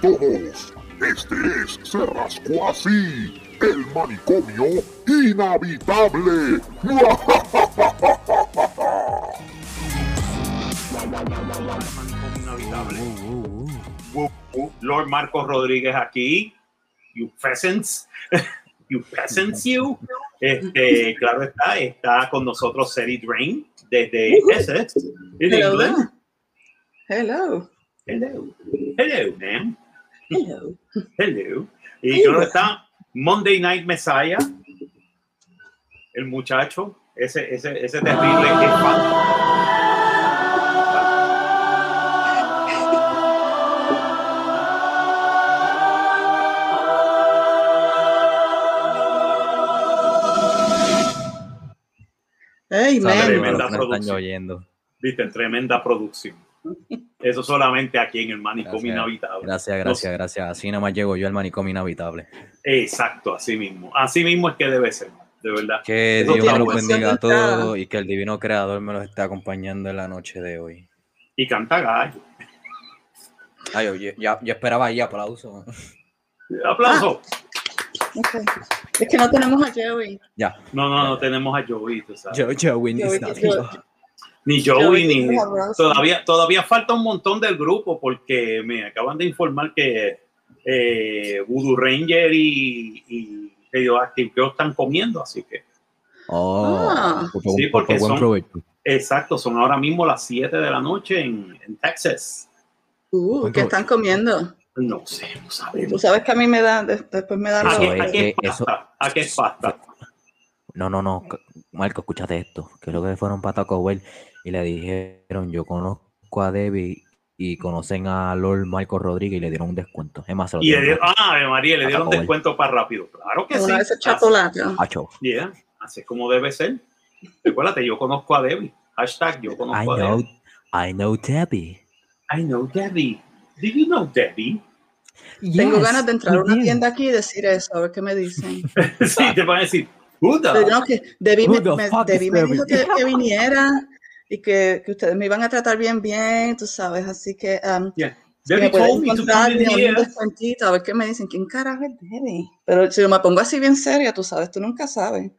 todos. Este es Se Rascó Así, el manicomio inhabitable. Lord Marcos Rodríguez aquí. You peasants. you peasants, you. Este, claro está, está con nosotros Seri Drain desde Essex, en Hello. Hello. Hello. Hello, ma'am. Hello. Hello. Y claro está Monday Night Messiah. El muchacho, ese, ese, ese terrible que es fan. Hey, man. tremenda producción. oyendo. Viste, tremenda producción. Eso solamente aquí en el manicomio inhabitable. Gracias, gracias, gracias. Así nada más llego yo al manicomio inhabitable. Exacto, así mismo. Así mismo es que debe ser, de verdad. Que Eso Dios me los bueno. bendiga a todos y que el divino creador me los esté acompañando en la noche de hoy. Y canta gallo. Ay, yo, ya, yo esperaba ahí aplauso. Aplauso. Ok. Es que no tenemos a Joey. Ya. No, no, no tenemos a Joey, tú sabes. Yo, Joey, Joey, is not yo- here. Ni Joey, ni. Todavía, todavía falta un montón del grupo porque me acaban de informar que eh, Voodoo Ranger y, y Radioactive Girl están comiendo, así que. Oh, Ah. Sí, porque buen son- provecho. Exacto, son ahora mismo las 7 de la noche en, en Texas. Uh, ¿qué están comiendo? No sé, no Tú sabemos. sabes que a mí me da, de- después me da ¿A Eso qué, a es- qué eh, eso- pasta? ¿A qué pasta? No, no, no. Marco, escúchate esto. Creo que fueron para Taco Bell y le dijeron, yo conozco a Debbie y conocen a Lord Marco Rodríguez y le dieron un descuento. Es más, se lo Y le dieron ah, María, le dieron Bell. descuento para rápido. Claro que sí. una de esas Así- chocolates. Acho. Yeah, así es como debe ser. Recuérdate, yo conozco a Debbie. Hashtag yo I conozco a know, Debbie. I know Debbie. I know Debbie. Do you know Debbie? Tengo ganas de entrar a una tienda aquí y decir eso, a ver qué me dicen. sí, te van a decir, Pero no, que Debbie me, Debbie me Debbie? dijo que, que viniera y que, que ustedes me iban a tratar bien, bien, tú sabes. Así que um, Yeah. Debbie me told me to come in here. a ver qué me dicen. ¿Quién carajo es Debbie? Pero si yo me pongo así bien seria, tú sabes, tú nunca sabes.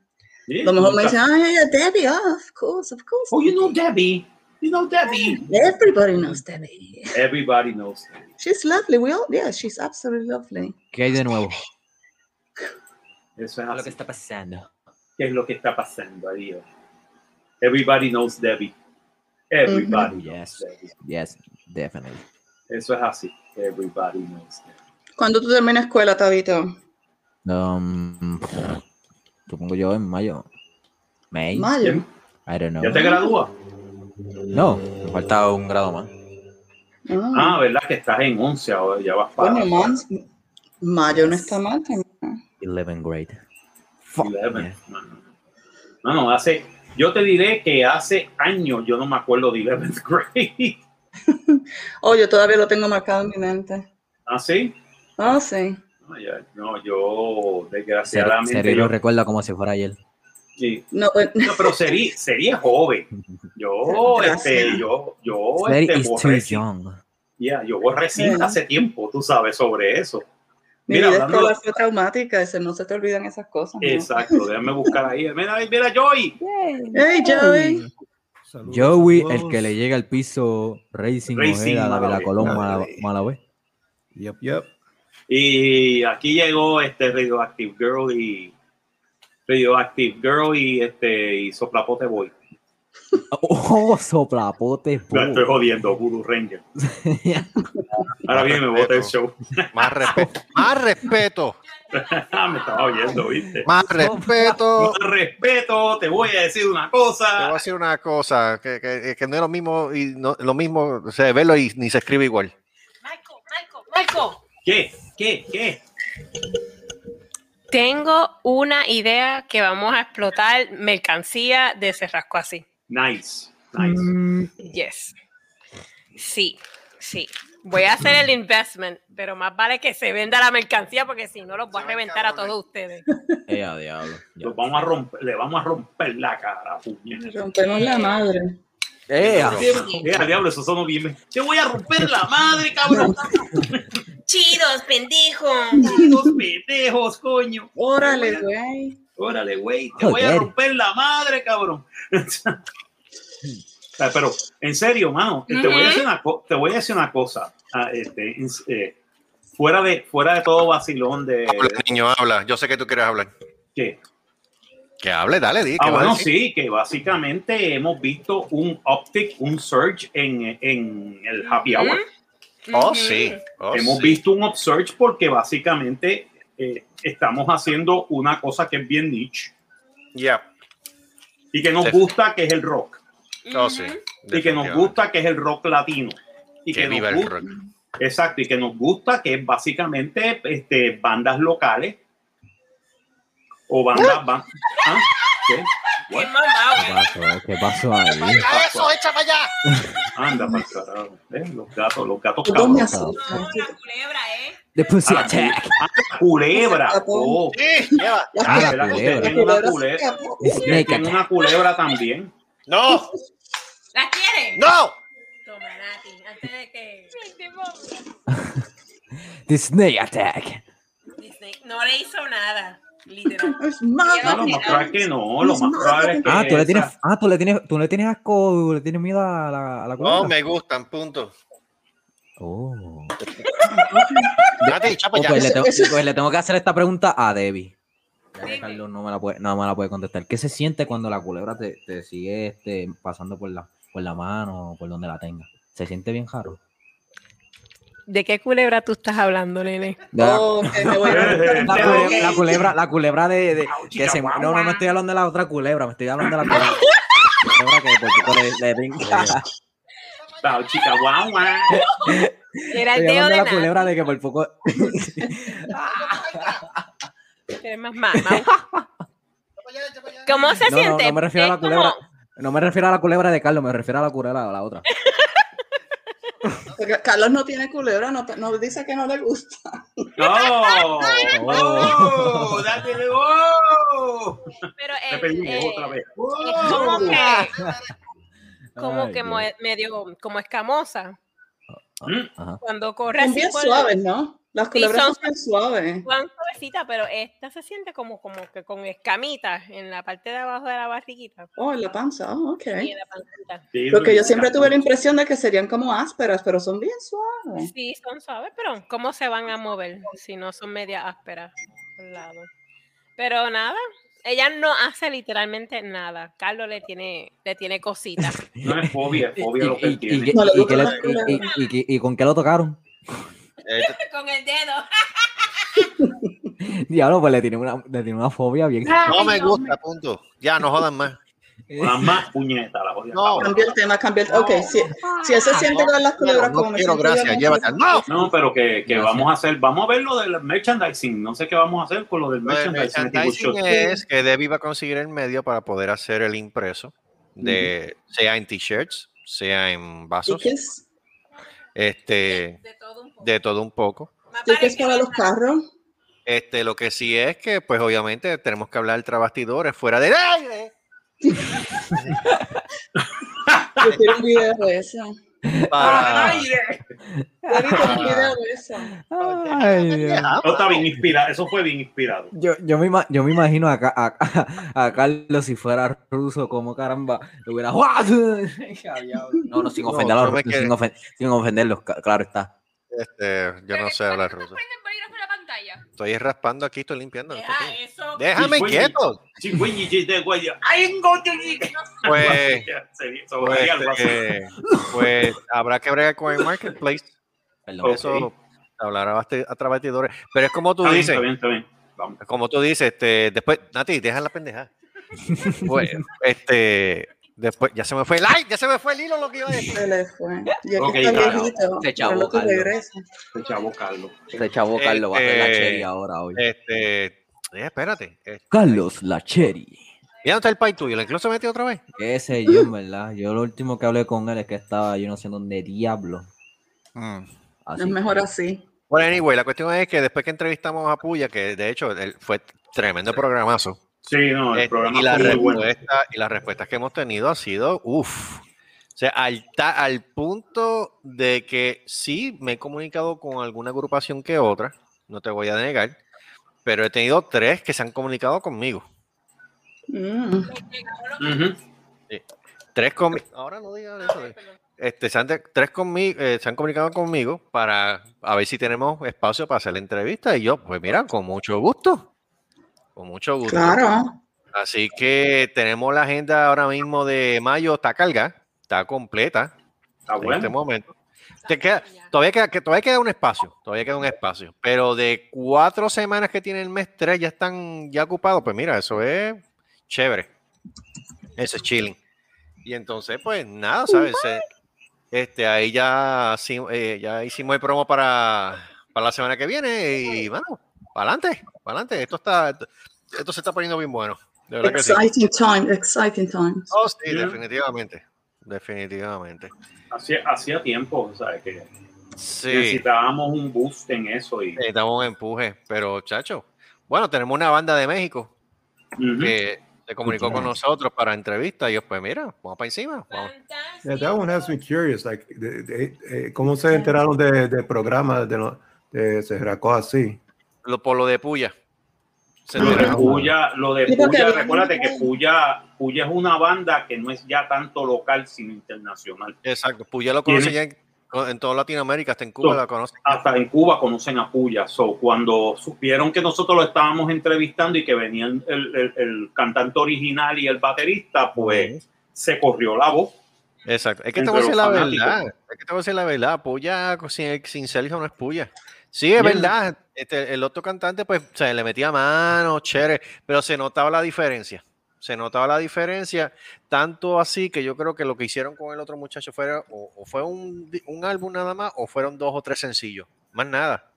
Yeah, lo mejor me nunca- dicen, ay, ella es Debbie, oh, of course, of course. Oh, you know Debbie. You know Debbie. Everybody knows Debbie. Everybody knows Debbie. She's lovely. We all, yeah, she's absolutely lovely. ¿Qué hay de nuevo? Eso es lo que está pasando? ¿Qué es lo que está pasando ahí? Everybody knows Debbie. Everybody Mhm. knows Yes. Yes, definitely. Eso es así. Everybody knows. Cuando tú terminas escuela, Tabito? Um, supongo yo en mayo. May. Mayo. I don't know. ¿Ya te gradúas? No, me falta un grado más. Ah, Ah, ¿verdad? Que estás en 11 ahora, ya vas para man, mayo no está mal también. 11th grade. Fuck, 11. yeah. No, no, no. No, no, hace, yo te diré que hace años yo no me acuerdo de 11th grade. Oh, yo todavía lo tengo marcado en mi mente. ¿Ah, sí? Ah, sí. No, ya- no, yo desgraciadamente... serio yo- lo recuerda como si fuera ayer. sí. No, pues, No, pero sería, sería joven. Yo, este, yo, yo, Seri este, is too borré, ci- young. yeah, yo borré Sí. hace tiempo, tú sabes, sobre eso. Mi Mira, vida hablando- escolar fue traumática, ese, no se te olvidan esas cosas. ¿no? Exacto, déjame buscar ahí. Mira, mira, Joey. Hey, Joey. Saludos, Joey, saludos. el que le llega al piso Racing, Racing, Ojeda, la Malavé. Vela Colón, Malavé. Malavé. Yep, yep. Y aquí llegó este Radioactive Girl y Radioactive Girl y este y Soplapote Boy. Oh, soplapote. La estoy jodiendo, Voodoo Ranger. Ahora viene me bota el show. Más, respe- más respeto. me estaba oyendo, ¿viste? Más respeto. Con respeto, te voy a decir una Te voy a cosa. decir una cosa, que, que- que no es lo mismo, y no, lo mismo, o sea, verlo y ni se escribe igual. Michael, Michael, Michael. ¿Qué? ¿Qué? ¿Qué? Tengo una idea que vamos a explotar mercancía de Cerrasco así. Nice. Nice. Yes. Sí, sí. Voy a hacer el investment, pero más vale que se venda la mercancía porque si no los voy a reventar a todos ustedes. Eh, a diablo. Los vamos a romper, le vamos a romper la cara, puñeta. Rompemos la madre. Eh, a- Mira, diablo, eso sonó bien. Te voy a romper la madre, cabrón. Chidos, pendejo. Los pendejos, coño. Órale, güey. Órale, güey, te voy a romper la madre, cabrón. Ah, Pero, en serio, mano, te, voy a decir una, te voy a decir una cosa. ah, este, eh, fuera, de, fuera de todo vacilón de... Habla, niño, habla. Yo sé que tú quieres hablar. ¿qué? Que hable, dale, di. Ah, ¿qué vas a bueno, sí, que básicamente hemos visto un uptick, un surge en, en el happy hour. Oh, sí. Oh, hemos sí. visto un upsurge porque básicamente eh, estamos haciendo una cosa que es bien niche Ya. y que nos gusta, que es el rock. Oh, sí. Y que nos gusta, que es el rock latino. Y Que nos viva el gusta- rock. Exacto, y que nos gusta, que es básicamente este, bandas locales o bandas... ban- ¿Ah? ¿Qué? Pasó? ¿Qué pasó ahí? eso, echa para allá! Anda, carajo. Eh, Los gatos, los gatos cabros. asustas. No, la culebra, ¿eh? Attack. culebra. Oh, Ah, la ¿verdad que usted culebra. tiene una culebra? Tiene una culebra también. ¡No! ¿La quieres? ¡No! Toma, Nati, antes de que Snake Attack. Disney no le hizo nada, literal. Es más. No, lo más probable es que no, lo más probable es que Ah, tú le tienes, ah, tú le tienes, tú le tienes asco, le tienes miedo a la, a la No, me gustan, punto. Oh. Date, para Pues, le tengo, pues le tengo que hacer esta pregunta a Debbie. Ya. Carlos no me la puede, no me la puede contestar. ¿Qué se siente cuando la culebra te, te sigue este, pasando por la, por la mano o por donde la tenga? ¿Se siente bien jaro? ¿De qué culebra tú estás hablando, nene? De la, Oh, Eh, la culebra, la culebra, la culebra de, de- que se, no, no, no estoy hablando de la otra culebra, me estoy hablando de la culebra, culebra que por poco le, le brinca. Chica, guau, guau. Era el dedo de la culebra de que por poco Eres más mamá. ¿Cómo se No, no, siente? no me refiero a la Es como- culebra. No me refiero a la culebra de Carlos, me refiero a la culebra a la otra. Porque Carlos no tiene culebra, no, no dice que no le gusta. No, oh, dátele, oh. Pero pedimos eh, otra vez. es como Oh. que, como Ay, que medio como escamosa. Mm. Ajá. Cuando corre Son así bien por- suaves, ¿no? Las Sí, culebras son- son bien suaves. Juan suavecita, pero esta se siente como, como que con escamitas en la parte de abajo de la barriguita. Oh, en la panza, oh, ok. Y en la pancita. Sí, Porque yo siempre tuve la impresión de que serían como ásperas, pero son bien suaves. Sí, son suaves, pero ¿cómo se van a mover si no son media ásperas lado? Pero nada, ella no hace literalmente nada. Carlos le tiene, le tiene cositas. No es fobia, es fobia lo que tiene. y con qué lo tocaron? Eh, Con el dedo. Diablo, pues le tiene una, le tiene una fobia bien. no me gusta, punto. Ya, no jodan más. Más puñeta, la jodida. No. Cambia el tema, cambia el Ok, si, si él se siente con las culebras No como me quiero, yo, gracias, no llévate. ¡No! No, pero que, que vamos a hacer, vamos a ver lo del merchandising. No sé qué vamos a hacer con lo del merchandising. merchandising tipo, es que Debbie va a conseguir el medio para poder hacer el impreso, de, sea en t-shirts, sea en vasos, este, De todo un poco. de todo un poco. Más tickets parecido para los carros. Este, lo que sí es que, pues obviamente tenemos que hablar tras bastidores fuera del aire Yo quiero un video de eso. Para, eso. Dios. No, está bien inspirado, eso fue bien inspirado. Yo, yo, me, ima- yo me imagino a, a, a Carlos si fuera ruso, como caramba, le hubiera. No, no, sin No, ofender a los rusos, sin, ofen- sin ofenderlos, claro está. este, yo no sé hablar ruso. Estoy raspando aquí, estoy limpiando. Deja eso. Déjame quieto. Sí, güey, y- y- de- güey, ay, no, yo- yo- Pues, pues, este, pues habrá que bregar con el marketplace. Perdón. Eso hablará bast- a través de bastidores. Pero es como tú Está bien, dices, está bien, está bien. Vamos. como tú dices, este, después, Nati, deja la pendeja. Pues, este, después, ya se me fue el like, ya se me fue el hilo lo que iba a decir. Se le fue. Y aquí Ok, está claro. viejito. Se echó Carlos. Este chavo Carlos. Ese chavo Carlos va a hacer la Este, cherry ahora hoy. Este, eh, espérate. eh, Carlos, la cherry. ¿Y dónde está el pay tuyo? ¿El incluso se metió otra vez? Sé yo, en verdad. Yo lo último que hablé con él es que estaba yo no sé dónde diablo. Así Es mejor que- así. Bueno, anyway, la cuestión es que después que entrevistamos a Puya, que de hecho él fue tremendo programazo, Sí, no, el eh, programa y, la fue muy bueno. y las respuestas que hemos tenido ha sido, uff, sea, al, ta- al punto de que sí me he comunicado con alguna agrupación que otra, no te voy a negar, pero he tenido tres que se han comunicado conmigo. Mm. Tres conmigo. Ahora no digan eso. de- Este, se han, de- tres conmigo, se han comunicado conmigo para a ver si tenemos espacio para hacer la entrevista. Y yo, pues mira, con mucho gusto. Con mucho gusto. Claro. Así que tenemos la agenda ahora mismo de mayo, está cargada, está completa Está en este momento. Te queda, todavía, queda, que todavía queda un espacio, todavía queda un espacio, pero de cuatro semanas que tiene el mes, tres ya están ya ocupados, pues mira, eso es chévere. Eso es chilling. Y entonces, pues nada, ¿sabes? Este, ahí ya, sí, eh, ya hicimos el promo para, para la semana que viene y bueno, para adelante, para adelante. Esto está, esto se está poniendo bien bueno. De verdad que sí. Exciting time, exciting times. Oh, sí, Yeah. definitivamente. Definitivamente. Hacía, hacía tiempo, ¿sabes? Que Sí. necesitábamos un boost en eso. Y, Necesitamos un empuje, pero chacho. Bueno, tenemos una banda de México Ujú. que se comunicó con nosotros para entrevista y yo, pues mira, vamos para encima. Vamos. Yeah, that one has me curious. Like, de- de- eh, ¿cómo se enteraron de- del programa de, de Cerracó así? Lo, por lo de Puya. Se Lo de. Puya, lo de Puya, recuérdate que Puya, Puya es una banda que no es ya tanto local, sino internacional. Exacto, Puya lo conoce Tiene- ya en, en toda Latinoamérica, hasta en Cuba No. la conocen. Hasta en Cuba conocen a Puya. So, cuando supieron que nosotros lo estábamos entrevistando y que venían el, el- el cantante original y el baterista, pues se corrió la voz. Exacto. Es que te voy a decir la fanáticos. verdad. Es que te voy a decir la verdad. Puya sin, sin Sergio no es Puya. Sí, es verdad. Este, el otro cantante, pues, se le metía mano, chévere, pero se notaba la diferencia. Se notaba la diferencia, tanto así que yo creo que lo que hicieron con el otro muchacho fue, o, o fue un, un álbum nada más, o fueron dos o tres sencillos. Más nada.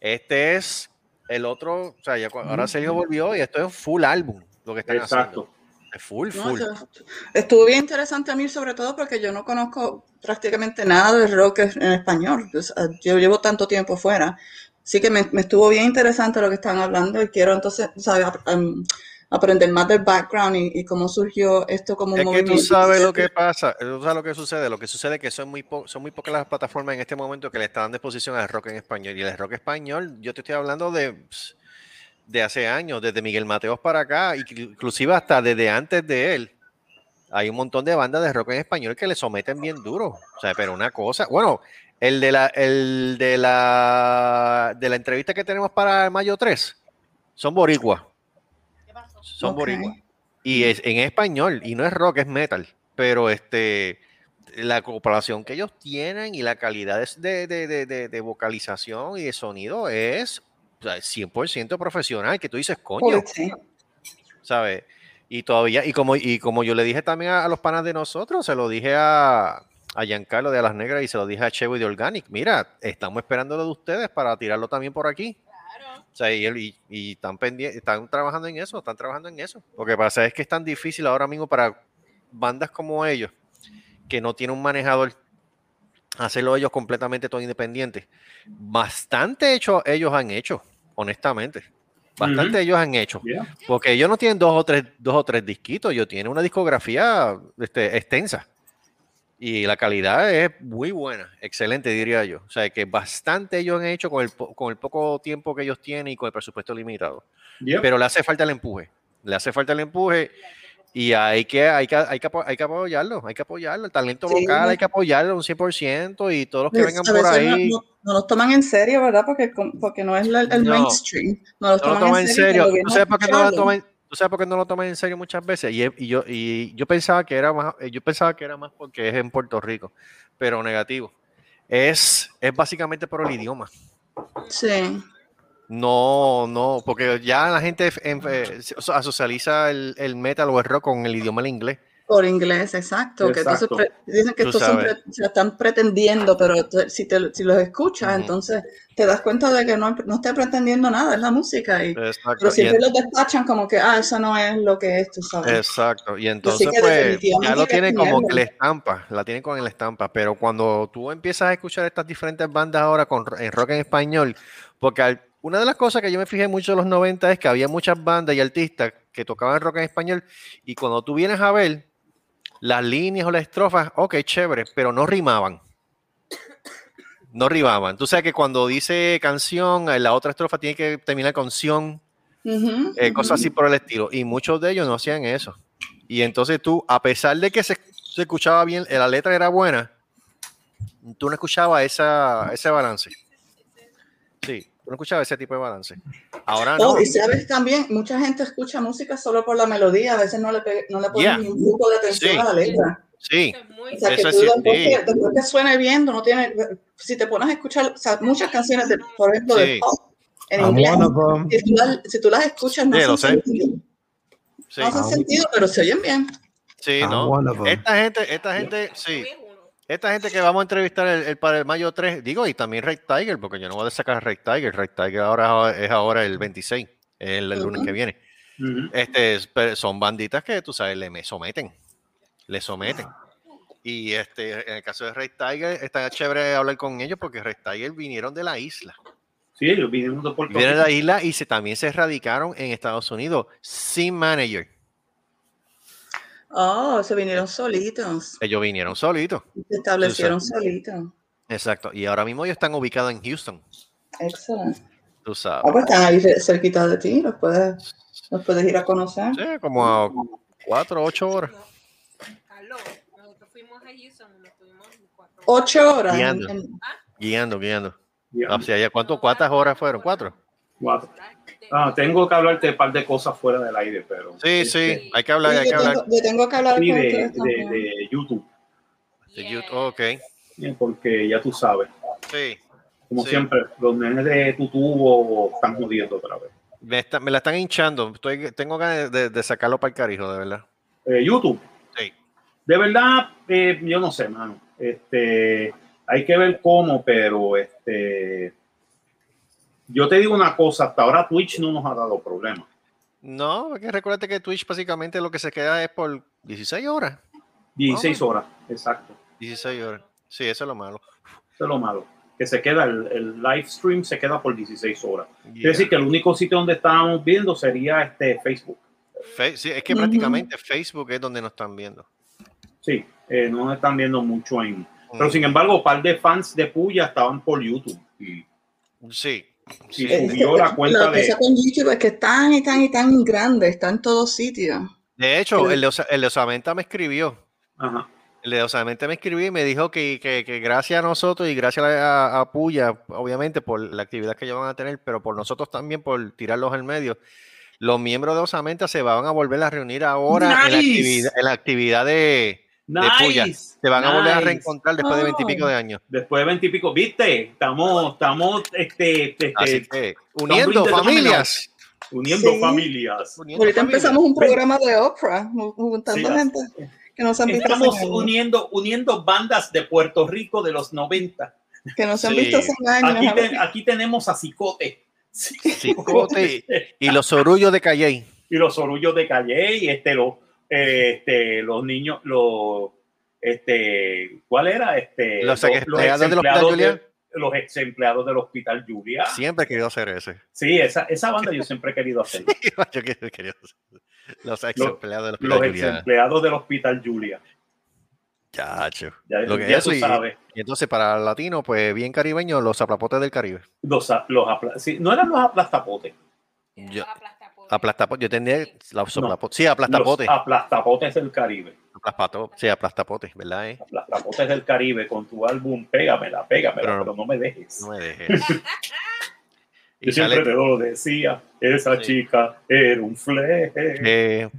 Este es el otro, o sea, ya, ahora Sergio volvió y esto es full álbum, lo que están Exacto. haciendo. Full, No, full. eso- estuvo bien interesante a mí, sobre todo porque yo no conozco prácticamente nada de rock en español. O sea, Yo llevo tanto tiempo fuera. Así que me, me estuvo bien interesante lo que están hablando y quiero entonces ¿sabes? Ap- em, aprender más del background y, y cómo surgió esto como un Es que movimiento. tú sabes lo que pasa, tú sabes lo que sucede, lo que sucede es que son muy, po- son muy pocas las plataformas en este momento que le están dando exposición al rock en español. Y el rock español, yo te estoy hablando de, de hace años, desde Miguel Mateos para acá, inclusive hasta desde antes de él. Hay un montón de bandas de rock en español que le someten bien duro. O sea, pero una cosa, bueno, el de la, el de la, de la entrevista que tenemos para mayo 3, son boricuas. Son Ok. boricuas. Y es en español, y no es rock, es metal. Pero este la comparación que ellos tienen y la calidad de, de- de- vocalización y de sonido es 100% profesional, que tú dices, coño, Sí. ¿sabes? Y todavía, y como, y como yo le dije también a, a los panas de nosotros, se lo dije a, a Giancarlo de Alas Negras y se lo dije a Chevo y de Organic, mira, estamos esperando lo de ustedes para tirarlo también por aquí. O sea, y, y- y están están trabajando en eso, están trabajando en eso. Lo que pasa es que es tan difícil ahora mismo para bandas como ellos, que no tienen un manejador, hacerlo ellos completamente todo independiente. Bastante hecho ellos han hecho, honestamente. Bastante Ujú. ellos han hecho. Yeah. Porque ellos no tienen dos o tres, dos o tres disquitos, ellos tienen una discografía este, extensa. Y la calidad es muy buena, excelente, diría yo. O sea, que bastante ellos han hecho con el, con el poco tiempo que ellos tienen y con el presupuesto limitado. Yeah. Pero le hace falta el empuje. Le hace falta el empuje y hay que, hay que, hay que, hay que apoyarlo, hay que apoyarlo. El talento Sí. local hay que apoyarlo un 100% y todos los que vengan por no- ahí. No, no los toman en serio, ¿verdad? Porque, porque no es la- el No. mainstream. No los no lo toman, toman en serio. cuando ¿Tú vienen a sabes, por qué no lo toman, ¿Tú sabes por qué no lo toman en serio muchas veces? Y, y yo, y yo pensaba que era más, yo pensaba que era más porque es en Puerto Rico, pero negativo. Es, es básicamente por el idioma. Sí. No, no, porque ya la gente en- eh, so- socializa el, el metal o el rock con el idioma del inglés. Por inglés, exacto. Que entonces Exacto. pre- dicen que estos son se están pretendiendo, pero si, te, si los escuchas, entonces te das cuenta de que no, no está pretendiendo nada, es la música. Y, Exacto. pero siempre los despachan como que, ah, eso no es lo que es, tú sabes. Exacto, y entonces que pues ya lo tienen como que la estampa, la tienen con la estampa, pero cuando tú empiezas a escuchar estas diferentes bandas ahora con, en rock en español, porque al- una de las cosas que yo me fijé mucho en los 90 es que había muchas bandas y artistas que tocaban rock en español y cuando tú vienes a ver, las líneas o las estrofas, ok, chévere, pero no rimaban. No rimaban. Tú sabes que cuando dice canción, eh, la otra estrofa tiene que terminar con ción, Ujú, eh, cosas ujú. así por el estilo. Y muchos de ellos no hacían eso. Y entonces tú, a pesar de que se, se escuchaba bien, eh, la letra era buena, tú no escuchabas esa, ese balance. Sí, tú no escuchabas ese tipo de balance. Ahora no. Oh, y sabes también, mucha gente escucha música solo por la melodía, a veces no le, no le ponen Yeah. ni un poco de atención Sí. a la letra. Sí, Eso es muy O sea, que tú sí, después, sí. que, después que suene bien, no tienes, si te pones a escuchar o sea, muchas canciones, de, por ejemplo, de pop en I'm inglés, si tú, las, si tú las escuchas, no hacen sentido. sí, No hacen sentido, pero se oyen bien. sí, I'm no. Esta gente, esta gente, sí. Esta gente que vamos a entrevistar el, el para el mayo 3, digo, y también Red Tiger, porque yo no voy a sacar a Red Tiger. Red Tiger ahora es ahora el 26, el, el lunes que viene. Ujú. Este, es- pero son banditas que tú sabes, le me someten. Le someten. Y este, en el caso de Red Tiger, está chévere hablar con ellos porque Red Tiger vinieron de la isla. Sí, ellos vinieron de Puerto Vinieron de la isla y se, también se radicaron en Estados Unidos sin manager. Oh, se vinieron solitos, Ellos vinieron solitos. se establecieron solitos. Exacto. Y ahora mismo ellos están ubicados en Houston. Excelente. Tú sabes. Ah, pues están ahí cerquita de ti, los puedes, los puedes ir a conocer. Sí, como a cuatro o ocho horas. Carlos, nosotros fuimos a Houston, nos tuvimos cuatro Ocho horas. Guiando. en- Guiando, guiando. O sea, ¿ya cuánto, ¿cuántas horas fueron? ¿Cuatro? Cuatro. Ah, tengo que hablarte de un par de cosas fuera del aire, pero. Sí, este, sí. Hay que hablar, hay que hablar. yo tengo que hablar sí, con de, YouTube, De YouTube, Ok, porque ya tú sabes, sí. como Sí. siempre, los nenes de tu tubo están jodiendo otra vez. Me, está- me la están hinchando. Estoy, tengo ganas de, de sacarlo para el carijo, de verdad. Eh, YouTube, Sí. de verdad, eh, yo no sé, mano. Este, hay que ver cómo, pero este, yo te digo una cosa, hasta ahora Twitch no nos ha dado problemas. No, porque recuérdate que Twitch básicamente lo que se queda es por 16 horas. 16 horas, exacto. 16 horas. Sí, eso es lo malo. Eso es lo malo. Que se queda, el, el live stream se queda por 16 horas. Yeah. Quiere decir que el único sitio donde estábamos viendo sería este Facebook. Fe- sí, es que prácticamente Facebook es donde nos están viendo. Sí, eh, no nos están viendo mucho en. Pero Mm, sin embargo, un par de fans de Puya estaban por YouTube. Y, Sí. Sí. sí. subió la cuenta Lo que de- pasa con YouTube es que es tan y tan y tan grande, está en todos sitios. De hecho, Pero- el de, Osa- el de Osamenta me escribió. ajá. El de Osamenta me escribió y me dijo que, que- que gracias a nosotros y gracias a, a Puya, obviamente por la actividad que ellos van a tener, pero por nosotros también por tirarlos al medio, los miembros de Osamenta se van a volver a reunir ahora en, la en la actividad de, de Puya. Nice. Se van a volver a nice. reencontrar después de veintipico Oh. de años. Después de 20 y pico, ¿viste? Estamos, estamos este, este, Así que, uniendo familias. uniendo Sí. familias. uniendo Ahorita familias. empezamos un programa de Oprah, ju- juntando Sí, gente que no se han visto Estamos uniendo, uniendo bandas de Puerto Rico de los 90. Que no se han Sí. visto hace años. Aquí, a ver. te- aquí tenemos a Cicote. Cicote y los orullos de Calley. y los orullos de Calle y este los este los niños los este ¿cuál era? este Los empleados de- los ex empleados del hospital Julia Siempre he querido hacer ese. sí esa, esa banda yo siempre he querido hacer Yo. Los ex Los- empleados del los Hospital ex Julián. empleados del hospital Julia Chacho. ya, Lo que ya es tú eso y- sabes Y entonces para el latino, pues bien caribeño, los aplapotes del Caribe. los, los apla- sí, no eran los aplastapotes Yo, Aplastapotes. aplastapotes, yo tenía los No. aplapotes. Sí, los aplastapotes. del Caribe Aplastapo- sí, aplastapotes, ¿verdad? eh? aplastapotes del Caribe con tu álbum pégamela pégamela Pero pero, no- no me dejes No me dejes. yo siempre te lo decía esa Sí. chica era un fleje eh,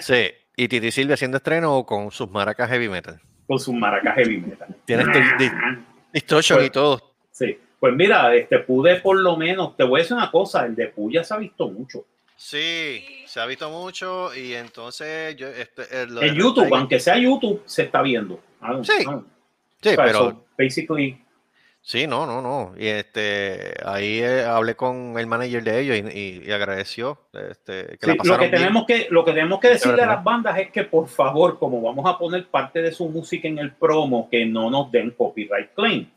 sí. Y Titi Silvia haciendo estreno con sus maracas heavy metal. con su maracas heavy metal. Tienes tu- di- distortion y Pues- todo. Sí, pues mira, este pude por lo menos, te voy a decir una cosa, el de Puya se ha visto mucho. Sí, se ha visto mucho y entonces yo este, eh, En YouTube, aunque sea YouTube, se está viendo. Ah, Sí, ah. Sí, O sea, pero so, basically, Sí, no, no, no. Y este, ahí eh, hablé con el manager de ellos y, y- y agradeció este, que sí, la lo que bien. tenemos que, lo que tenemos que decirle a las bandas es que por favor, como vamos a poner parte de su música en el promo, que no nos den copyright claim.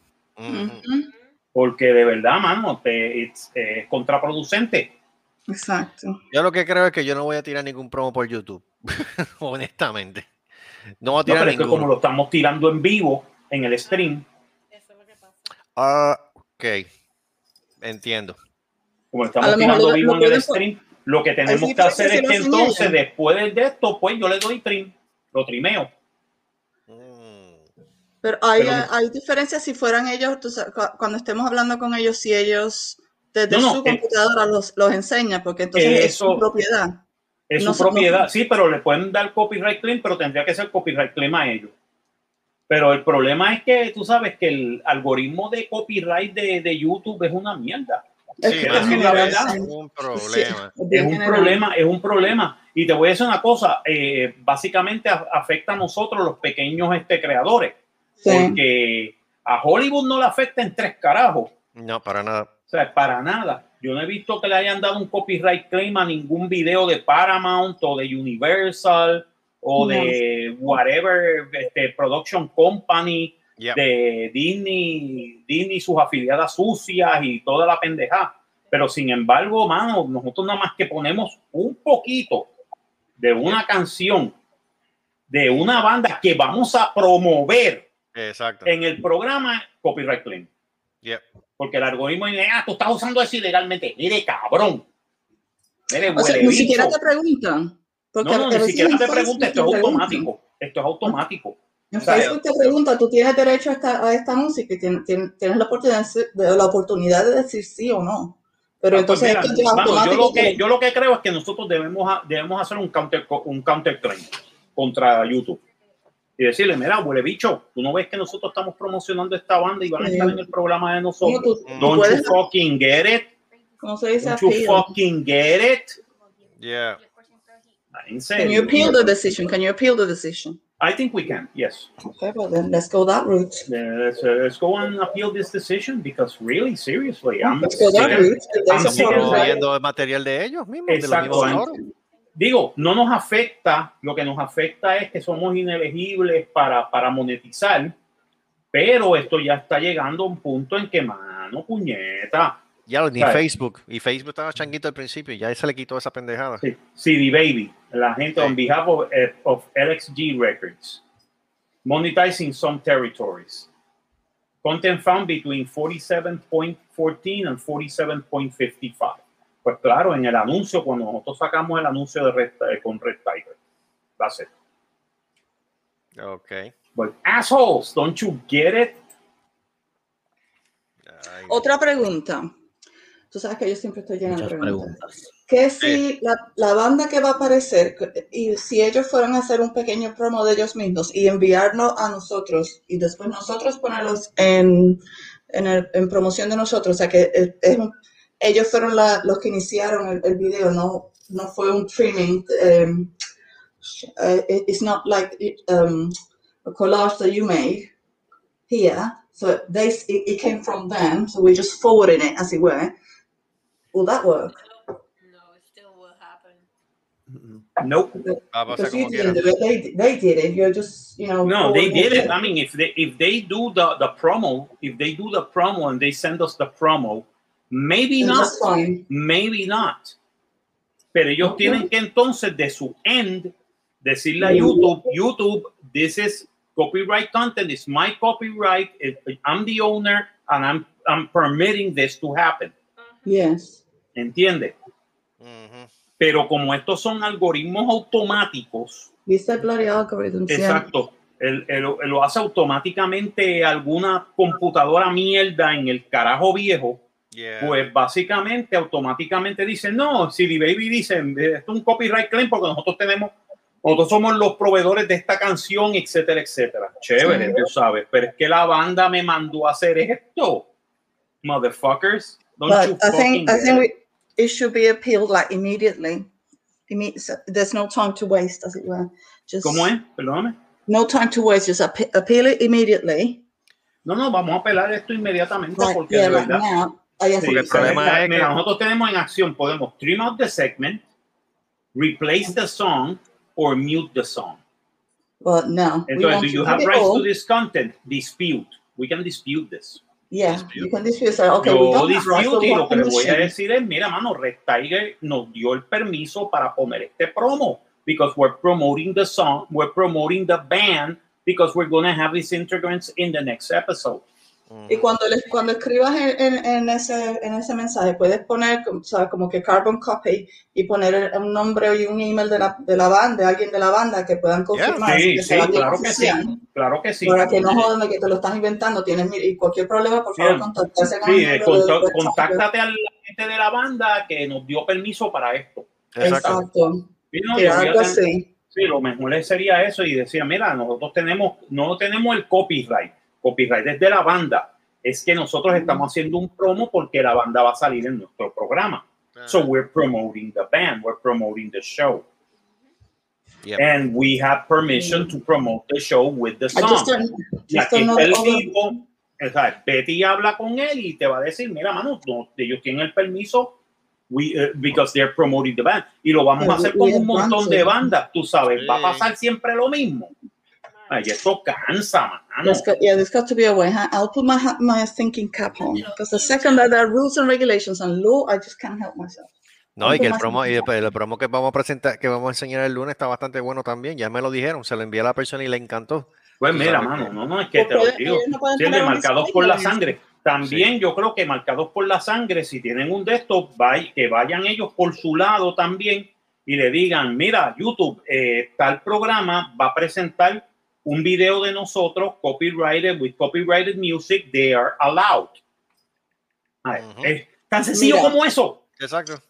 Porque de verdad, mano, te- it's- es contraproducente. Exacto. Yo lo que creo es que yo no voy a tirar ningún promo por YouTube, honestamente. No va a No, tirar pero es que como lo estamos tirando en vivo en el stream, Eso es lo que pasa. Ah, ok. Entiendo. como estamos tirando lo- vivo lo en el stream, lo que tenemos sí, que hacer sí, es que entonces, después de esto, pues yo le doy trim, lo trimeo. Mm, Pero hay, Pero- hay diferencias si fueran ellos, tú sabes, cu- cuando estemos hablando con ellos, si ellos desde No, no, su eh, computadora los, los enseñan, porque entonces es su propiedad. Es No su propiedad, sí, pero le pueden dar copyright claim, pero tendría que ser copyright claim a ellos. Pero el problema es que tú sabes que el algoritmo de copyright de, de YouTube es una mierda. Es Sí, que eso en es la general, verdad. sí. un problema. es un general. problema, es un problema. Y te voy a decir una cosa, eh, básicamente a- afecta a nosotros los pequeños este, creadores, Sí. porque a Hollywood no le afecta en tres carajos. No, para nada. O sea, para nada. Yo no he visto que le hayan dado un copyright claim a ningún video de Paramount o de Universal o No. de whatever este, production company Yep. de Disney, Disney, sus afiliadas sucias y toda la pendejada. Pero sin embargo, mano, nosotros nada más que ponemos un poquito de una canción de una banda que vamos a promover Exacto. en el programa Copyright Claim. Yep. Porque el algoritmo dice, ah, tú estás usando eso ilegalmente. Mire, cabrón. Mire, O sea, ni siquiera te preguntan. Porque No, no, ni siquiera te Facebook pregunta, esto es preguntan. automático. Esto es automático. En O sea, Facebook te pregunta, tú tienes derecho a esta, a esta música y tienes, la, oportunidad, de, la oportunidad de decir sí o no. Pero Ah, pues entonces mira, esto ya mano, yo, lo que, yo lo que creo es que nosotros debemos, debemos hacer un counter, un counter claim contra YouTube. Y decirle, mira, huele bicho, tú no ves que nosotros estamos promocionando esta banda y van a estar en el programa de ¿Cómo nosotros. tú- tú Don't puedes- you fucking get it? ¿Cómo se dice Don't you fucking get it? Yeah. En Can you appeal the decision? Can you appeal the decision? I think we can, yes. Okay, well then let's go that route. Let's, uh, let's go and appeal this decision because really, seriously, I'm Let's go that route. El material de ellos mismos, de los mismos Exactamente. autores. Digo, no nos afecta, lo que nos afecta es que somos inelegibles para, para monetizar, pero esto ya está llegando a un punto en que, mano, puñeta, Ya ni ¿Sabes? Facebook. Y Facebook estaba changuito al principio y ya se le quitó esa pendejada. sí, CD Baby, la gente Sí. on behalf of, eh, of LXG Records, monetizing some territories. Content found between 47.14 and 47.55. Pues claro, en el anuncio, cuando nosotros sacamos el anuncio de Red- eh, con Red Tiger, that's it. Ok. But assholes, don't you get it? Ay, Otra pregunta. Tú sabes que yo siempre estoy llena de Muchas preguntas. preguntas. ¿Qué si la, la banda que va a aparecer y si ellos fueran a hacer un pequeño promo de ellos mismos y enviarlo a nosotros y después nosotros ponerlos en, en, el- en promoción de nosotros, o sea que es- es un- ellos fueron la- los que iniciaron el, el video, no, no fue un streaming. um, uh, it- it's not like um, a collage that you made here. So they, it, it came from them, so we're just forwarding it as it were. Will that work? No, it still will happen. Nope. va a Because you didn't do it, they, they did it. You're just, you know. No, they forwarding did it. I mean, if they if they do the the promo, if they do the promo and they send us the promo, maybe And not, maybe not. Pero ellos tienen que entonces de su end decirle a. YouTube, YouTube, this is copyright content, it's my copyright, I'm the owner, and I'm I'm permitting this to happen. Yes. ¿Entiende? Pero como estos son algoritmos automáticos, el yeah. Exacto. Él, él- él lo hace automáticamente alguna computadora mierda en el carajo viejo. Yeah. Pues básicamente, automáticamente dice, no, si Baby dice, esto es un copyright claim porque nosotros tenemos, nosotros somos los proveedores de esta canción, etcétera, etcétera. Chévere, Sí. tú sabes, pero es que la banda me mandó a hacer esto. Motherfuckers. Don't you But I fucking think I think it? we, it should be appealed like immediately. There's no time to waste, as it were. Just ¿Cómo es? Perdóname. no time to waste. Just appe- appeal it immediately. No, no, vamos a apelar esto inmediatamente Like, porque yeah, de verdad. now. Oh, yes, Sí, Porque el problema mira, es que- nosotros tenemos en acción, podemos trim out the segment, replace the song, or mute the song. But no. we Entonces, do you have rights all. to this content? Dispute. We can dispute this. Yeah, dispute. you can dispute. Okay, we Yo don't have rights, dispute we y lo que le voy a decir es, mira, mano, Red Tiger nos dio el permiso para poner este promo. because we're promoting the song, we're promoting the band because we're going to have these integrants in the next episode. Y cuando, les, cuando escribas en, en, en ese, en ese mensaje, puedes poner, ¿sabes? Como que carbon copy y poner un nombre y un email de la, de la banda, de alguien de la banda que puedan confirmar Sí, que sí, sea claro que sí, claro que sí. Para que no jodan de que te lo estás inventando, tienes y cualquier problema, por favor, Sí. contactarse con Sí, el eh, de- contáctate a la gente de la banda que nos dio permiso para esto. Exacto. Exacto. Sí, no, a algo así. Sí, lo mejor sería eso y decía, mira, nosotros tenemos, no tenemos el copyright, copyright es de la banda, es que nosotros estamos haciendo un promo porque la banda va a salir en nuestro programa. So we're promoting the band, we're promoting the show. Yep. And we have permission to promote the show with the song. just don't, Y just don't el tipo, o sea, Betty habla con él y te va a decir, mira, mano, no, ellos tienen el permiso we, uh, because they're promoting the band. Y lo vamos a hacer con un montón de bandas, tú sabes, va a pasar siempre lo mismo. Ay, esto cansa, mano. Got, yeah, there's got to be a way. huh? I'll put my my thinking cap on because the second that there are rules and regulations and law, I just can't help myself. No, y que el promo, y el, promo que vamos a presentar, que vamos a enseñar el lunes está bastante bueno también. Ya me lo dijeron, se lo envié a la persona y le encantó. Pues mira, sabes mano, no, no, es que te lo digo. Sí, un marcados por la sangre. También yo creo que marcados por la sangre, si tienen un de estos, vay- que vayan ellos por su lado también y le digan, mira, YouTube, eh, tal programa va a presentar un video de nosotros, copyrighted, with copyrighted music, they are allowed. Es tan sencillo Mira. como eso. Exacto.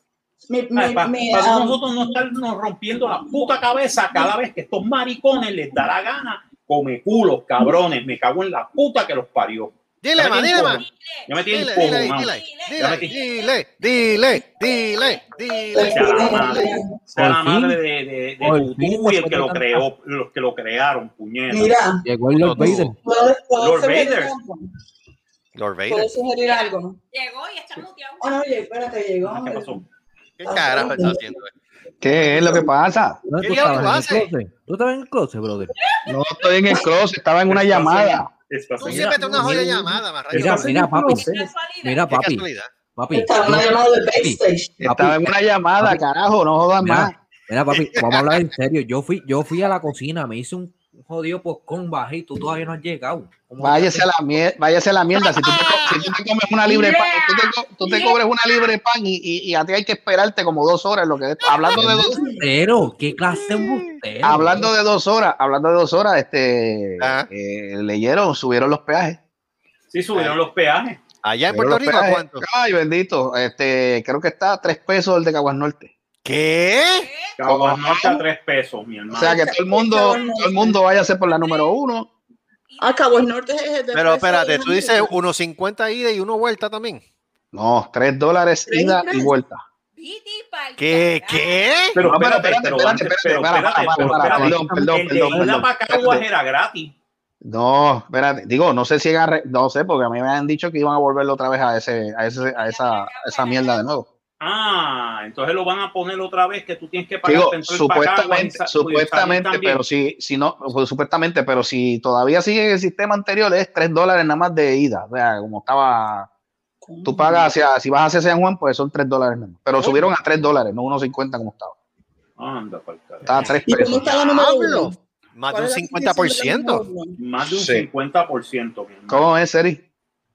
Para um, nosotros no estarnos rompiendo la puta cabeza cada vez que estos maricones les da la gana, come culos, cabrones, me cago en la puta que los parió. Dile, tienen dile, cojo- Ya me tienen Dile, dile, dile, dile, dile, dile, dile, dile. Sea la madre, sea la Por fin. madre de, fin, y el que lo creó, los que lo crearon, puñeta. mira, Llegó el Lord. Vader. ¿puedo, puedo Lord Vader. algo? Lord Vader. ¿Puedo sugerir algo? Llegó y está muteado. No, oye, espérate, llegó. ¿Qué pasó? ¿Qué carajo está haciendo? ¿Qué es lo que pasa? ¿Dónde ¿Qué tú ¿En el hace? closet? ¿Tú estabas en el closet, brother? No estoy en el closet, estaba en una llamada. Tú siempre te una joya llamada, Mira, mira, papi. Mira, papi. Papi. Estaba en una llamada de backstage. Estaba en una llamada, Papi. carajo, no jodas más. Mira, mira, papi, vamos a hablar en serio. Yo fui, yo fui a la cocina, me hice un jodido con baje y tú todavía no has llegado. ¿Cómo Váyase a la mierda, váyase a la mierda. Si tú te, co- si tú te comes una libre pan, tú te, co- tú te cobres una libre pan y, y, y a ti hay que esperarte como dos horas. Lo que hablando de dos, Embustero, ¿Qué clase de hablando de dos horas, hablando de dos horas, este Ajá. eh, leyeron, subieron los peajes. Sí, subieron los peajes. Allá en Subieron Puerto Rico. ¿cuánto? Ay, bendito. Este, creo que está a tres pesos el de Caguas Norte. ¿Qué? Caguas Norte a tres pesos, mi O hermano. sea que todo el mundo, todo el mundo váyase por la número uno. Ah, Cabo el Norte es el de Pero espérate, tú dices América. 1.50 ida y uno vuelta también. No, tres dólares Tres y ida y vuelta. ¿Qué? ¿Qué? Pero espérate, espérate, perdón, perdón, perdón, perdón. era gratis. No, espérate, digo, no sé si agarre, no sé, porque a mí me han dicho que iban a volverlo otra vez a ese, a ese, a esa, a esa mierda de nuevo. Ah, entonces lo van a poner otra vez que tú tienes que pagar Digo, para para supuestamente, y supuestamente, pero si, si no, pues, supuestamente, pero si todavía sigue el sistema anterior, es tres dólares nada más de ida. O sea, como estaba, tú pagas hacia, si vas hacia San Juan, pues son tres dólares nada más. Pero subieron a tres dólares, no 1.50 como estaba. Anda, carajo. Estaba a tres ¿Y cómo pesos. está la número Diablo. uno? Más de ¿Cuál un es la condición de la 50%. número uno? Más de un Sí. 50%. mi hermano. ¿Cómo es, Seri?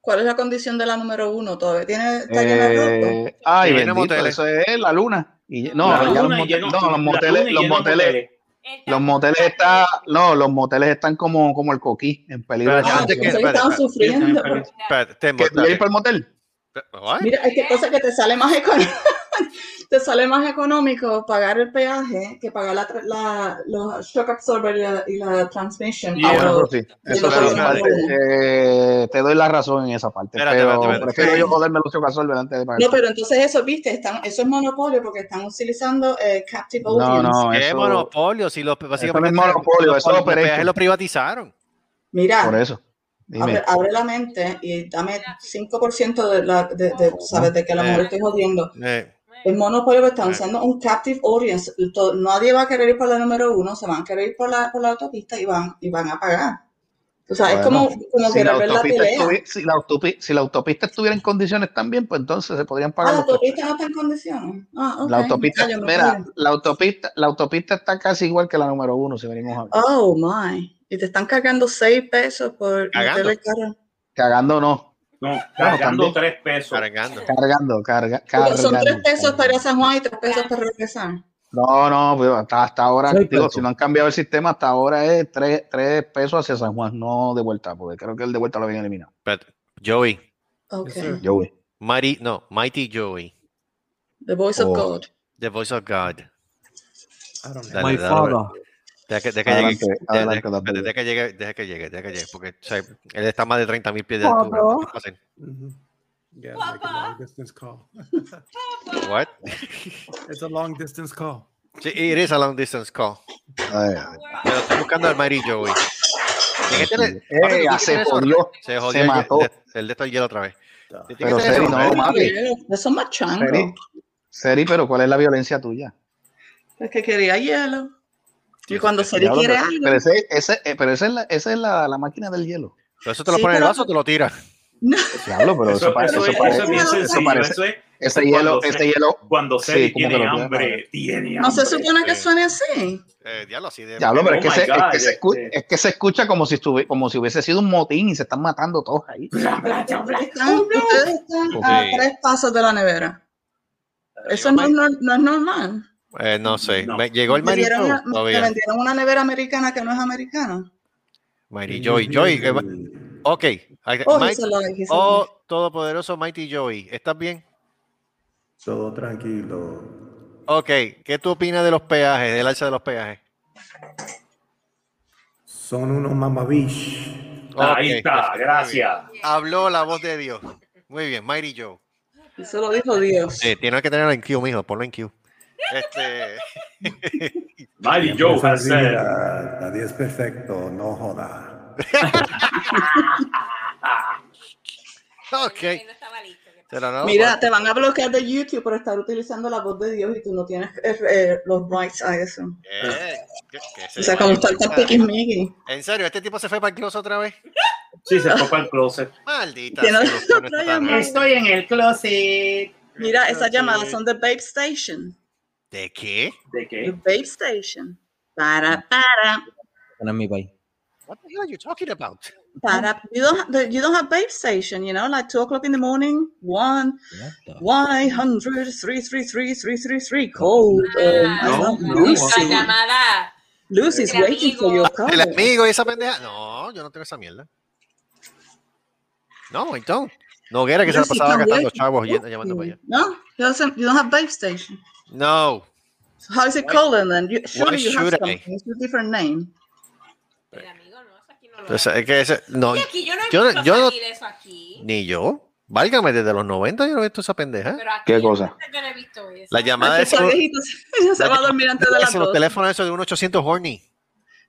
¿Cuál es la condición de la número uno? ¿Todavía tiene está llena? Eh, ay, bendito, moteles. eso es la luna. Y, no, La ya los, luna y moteles, lleno- no, los moteles, los de moteles, los moteles están, no, los moteles están como, como el coquí, en peligro de Espérate, Ah, antes chance. que- estaban espérate. sufriendo. Espérate, te- ¿Que tú quieres ir para el motel? What? Mira, es que cosa que te sale más económico, te sale más económico pagar el peaje que pagar la, tra- la- los shock absorber y la, y la transmission. Yeah. Ah, eso sí, eso sí, parte, eh, te doy la razón en esa parte, Espérate, pero espérate, espérate. prefiero yo joderme Lucio Casolver antes de pagar. No, pero entonces eso, viste, están, eso es monopolio porque están utilizando eh, captive No, audience. no, ¿Qué eso, monopolio? Si los, básicamente, no es monopolio, los- eso los peajes lo privatizaron. Mira, por eso. Abre, abre la mente y dame 5% de, la, de, de, ¿sabes? de que a lo mejor estoy jodiendo. Eh, El monopolio que Eh. usando un captive audience. To- nadie va a querer ir por la número uno, se van a querer ir por la, por la autopista y van, y van a pagar. O sea, es como, como si, la la autopista estuvi- si, la autopi- si la autopista estuviera en condiciones también, pues entonces se podrían Ah, pagar la los costos. autopista no está en condiciones. Ah. La autopista, Ah, mira, la autopista, la autopista está casi igual que la número uno, si venimos a ver. Oh, my. Y te están cargando 6 pesos por Cagando. Cagando no, No, cargando. 3 pesos. Cargando. cargando, carga, Porque son 3 cargando, pesos para ir cargando. a San Juan y 3 pesos para regresar. No, no, pero hasta, hasta ahora, digo, si no han cambiado el sistema, hasta ahora es 3, pesos hacia San Juan, no de vuelta, porque creo que el de vuelta lo habían eliminado. Espérate. Joey. Ok. sir. Yo, güey. Mighty, no, Mighty Joey. The voice of Oh. God. The Voice of God. I don't know. Dale, My dale, father. Deja que, deja que Adelante, llegue. adelante, deja- David. deja que llegue, deja que llegue, deja que llegue, porque o sea, él está más de 30 mil pies de altura. Yeah, like a long distance call. What? it's a long distance call. Sí, it is a long distance call. Ay, ay. Pero estoy buscando al Mighty Joey. ¿Tiene Eh, papi, ya ¿tú se jodió. Se jodió Se el, mató. de- el de esto hielo otra vez. Pero Seri, no, mami. Eso es más chango. Seri, pero ¿cuál es la violencia tuya? Es que quería hielo. Y cuando Seri Diablo, quiere pero, algo. pero ese, ese, eh, pero esa es, la, esa es la, la máquina del hielo. Pero eso te lo Sí, pone en el vaso o te lo tira. Diablo, pero eso, Eso, parece, eso eso es, parece, eso es bien eso sencillo. parece- Eso es, ese hielo, cuando ese se- hielo, Cuando Sí, como que tiene puede hambre, tiene No se hambre. supone que sí. suene así. Eh, diablo, así de. Diablo, pero es, Oh que se, es, que se este- es que se escucha como si, estuvi- como si hubiese sido un motín y se están matando todos ahí. Están- ustedes están a Sí. tres pasos de la nevera. Eso no, es nor- no es normal. Eh, no sé. No. Me- llegó el Me Mighty dieron Joey una- me vendieron una nevera americana que no es americana. Mighty Joey. Joey. eh, ok. Ay, Oh, oh, todopoderoso Mighty Joey. ¿Estás bien? Todo tranquilo. Ok. ¿Qué tú opinas de los peajes, del alza de los peajes? Son unos mamabish. Ahí Ok, está, perfecto, gracias. Habló la voz de Dios. Muy bien, Mighty Joe. Eso lo dijo Dios. Sí, tienes que tenerlo en Q, mijo. Ponlo en Q. Este. Mighty Siempre Joe has Nadie es perfecto, no joda. ok. No. Pero no, Mira, te van a bloquear de YouTube por estar utilizando la voz de Dios y tú no tienes eh, eh, los rights a eso. eh, que se O sea, como están tan piquismiquis. En serio, este tipo se fue para el closet otra vez. Sí, se fue para el closet. Maldita. Totalmente. llamada. Estoy en el closet. Mira, esas llamadas son de Babe Station. ¿De qué? ¿De The qué? Babe Station. Para, para, No mi país. What the hell are you talking about? para. You don't, the- you don't have Babe Station, you know, like 2 o'clock in the morning, 1, What the- 100 333 333 code. Um, No, no, La Lucy. llamada. Lucy's waiting for your call. ¿El amigo y esa pendeja? No, yo no tengo esa mierda. No, I don't. Noguera que se la pasaba gastando chavos yendo- llamando para allá. No, you don't, you don't have Babe Station. No. So how is it called then? You, surely you have I? something. It's a different name. El amigo no, eso aquí no lo Entonces, es que ese, no, aquí yo no he yo visto yo no- salir eso aquí. ni yo. Válgame, desde los 90 yo no he visto esa pendeja. Pero aquí ¿Qué cosa? yo no he visto eso. La llamada Ay, es que ese viejito se- se va a dormir antes de las los dos. teléfonos esos de un 800 horny.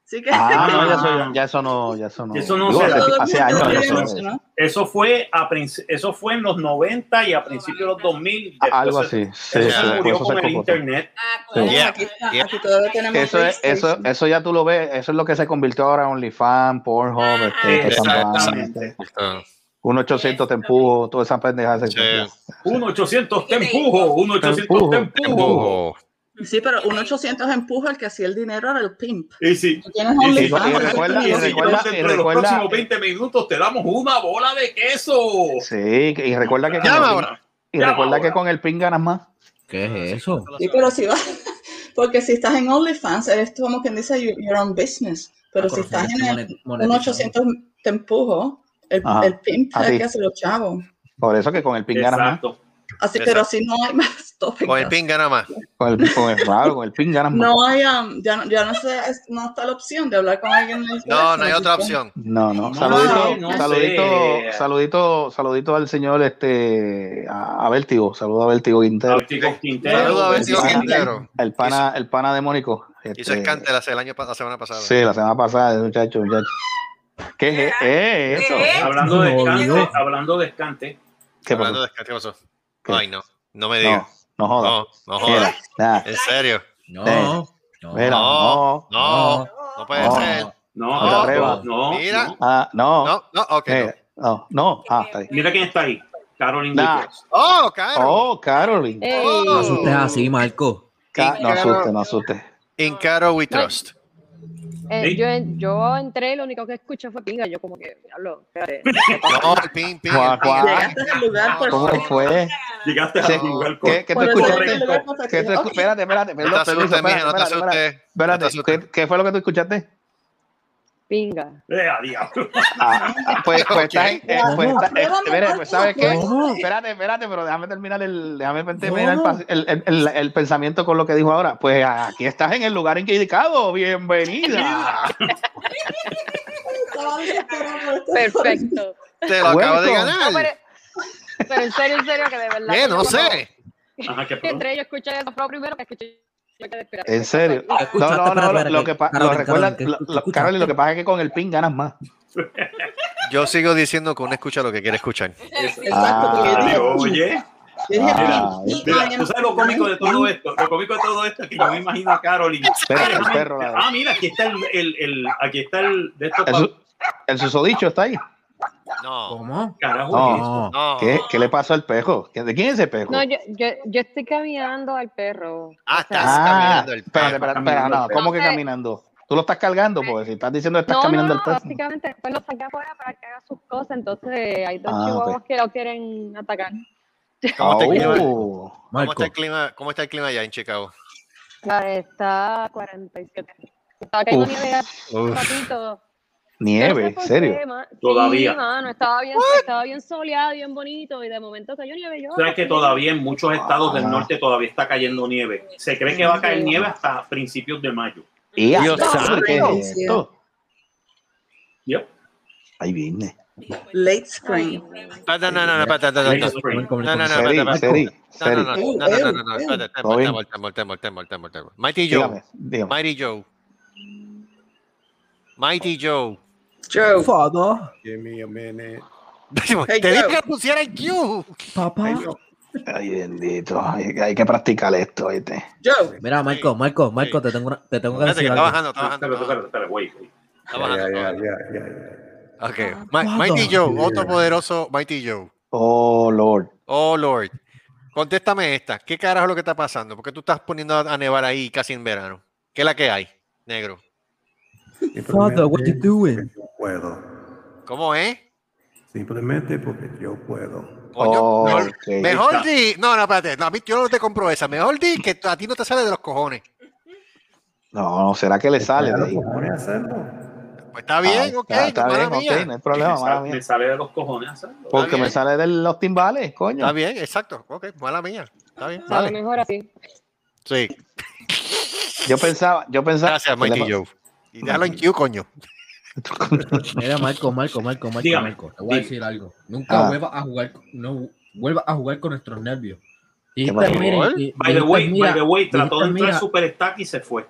Así que Ah, no, ya eso, ya eso no, ya eso no. Eso no Digo, se hace, hace años eso eso, ¿no? Eso fue, a eso fue en los 90 y a principios de los 2000. Después Algo se- así. Sí, Eso sí, murió eso con se el cocotó. Ah, internet. Sí. Aquí, Yeah. aquí todavía tenemos Eso, es, eso, eso ya tú lo ves, eso es lo que se convirtió ahora en OnlyFans, Pornhub, Ah, este, Exactamente. Ah, un 800 te empujo, toda esa pendeja se Sí. Un 800 te empujo, un 800 te empujo. Sí, pero un 800 empujo, el que hacía el dinero era el pimp. Y Tú tienes y OnlyFans, recuerda- y recuerda- y los próximos 20 minutos te damos una bola de queso. Sí, y recuerda que con Llama el pin- ahora. y Llama recuerda que ahora. con el pin ganas más. ¿Qué es eso? Sí, pero si vas, porque si estás en OnlyFans, eres como quien dice you- your own business. Pero Ah, si estás en el, un monetizado. 800 te empujo, el, el pimp es el que hace los chavos. Por eso que con el pin ganas más. Así, Exacto. pero si no hay más tópicos. Con el pin gana más. Con el, con el, claro, con el pin ganas más. No hay, um, ya, no- ya no, sé, es- no está la opción de hablar con alguien. en el No, no hay otra opción. No, no. Saludito, no saludito, sé. saludito, saludito al señor este a, a Vértigo. Saludo a Vértigo Quintero. A sí. Quintero. El pana, el pana demónico. Hizo este, escante la, el año, pa- la semana pasada. Sí, la semana pasada, muchacho, muchacho. ¿Qué es eh, eso? ¿Qué? Hablando de escante, hablando de escante, ¿Qué Hablando pasó? de escante, ¿qué pasó? ¿Qué? Ay, no. No me No, digas. no jodas. No, no jodas. nada, En serio. No, no, mira, No, no, no, no puede no. ser. No, No no, no, Mira. no. Ah, no. No, no, ok. Eh, no, no. Ah, está ahí. Mira quién está ahí. Caroline Nah. Oh, claro. Oh, Caroline. Ey. No asustes así, Marco. Ca- no asuste, no asuste. In Caro we trust. Eh, Sí. yo, yo entré, lo único que escuché fue pinga. Yo, como que, diablo, espérate. No. Llegaste al lugar ¿Cómo fue? Llegaste Sí. a lugar ¿Qué, qué tú escuchaste? al. ¿Qué tú. Espérate, espérate, No te asustes, mija, no te asustes. No te Espérate, asustes. ¿qué, qué fue lo que tú escuchaste? Pinga. Eh, diablo. Ah, pues, pues estás en- eh, pues, eh, mire, pues sabes qué, espérate, espérate, pero déjame terminar el, déjame terminar el, el, el- el- pensamiento con lo que dijo ahora. Pues aquí estás en el lugar indicado, bienvenida. Perfecto. Te lo acabo de. No, ganar. pero, pero en serio, en serio, que de verdad. ¿Qué? No yo sé. Ajá, qué cuando Entré y escuché eso fue lo primero que escuché. En ¿qué serio. No, no, no, lo, que- que pa- Carolyn, lo recuerda, Carolyn, ¿qué lo- que pasa es que con el pin ganas más. Yo sigo diciendo que uno escucha lo que quiere escuchar. Exacto, porque yo Ah, dije, oye, Ah, "Pin, mira, pin, tú sabes lo cómico de todo esto. Lo cómico de todo esto es que yo me imagino a la- Ah, mira, aquí está el, el, el- aquí está el de estos El, su- el susodicho está ahí. No. ¿Cómo? carajo. No. No. ¿Qué, ¿Qué le pasó al pejo? ¿De quién es ese pejo? No, yo, yo, yo estoy caminando al perro. Ah, estás Ah, caminando el espérate, perro. Caminando espérate, no, el perro. ¿cómo que caminando? Tú lo estás cargando, porque si estás diciendo que estás No, caminando no, el perro. básicamente después lo saqué afuera para que haga sus cosas. Entonces hay dos Ah, chihuahuas ok. que lo quieren atacar. ¿Cómo está el clima? Oh, ¿Cómo está el clima? ¿Cómo está el clima allá en Chicago? Está a 47. Estaba cayendo nieve un ratito. Nieve, No sé ¿en por serio? qué, Todavía. Mano, estaba bien, estaba bien soleado, bien bonito, y de momento cayó nieve. Yo, O sea que todavía en muchos estados del norte todavía está cayendo nieve. Se cree que va a caer nieve hasta principios de mayo. Y Dios ¿qué santo. es esto? Yep. Ahí viene. Late spring. No, no, no, no. No, no, no, No, no. Mighty Joe. Mighty Joe. Joe. Father, Give me a minute. Hey, Te dije que pusiera el Q. papá. Ay, bendito. Hay, hay que practicar esto, ¿viste? Joe. Mira, Marco, Marco, Marco, te tengo, una- te tengo que decir está bajando, está bajando. Está. Ok. Mighty Joe, Yeah. otro poderoso Mighty Joe. Oh, Lord. Oh, Lord. Contéstame esta. ¿Qué carajo es lo que está pasando? ¿Por qué tú estás poniendo a a nevar ahí casi en verano? ¿Qué es la que hay, negro? Father, what you doing? Puedo. ¿Cómo es? Simplemente porque yo puedo. Coño, Oh, mejor, di. No, no, espérate. No, a mí yo no te compro esa. Mejor di que a ti no te sale de los cojones. No, no, ¿será que le sale de pone a hacerlo. Pues está bien, Ah, ok. Está, bien, mía. ok, no hay problema, me, sale, mía. me sale de los cojones hacerlo. Porque me sale de los timbales, coño. Está bien, exacto. Ok, mala mía. Está bien, vale. mejor así. Sí, Yo pensaba, yo pensaba. gracias, Mikey Joe. Y déjalo en Q, coño. Mira, Marco, Marco, Marco, Marco, Dígame. Marco, te voy a decir algo. Nunca Ah. vuelvas a jugar, no vuelvas a jugar con nuestros nervios. Y By the way, mira, by the way, trató de entrar Super Stack y se fue.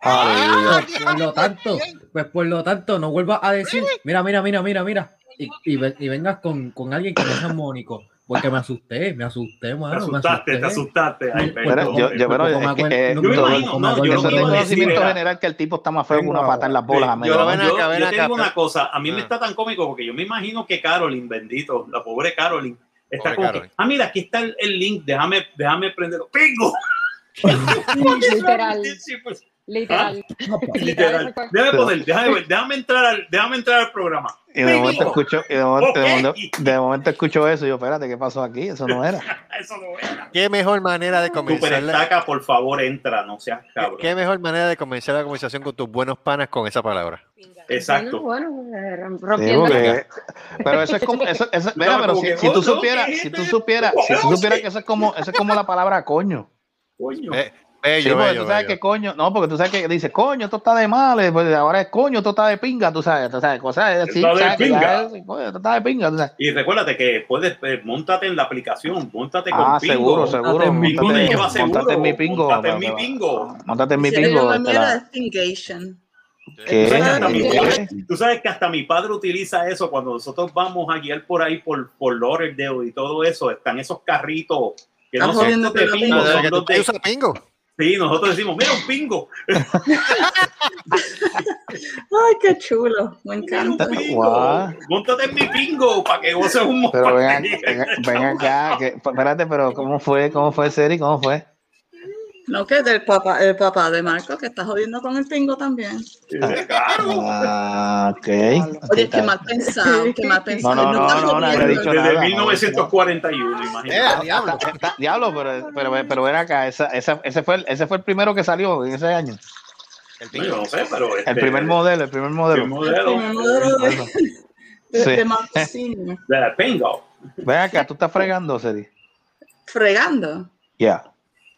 Aleluya. Pues, por lo tanto, pues por lo tanto, no vuelvas a decir, mira, mira, mira, mira, mira, y, y vengas con, con alguien que no sea Mónico, porque me asusté, me asusté, Te mano, me asustaste, te asusté. asustaste. Ay, Pero yo, yo, pero es me que, eh, no imagino, no, yo eso decir conocimiento era- general que el tipo está más feo que una pata en las bolas a medio. Yo, ven yo- acá, ven yo acá, te digo una cosa, a mí me Ah. está tan cómico porque yo me imagino que Carolyn, bendito, la pobre Carolyn, está Pobre como Carolyn. que, ah, mira, aquí está el, el link, déjame, déjame prenderlo. ¡Pingo! Literal, Sí, pues, literal. literal. Déjame poner, déjame, déjame entrar al, déjame entrar al programa. Y de momento escucho, y de momento, de Ok. momento, de momento escucho eso y yo, espérate, ¿qué pasó aquí? Eso no era. Eso no era. ¿Qué mejor manera de Super comenzar Estaca, por favor, entra, no seas cabrón. ¿Qué mejor manera de comenzar la conversación con tus buenos panas con esa palabra? Exacto. Bueno, bueno, eh, porque- pero eso es como, eso, eso- mira, No, pero si, tú oh, supieras, ¿qué si tú supieras, si tú supieras que eso es como, eso es como la palabra coño. Coño. Eh, Sí, bello, porque bello, tú sabes bello. que coño, no, porque tú sabes que dice coño, esto está de mal, eh, pues ahora es coño, esto está de pinga, tú sabes, tú sabes, cosas así, Está de pinga. esto está de pinga, tú sabes. Y recuérdate que puedes, eh, montate en la aplicación, montate con Ah, Pingo. seguro, seguro, montate, lleva seguro. montate en mi pingo, Montate en mi pingo. montate en mi pingo. ¿Qué? Tú sabes, que hasta mi, ¿Qué? tú sabes que hasta mi padre utiliza eso cuando nosotros vamos a guiar por ahí por, por Lauderdale y todo eso. Están esos carritos que no son de pingo, son que los de, pingo. Sí, nosotros decimos, mira un pingo. Ay, qué chulo. Me encanta. pingo. Guau. Móntate en mi pingo para que goces un Pero ven, montón. ven, ven acá, que, espérate, pero ¿cómo fue? ¿Cómo fue, Seri? ¿Cómo fue? No, que del papá, el papá de Marco que está jodiendo con el pingo también. Ah, ok. Oye, qué mal pensado, qué mal pensado. no, no, no, no había jodiendo. dicho Desde nada. 1941, Eh, imagínate. diablo, está- diablo, pero, pero, pero ven acá, esa, esa, ese, fue el, ese fue el primero que salió en ese año. No, yo no sé, pero El primer modelo, el primer El modelo. modelo El modelo de, de, Sí. de de la pingo. Ven acá, tú estás fregando, Seri. Fregando. Ya.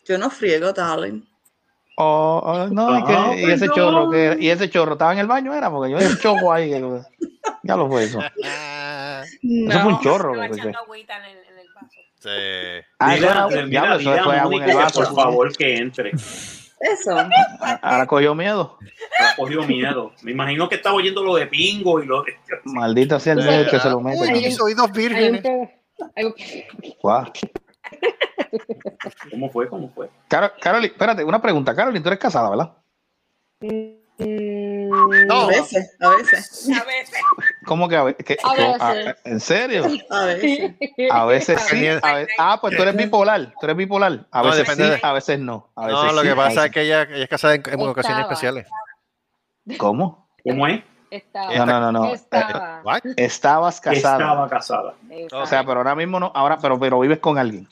Yo no friego, darling. Oh, oh, no, y, que- Ah, y ese chorro que era- y ese chorro estaba en el baño era porque yo vi un chorro ahí que- ya lo fue eso Ah, eso fue un No. chorro Estaba lo que echando agüita en el, en el vaso. sí. ah eso era, dile eso a fue agua en el vaso por favor que entre. Eso. ahora cogió miedo Ha cogido miedo. Me imagino que estaba oyendo lo de pingo y lo de. maldita sea el medio que se lo Uy, mete mis oídos Hay un vírgenes. hay un-. ¿Cómo fue? ¿Cómo fue? Caro- Carolyn, espérate, una pregunta. Carolyn, tú eres casada, ¿verdad? Mm, A No, veces, a veces, A veces. ¿Cómo que a veces? ¿Qué- A veces. ¿En serio? a veces. A veces sí. A ah, pues tú eres bipolar. Tú eres bipolar. A No, veces sí, de- a veces no. A veces no, lo sí, que a pasa es que ella, ella es casada en, en ocasiones Estaba. especiales. ¿Cómo? ¿Cómo es? Estaba. No, no, no, no. Estaba. Estabas casada. Estaba casada. O sea, pero ahora mismo no. Ahora, pero, pero vives con alguien.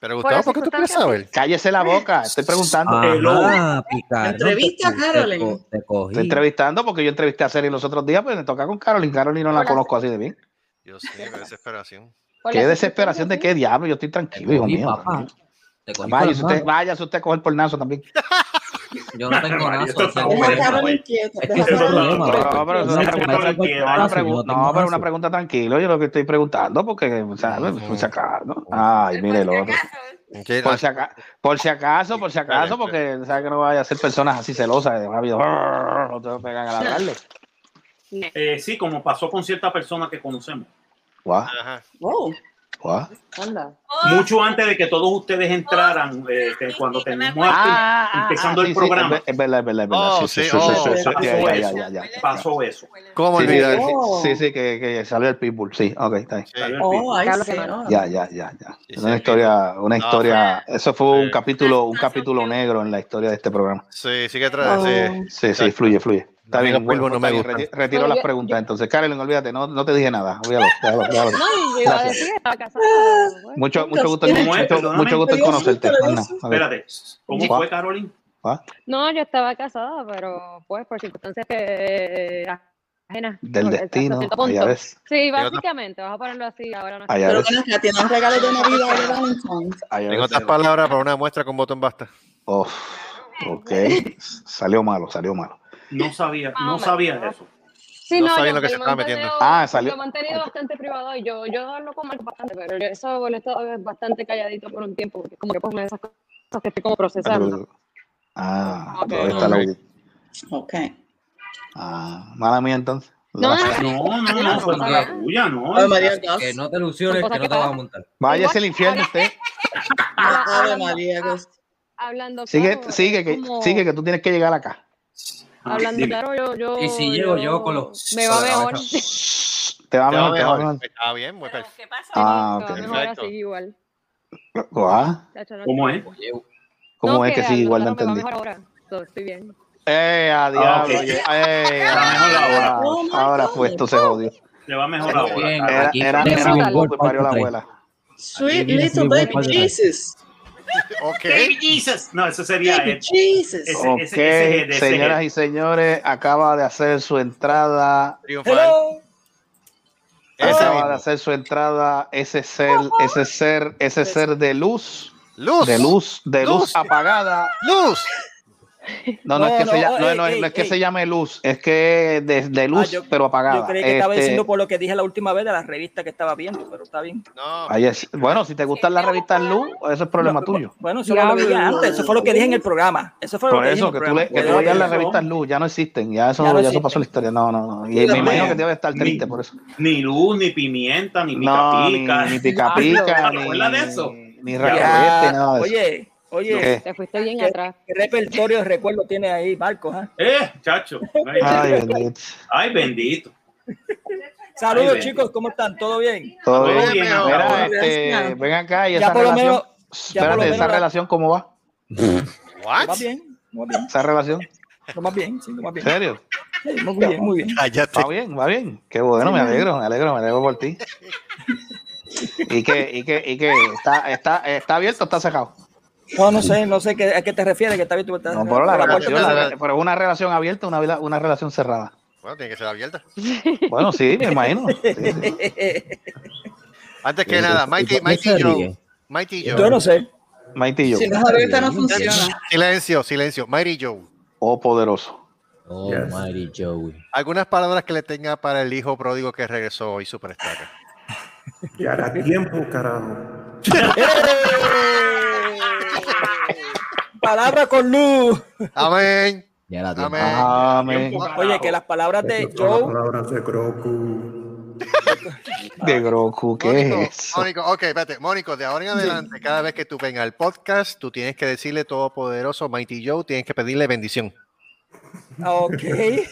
Pero Gustavo, ¿por qué tú quieres saber? Cállese la boca. Estoy preguntando. Picarón, Entrevista a Carolyn. te co- Te cogí. Estoy entrevistando porque yo entrevisté a Seri los otros días, pues me toca con Carolyn. Carolyn no la conozco así de bien. Dios mío, qué desesperación. ¿Qué desesperación de qué diablo? Yo estoy tranquilo, hijo mío. Vaya, si usted, vaya, si usted a coger por nazo también. Yo no tengo nada. está. No, pero una pregunta, tranquilo. Yo lo que estoy preguntando, porque, ¿sabes? Por si acaso, ¿no? Ay, mire el otro. ¿Qué? Por si, aca- por si acaso, por si acaso, porque sabe que no vaya a ser personas así celosas, de rápido, no te pegan a ladrarle. Eh, sí, como pasó con cierta persona que conocemos. Ajá. Wow. Anda. Mucho antes de que todos ustedes entraran, eh, que cuando terminamos Ah, ah, empezando ah, el sí, sí, programa. es verdad, es verdad, es verdad. Oh, sí, sí, sí, sí, oh, sí, sí, sí, pasó ya, ya, eso. ya, ya, ya. pasó eso. ¿Cómo Sí, sí, olvidar? Oh. sí, sí, que, que salió el Pitbull, sí, ok, está bien. Oh, ay, Carlos, sí. ¿qué oh. Ya, ya, ya, ya. Sí, Una sí. historia, una No, historia, eso fue un capítulo, un capítulo negro en la historia de este programa. Sí, sí que trae. Sí. Oh. Sí, sí, fluye, fluye. Está bien, bueno, Pitbull no me reti- retiro las yo- preguntas. Entonces, Carolyn, olvídate, no, no te dije nada. Mucho, mucho gusto, ¿Cómo es? mucho, mucho gusto en conocerte. Espérate, ¿cómo fue, Carolyn? ¿Ah? No, yo estaba casada, pero pues por circunstancias que ajenas. Del destino, allá ves, Sí, básicamente, vamos a ponerlo así. Ahora no allá Pero ves, que no, tiene un regalo de Navidad de Valentine's. ves. otras palabras, para una muestra con botón basta. Uf, ok, salió malo, salió malo. No sabía, Ah, no sabía eso. Sí, No no, yo- lo que se lo estaba metiendo. Ah, salió- Lo he mantenido bastante privado y yo, yo con Marco bastante, pero yo eso lo he estado bastante calladito por un tiempo, porque como que pongo esas cosas que estoy como procesando. Ah, Ok, todavía está la Ok. Ah, mala mía entonces. No, No, no, no, fue mala tuya, no. Que no te ilusiones, que no te vas a montar. Váyase al infierno usted. Ave María. Hablando Sigue, sigue, que, sigue que tú tienes que llegar acá. Ah, Hablando dime. claro, yo, yo. Y si llego yo con los- Me va mejor. Te va Te va mejor, te va mejor. mejor. Está bien, muy perfecto. ¿qué pasa? Ah, ok. mejor Perfecto. así igual. Ah, ¿Cómo es? ¿Cómo No, es que sí? hablando Igual no entendí. va mejor ahora. Estoy bien. ¡Eh, a Ah, diablo! ¡Eh, ahora! Oh, pues, esto se jodió. Te va mejor ahora. bien. Carolyn. Era, era, era Civil un War poco y parió la abuela. Sweet little baby. Jesus. Ok. Baby Jesus. No, eso sería Baby Ed. Jesus. Ese- ese- Ok, ese es de- ese señoras y señores, acaba de hacer su entrada. Triunfal. Acaba de hacer su entrada ese ser, ese ser, ese ser de luz, Luz. de luz, de luz Luz. apagada. Luz. No, no, es que, No, se, no, llama- no, ey, no, ey, no es que ey. se llame luz, es que de, de luz, Ah, yo- pero apagada. Yo creí que estaba Este, diciendo por lo que dije la última vez de la revista que estaba viendo, pero está bien. No. ahí es- bueno, si te gustan las revistas luz, eso es problema No, tuyo. Bueno, eso no lo veía Diablo. antes, eso fue lo que dije en el programa. Eso fue lo Por que dije eso, en que el tú, le, que tú veías las revistas luz, ya no existen, ya eso, Ya no ya eso pasó la historia. No, no, no. Y me imagino que debe estar Ni- triste por eso. Ni luz, ni pimienta, ni pica ni, pica. ni pica pica, ¿Te ni, acuerdas de eso? ni Ya, raquete, nada de eso. Oye, Oye, ¿Qué? Te fuiste bien ¿Qué? atrás. ¿qué repertorio de recuerdo tiene ahí, Marcos? ah? Eh, chacho. Ay, Ay, bendito. ay, bendito. Saludos, Ay, chicos, ¿cómo están? ¿Todo bien? Todo bien. bien, Mira, este, ven acá y Ya esa por lo relación. menos- ya por lo Espérate, menos esa la- relación, ¿cómo va? What? ¿Más bien? ¿Más bien? Esa relación. ¿No más bien? Sí, no más ¿En bien. serio? Sí, muy bien, muy bien. Cállate. Va bien, va bien. Qué bueno, me alegro, me alegro, me alegro por ti. ¿Y que, y que, y que está, está, está abierto o está cerrado? No, no sé, no sé qué, a qué te refieres, que está bien estás- No, pero la la relación, puerta la- está- pero es una relación abierta, una, una relación cerrada. Bueno, tiene que ser abierta. Bueno, sí, me imagino. Sí, sí. Antes que ¿Y- nada, Mighty, Mighty se Joe. Mighty Yo Joe. no sé. Mighty y yo. Si no es abierta no funciona. Silencio, silencio. Mighty Joe. Oh, poderoso. Oh, Yes. Mighty Joey. Algunas palabras que le tenga para el hijo pródigo que regresó hoy, Superstar. Ya era tiempo, carajo. Palabra con luz. Amén. Ya la Amén. Amén. Oye, que las palabras de son las Joe. palabras de Grogu. De Grogu, ¿qué Mónico, es eso? Mónico, ok, espérate. Mónico, de ahora en adelante, cada vez que tú vengas al podcast, tú tienes que decirle todopoderoso Mighty Joe, tienes que pedirle bendición. Ok. Tienes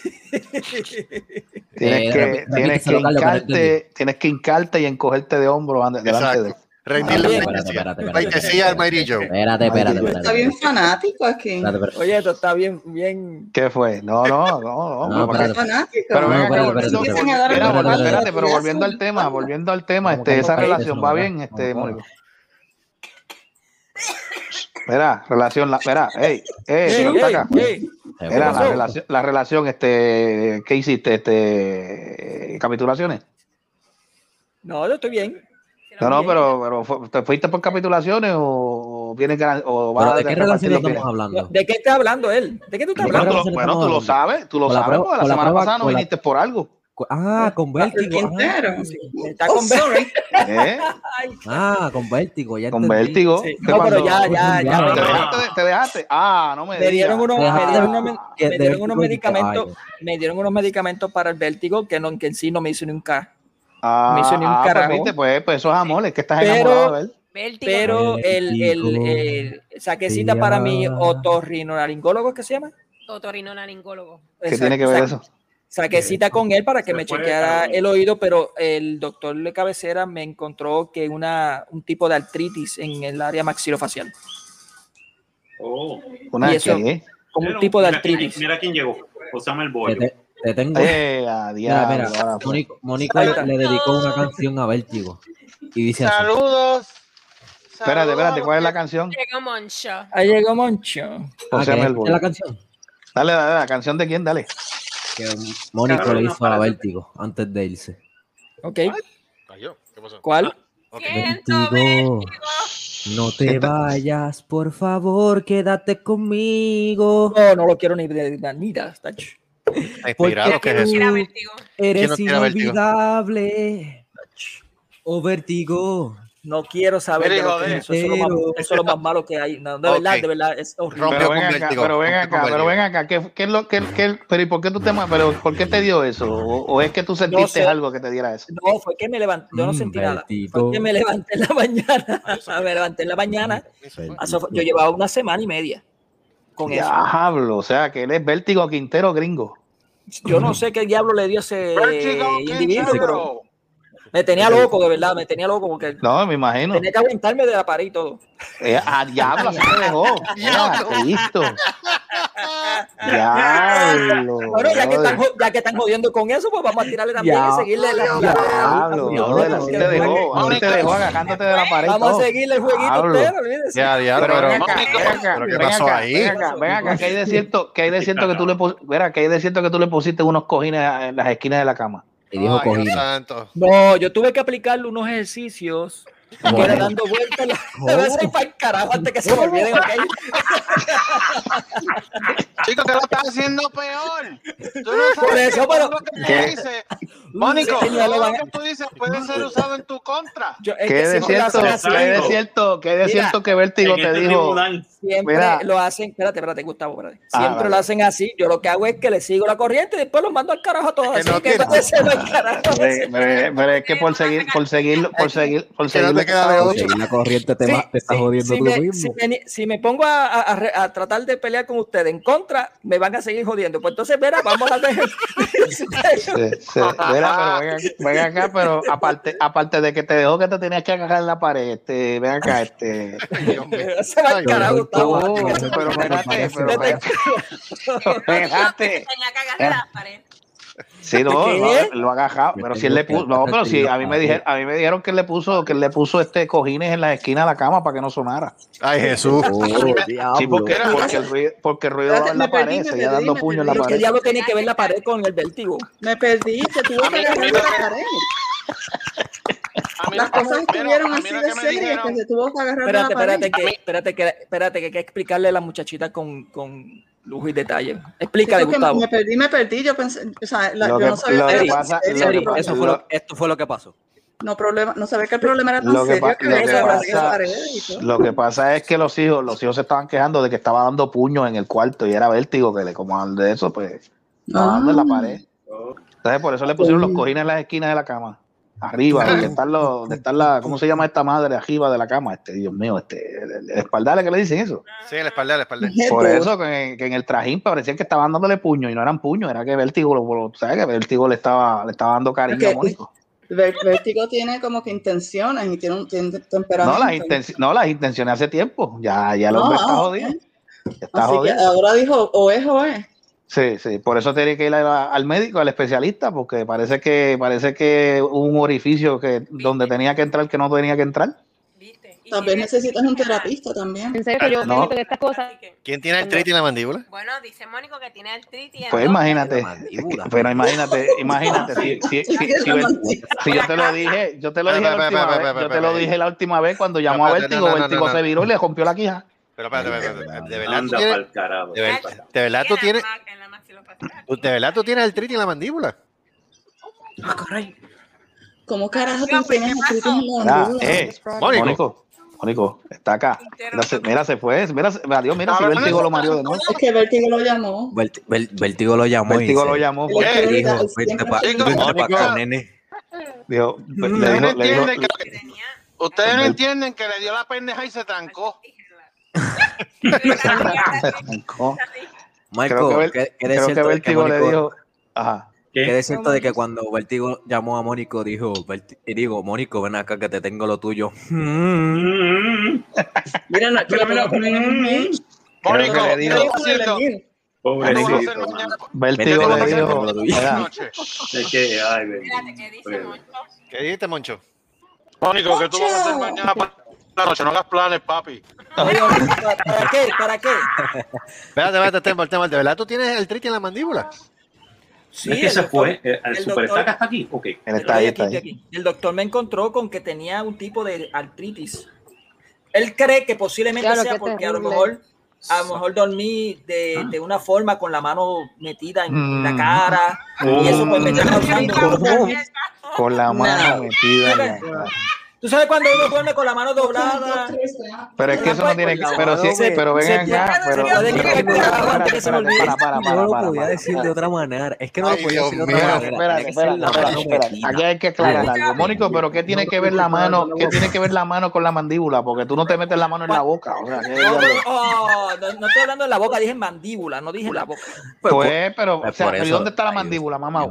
Eh, que, tienes que hincarte, tienes que hincarte y encogerte de hombro ande- delante de él. Rendirle Bien. pleitesía. Al Mighty Joe. Espérate, espérate, espérate. Está bien fanático aquí. Oye, esto está bien, bien. ¿Qué fue? No, no, no, no. No, pero- espérate. fanático. Pero espérate, pero volviendo al tema, volviendo al tema, este, esa relación va bien, este, Mónico. Mira, relación, la, mira, hey, hey, Ey, pero ven ey, acá. Mira, la relación, la relación, este, ¿qué hiciste? Este, capitulaciones. No, yo estoy bien. No, no, pero, pero fue- ¿te fuiste por capitulaciones o vienes o vas ¿De qué relación estamos hablando? ¿De qué está hablando él? ¿De qué tú estás ¿De qué Bueno, hablando? bueno, tú lo sabes, tú lo sabes, porque la semana pasada no viniste por algo. Ah, con vértigo. ah. Está Oh, con sorry. ¿eh? Ah, con vértigo. Ya Con entendí. vértigo. Sí. ¿Qué No, pero ya, ya, ya. ¿Te Ah. dejaste? de- ¿Te dejaste? Ah, no me Me dieron unos, me dieron unos, me- dieron vértigo medicamentos, me dieron unos medicamentos para el vértigo que, no, que en sí no me hizo ni un K. Ah, me hizo ni un ah, pues, carajo. viste, pues, pues eso es amor, es que estás Pero- enamorado de él. Pero el, el, el saqué cita para mi Ya. otorrinolaringólogo, ¿qué se llama? Otorrinolaringólogo. ¿Qué tiene que ver eso? Saqué cita con él para que Se me chequeara el oído, pero el doctor de cabecera me encontró que una un tipo de artritis en el área maxilofacial. Oh. ¿Una eso- qué? Como un tipo de artritis. Mira quién llegó. Osama el Bollo. Te- tengo. Eh, a Mira, mira. Mónico, le, dedicó una canción a Vértigo. Y dice así. Saludos. Espérate, espérate, Saludos. ¿cuál es la canción? Llegó Moncho. Ahí llegó Moncho. Ah, José ¿querés Melbourne. escuchar la canción? Dale, dale, la canción de quién, dale. Que Mónico le hizo a párate. Vértigo antes de irse. Ok. Cayó. ¿Qué pasó? ¿Cuál? Vértigo. No te vayas, por favor, quédate conmigo. No, no lo quiero ni de ni de- tacho. Inspirado, ¿qué es eso? Eres no inolvidable. Oh, Vértigo. No quiero saber de lo que es eso. Eso es, lo más, Pero- eso es lo más malo que hay. No, de verdad, Ok. de verdad, es horrible. Pero ven acá, Vértigo, pero ven acá, pero ven acá, ¿qué, qué es lo que, qué- pero ¿y por qué tú te pero por qué te dio eso? ¿O, o es que tú sentiste sé. algo que te diera eso? No, fue que me levanté, yo no Mm, sentí nada. Fue que me levanté en la mañana. me levanté en la mañana. Eso fue- Yo llevaba una semana y media con eso. Diablo, o sea, que él es vértigo Quintero gringo. Yo no sé qué diablo le dio ese Vértigo, individuo, Quintero. Me tenía loco, de verdad, me tenía loco porque No, me imagino. tenía que aguantarme de la pared y todo. Eh, a diablo, así te dejó. Ya, Cristo. Diablo. Bueno, ya que, están, ya que están jodiendo con eso, pues vamos a tirarle también Ya. y seguirle la, Diablo, así te dejó. Así te dejó no, agarrándote de la pared. Vamos a seguirle el jueguito Diablo. entero, olvídese. Ya, diablo, Pero pero, ven acá, Mónico, ven acá, ¿pero qué ven pasó acá, ahí? ven acá, ven acá, que hay de cierto, que hay de cierto que tú le pus- verá, que hay de cierto que tú le pusiste unos cojines en las esquinas de la cama. Y dijo Ay, Dios cojina. santo. No, yo tuve que aplicarle unos ejercicios que era dando vueltas. La... Debe ser para el carajo antes que se me olviden, ¿ok? Chico, te lo estás haciendo peor. Tú no Por sabes eso, que pero- ¿Qué? Mónico, lo que tú dices puede ser usado en tu contra. Yo, es hay de siempre lo cierto, hay de cierto, que hay de Mira, cierto que Vértigo te este dijo. tribunal. siempre Mira. lo hacen, espérate, espérate, Gustavo, espérate. Ah, Siempre vale. lo hacen así. Yo lo que hago es que le sigo la corriente y después los mando al carajo a todos. Que así no que tiene- entonces se va al carajo. Pero, es que por seguir, por seguir, por seguir, por seguir la corriente te, Sí, va- te está jodiendo si tú me, mismo. si me- si me pongo a, a- a re- a tratar de pelear con ustedes en contra, me van a seguir jodiendo. Pues entonces, verá, vamos a ver. Mira, pero ven, ven acá, pero aparte, aparte de que te dejó que te tenías que agarrar en la pared, este, ven acá, este. Se va al carajo. Gustavo. Pero espérate, pero espérate. Espérate. Tenía que agarrar la pared. Sí, no, lo ha agajado, Me pero si él le puso, no, pero si a mí me dijeron, a mí me dijeron que él le puso, que él le puso este cojines en la esquina de la cama para que no sonara. Ay, Jesús. Oh, diablo. Sí, porque, porque el ruido, porque el ruido daba en la pared, me seguía perdí, dando puño en la perdí. ¿Qué pared. diablo tiene que ver la pared con el vértigo? Me perdí, se tuvo que agarrar la pared. A mí, Las cosas estuvieron así de serias que se tuvo que agarrar Espérate, la pared. espérate, que, espérate, que, espérate, que hay que explicarle a la muchachita con, con lujo y detalle. Explícale, Sí, Gustavo. me perdí, me perdí. Yo pensé, o sea, la- yo que- no sabía lo que que era pasa- serio, lo que el problema. Eso fue lo, esto fue lo que pasó. no problema, no sabía que el problema era tan Lo que serio que lo había que pasa-. Lo que pasa es que los hijos, los hijos se estaban quejando de que estaba dando puños en el cuarto y era vértigo que le como de eso, pues estaba dando en la Ah. pared. Entonces por eso le pusieron los cojines en las esquinas de la cama. Arriba, donde están los, donde están la, ¿cómo se llama esta madre arriba de la cama? Este, Dios mío, este, el, el espaldar, ¿qué le dicen eso? Sí, la espalda, la espalda. Por eso que, que en el trajín parecía que estaban dándole puño y no eran puños, era que Vértigo, lo, ¿sabes? Que Vértigo le estaba, le estaba dando cariño Porque- a Mónico. Vértigo tiene como que intenciones y tiene un tiene temperamento. No las, intenci- no, las intenciones hace tiempo. Ya, ya el No, hombre está ah, jodido. ok. Ya está Así que jodido. ahora dijo o es o es. Sí, sí, por eso tiene que ir a- al médico, al especialista, porque parece que parece que hubo un orificio que donde tenía que entrar que no tenía que entrar. ¿Viste? Tal vez necesitas un terapista también. En serio que yo No. medito de estas cosas. Así que- ¿Quién tiene artritis en la mandíbula? Bueno, dice Mónico que tiene artritis. en Pues dos imagínate, pero imagínate, imagínate, si, si, si, si- si Ver- si yo te lo dije, yo te lo dije la última vez, yo te lo dije la última vez cuando llamó a Vértigo, Vértigo se viró y le rompió la quija. Pero espérate, espérate, espérate, ¿de verdad tú Anda tienes, pa'l carajo. de verdad tú tienes, de verdad tú tienes artritis en la mandíbula? ¿Cómo carajo tú tienes ¿qué artritis en la mandíbula? eh, Mónico. Mónico, Mónico, está acá. Mira, se, mira, se fue, mira, se- adiós, mira, si Vértigo lo mareó de nuevo. Es que Vértigo lo llamó. Vértigo lo llamó Vértigo y lo llamó, pues, dijo, vente acá, nene. Ustedes no dijo, le dijo, entienden que, Tenía- ustedes no Él- entienden que le dio la pendeja y se trancó. Que Ver- ¿qué, qué de creo que que Vértigo le Mónico- dijo, ajá, qué ¿Qué? de cierto de que cuando Vértigo llamó a Mónico dijo, y digo, Mónico, ven acá que te tengo lo tuyo. Mira, no, Mira, mira, mira, Mónico, que le ¿qué dijo- estás haciendo? ¿Qué Pobrecito. vas a hacer mañana Vértigo Vete, le dijo? Es que, ¿qué dijiste, Moncho? Mónico, ¿qué tú vas a hacer mañana la noche? No hagas planes, papi. Oye, ¿Para, para qué? ¿Para qué? Espérate, espérate, Tembol, Tembol, ¿de verdad tú tienes artritis en la mandíbula? Sí, es que el se doctor- fue. El, el super doctor- está aquí. Ok. él está ahí, está ahí. El doctor me encontró con que tenía un tipo de artritis. Él cree que posiblemente Claro, sea porque a lo mejor a lo mejor dormí de, de una forma con la mano metida en la Mm. cara y eso pues me está causando. Con la mano No. metida en la cara. Tú sabes cuando uno duerme con la mano doblada. Pero es que eso no tiene que, pero sí, Se- pero ven acá, pero, pero- para, para, no para, lo para, podía decir de otra manera. Es que no lo podía decir de otra manera. Espérate, espérate. Aquí hay que aclarar algo. Mónico, pero ¿qué tiene que ver la mano? ¿Qué tiene que ver la mano con la mandíbula? Porque tú no te metes la mano en la boca. O sea, ¿qué No, diablo? oh, no, estoy hablando de la boca, dije mandíbula, no dije la boca. Pues, pero, Pues o sea, por ¿y dónde está la mandíbula, mamá?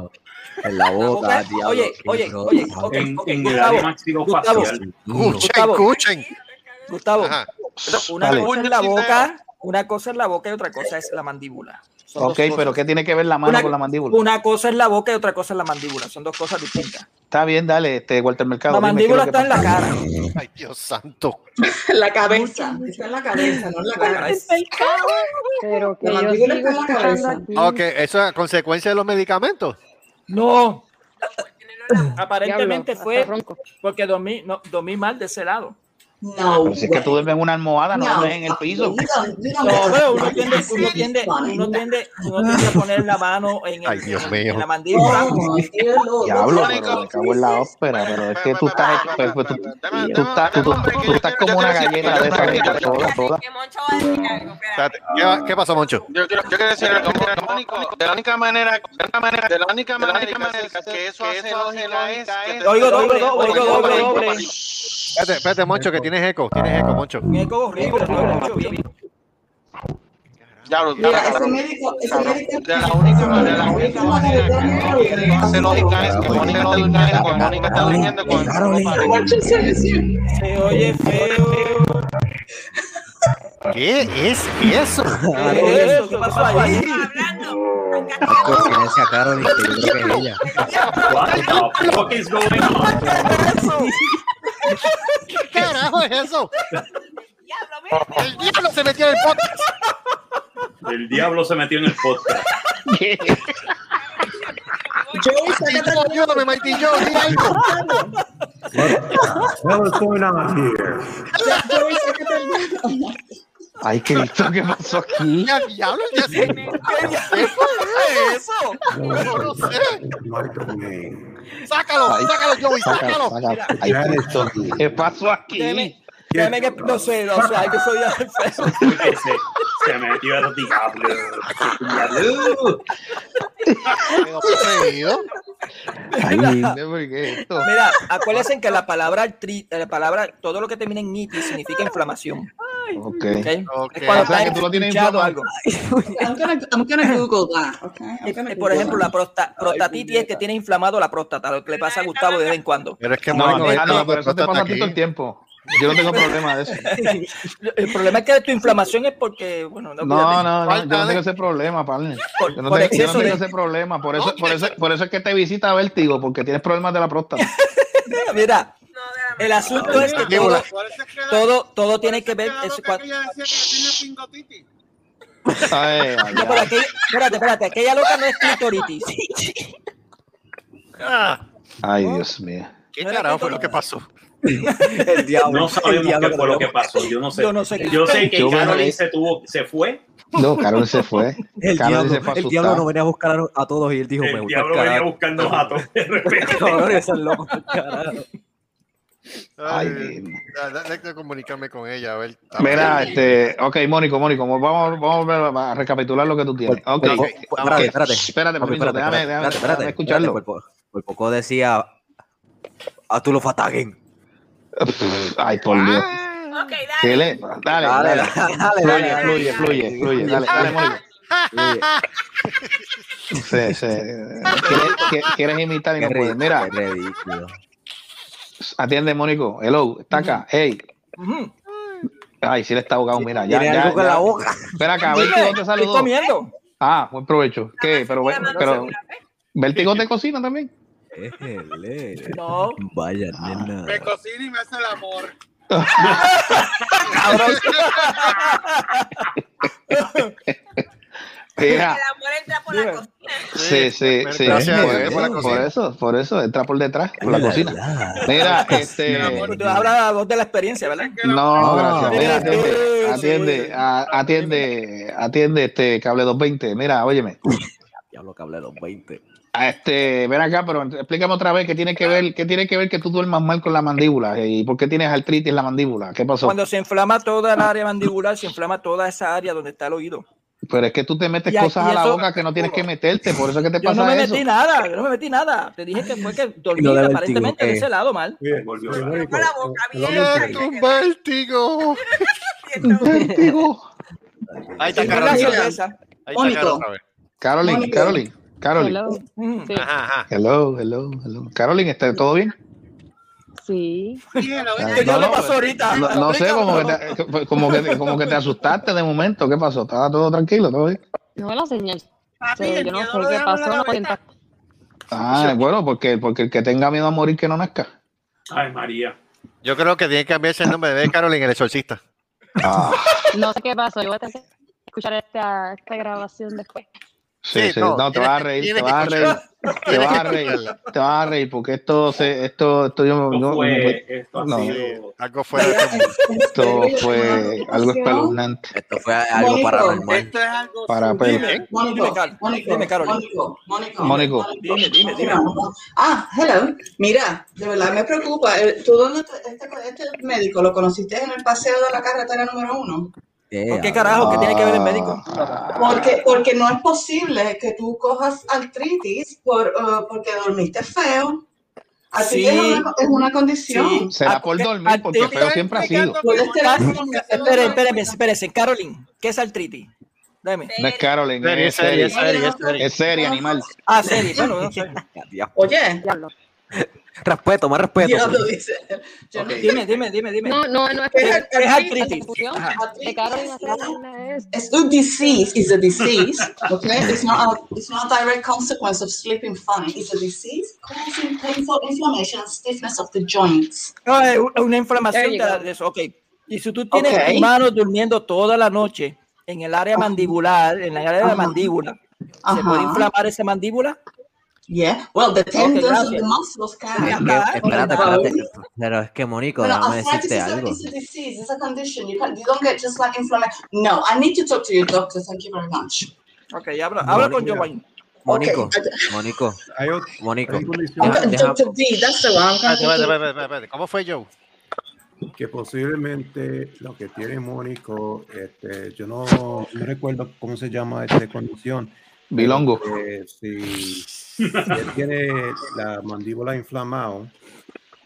En la boca, oye, oye, oye, ok, En, en el área Escuchen, Gustavo. escuchen. Gustavo, Ajá. una Dale. cosa es la boca, una cosa es la boca y otra cosa es la mandíbula. Son Ok, pero. ¿qué tiene que ver la mano Una- con la mandíbula? Una cosa es la boca y otra cosa es la mandíbula. Son dos cosas distintas. Está bien, dale, este, Walter Mercado. La mandíbula ¿qué es está en la cara. Ay, Dios santo. La cabeza. Está en la cabeza, no en la cara. Pero que La mandíbula está en la cabeza. Ok, eso es a consecuencia de los medicamentos. No, aparentemente Diablo, fue porque dormí, no, dormí mal de ese lado. No. Pero si es que tú duermes en una almohada, no, No, duermes en el piso. No, pero uno tiende, uno tiende, uno tiende, uno tiende a poner la mano en, el- Ay, Dios en- mío. en la mandíbula. Oh, Diablo, pero me cago en la ópera, pero es que tú estás, pues, pues, tú, estás, como una galleta de esa toda, toda. ¿Qué, pasó, Moncho? Yo quiero, decir algo, de la única manera, de la única manera, de la única manera que eso hace lógica es Oigo doble, oigo doble, doble. Espérate, espérate, Moncho, que tienes eco. Tienes eco, Moncho. Un eco horrible, no lo bien. Diablo, Mira, diablo, ese médico, ese cabrón. médico. De la única manera, de la única manera que hace lógica es que Mónica está durmiendo, Mónica está durmiendo con el Watch Se oye feo. ¿Qué es eso? ¿Qué es eso? ¿Qué pasó ahí? Marco, silencia a Carolyn, que yo creo que es ella. What the fuck is going on? ¿Qué carajo es eso? Diablo, mira. El diablo se metió en el podcast. El diablo se metió en el podcast. Joey, sácate Ayúdame, Mighty Joe, di algo. What is going on here? Joey, sácate el- Ay, Cristo, ¿qué pasó aquí? Ya, diablo, ya sé. ¿Qué es eso? No lo sé. My domain. Sácalo, sácalo, Joey, Sácalo, sácalo. sácalo. Ay, Cristo, ¿qué pasó aquí? Déjeme, déjeme que, no sé, no sé, ay, que soy se, se metió el diablo. Diablo. Ay, ¿por qué esto? Mira, acuérdense que la palabra, la palabra, todo lo que termina en itis significa inflamación. Ok. ¿ok? Ok. Es cuando O sea, que tú lo tienes algo. I'm gonna, I'm gonna Google that, okay? I'm gonna Eh, Por Google ejemplo, that. la prosta- prostatitis es que tiene inflamado la próstata, lo que le pasa a Gustavo de vez en cuando. Pero es que No, no, pero de eso te pasa a todo el tiempo. Yo no tengo problema de eso. El problema es que tu inflamación es porque, bueno, no, No, no, no, yo no tengo ese problema, partner. Por- Yo no por tengo, yo no exceso tengo de- ese problema. Por eso, por, eso, por eso es que te visita Vértigo, porque tienes problemas de la próstata. Mira, el asunto es que todo, todo, todo tiene que ver. es cua- Ay, ay, No, pero ay. aquella- espérate, espérate, aquella loca no es clitoritis. Ah, Ay, Dios mío. ¿Qué carajo fue lo que pasó? El diablo. No el sabemos diablo qué fue lo que pasó. Yo no sé. Yo no sé. Yo sé que Yo se tuvo, se fue. No, Carol se fue. El Carol diablo, se fue el diablo no venía a buscar a, a todos y él dijo, me El diablo venía buscando a todos de repente. Cabrón, eso es loco, pa'l carajo. Ay, Ay, Déjame comunicarme con ella, a ver. Mira, este, ok, Mónico, Mónico, vamos, vamos a a recapitular lo que tú tienes. Ok, Por- por- ok, espérate, espérate. espérate, espérate, déjame, espérate, déjame, espérate, déjame escucharlo. espérate, Por, por poco decía a tú lo fataguen. Ay, por Dios. Ok, ¿Qué dale. le? Dale, Dale, dale, dale, dale, Fluye, dale. fluye, fluye, fluye. Dale, dale, Mónico. Oye, Sí, sí. ¿Quieres, quieres imitar y no puedes? Mira. Atiende, Mónico. Hello, está acá. Hey. Ay, sí le está ahogado, mira. Ya, ya, algo con ya. la boca. Espera acá, te Estoy saludó. comiendo. Ah, buen provecho. ¿Qué? Pero, pero, Vértigo te cocina también. Éjele. No. Vaya, nena. Me cocina y me hace el amor. Mira, El amor entra por la cocina. sí, sí, sí. Gracias Por, Dios por la por cocina. eso, por eso, entra por detrás, por la La, cocina. Mira, este. Tú hablas de la experiencia, ¿verdad? No, gracias. Mira, atiende, sí. atiende, a- atiende, atiende este cable 220. Mira, óyeme. Diablo que hablé los 20. a Este, ven acá, pero explícame otra vez qué tiene que ver, qué tiene que ver que tú duermas mal con la mandíbula y por qué tienes artritis en la mandíbula. ¿Qué pasó? Cuando se inflama toda el área mandibular, se inflama toda esa área donde está el oído. Pero es que tú te metes Y cosas a la boca que no tienes que meterte, por eso es que te Yo pasa no me eso. metí nada, yo no me metí nada. Te dije que fue que dormí aparentemente de ese lado mal. Bien, Volvió bien, la boca un vértigo! Vértigo. Ahí está Carolina. Ahí está. Carolina. Caroline, Caroline. Hello. Mm. Hello, hello, hello. Caroline, ¿está todo bien? Sí. Ah, ¿Qué no, no, pasó ahorita? No, no sé, como que, te, como, que, como que te asustaste de momento. ¿Qué pasó? ¿Estaba todo tranquilo? ¿Todo bien? No la señal. Papi, Sí, el yo no miedo sé qué pasó. No cuenta. Ah, bueno, porque, porque el que tenga miedo a morir que no nazca. Ay, María. Yo creo que tiene que cambiarse el nombre de Carolina el exorcista. Ah, No sé qué pasó. Yo voy a tener que escuchar esta, esta grabación después. Sí, Sí, sí, no, no, te vas a reír, te vas a reír, te vas a reír, te vas a reír, porque esto, se, esto, esto yo no, Esto no- fue, esto no, sido Algo mundo. esto fue algo espeluznante Esto fue algo Mónico. paranormal. Esto es algo para Pedro. Dime, Mónico. Mónico, Dime, Carolina. Mónico, Mónico, Mónico. Dime, dime, dime. Ah, hello. Mira, de verdad me preocupa. Eh, ¿Tú dónde te- este, este médico lo conociste en el paseo de la carretera número uno? ¿Por qué carajo? ¿Qué tiene que ver el médico? Porque, porque no es posible que tú cojas artritis por, eh, porque dormiste feo. Artritis Sí. es, una, es una condición. Sí. Será Ah, por dormir, porque Artritis- feo siempre ha sido. Espere, espéreme, espérese. Carolyn, ¿qué es artritis? Dame. No es Carolyn, Serie, es serie, serie, serie, serie. es serie, animal. Ah, serio. Bueno, no sé. Oye. Respeto, más respeto. diablo dice. Yo no- Dime, dime, dime, dime. No, no, no es ¿Qué que es ¿Qué es artritis? es It's a disease. It's a disease. Okay, it's not a it's not a direct consequence of sleeping funny. It's a disease causing painful inflammation and stiffness of the joints. No, es una inflamación de, eso. Ok. Y si tú tienes Ok. tu mano durmiendo toda la noche en el área mandibular, en el área de la mandíbula, ¿se puede inflamar esa mandíbula? Yeah. Well, the tendons and gracias. the muscles Es can. que- espérate, espérate. Pero es que, Mónico, But déjame decirte algo. it's a disease. It's a condition. You can you don't get just like inflammation. No, I need to talk to your doctor. Thank you very much. Ok, habla, habla con. Giovanni. Mónico, Okay. Mónico, Mónico. D, that's the one. ¿Cómo fue Joe? que posiblemente lo que tiene Mónico, este, yo no, no recuerdo cómo se llama esta condición. Bilongo. si, si él tiene la mandíbula inflamada,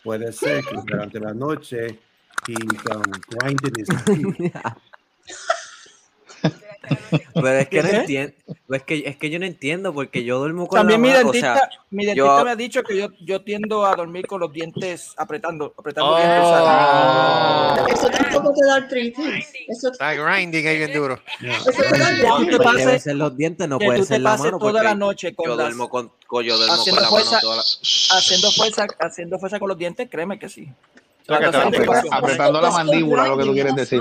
puede ser que durante la noche he's um, grinding his teeth. Pero es que no entiendo. Es que, es que yo no entiendo porque yo duermo con También la mi o dentista, sea, mi dentista yo- me ha dicho que yo, yo tiendo a dormir con los dientes apretando, apretando Oh. dientes. o sea, Eso tampoco te da artritis. Eso, Está grinding ahí bien duro. eso te da que te pases, los dientes, no que puede tú te ser la mano. toda la noche con yo las- duermo con, con- yo duermo con haciendo la mano fuerza, toda la... haciendo fuerza, haciendo fuerza con los dientes, créeme que sí. Creo que te va a Haciendo pegar. fuerza. Apretando la mandíbula, lo que tú quieres decir.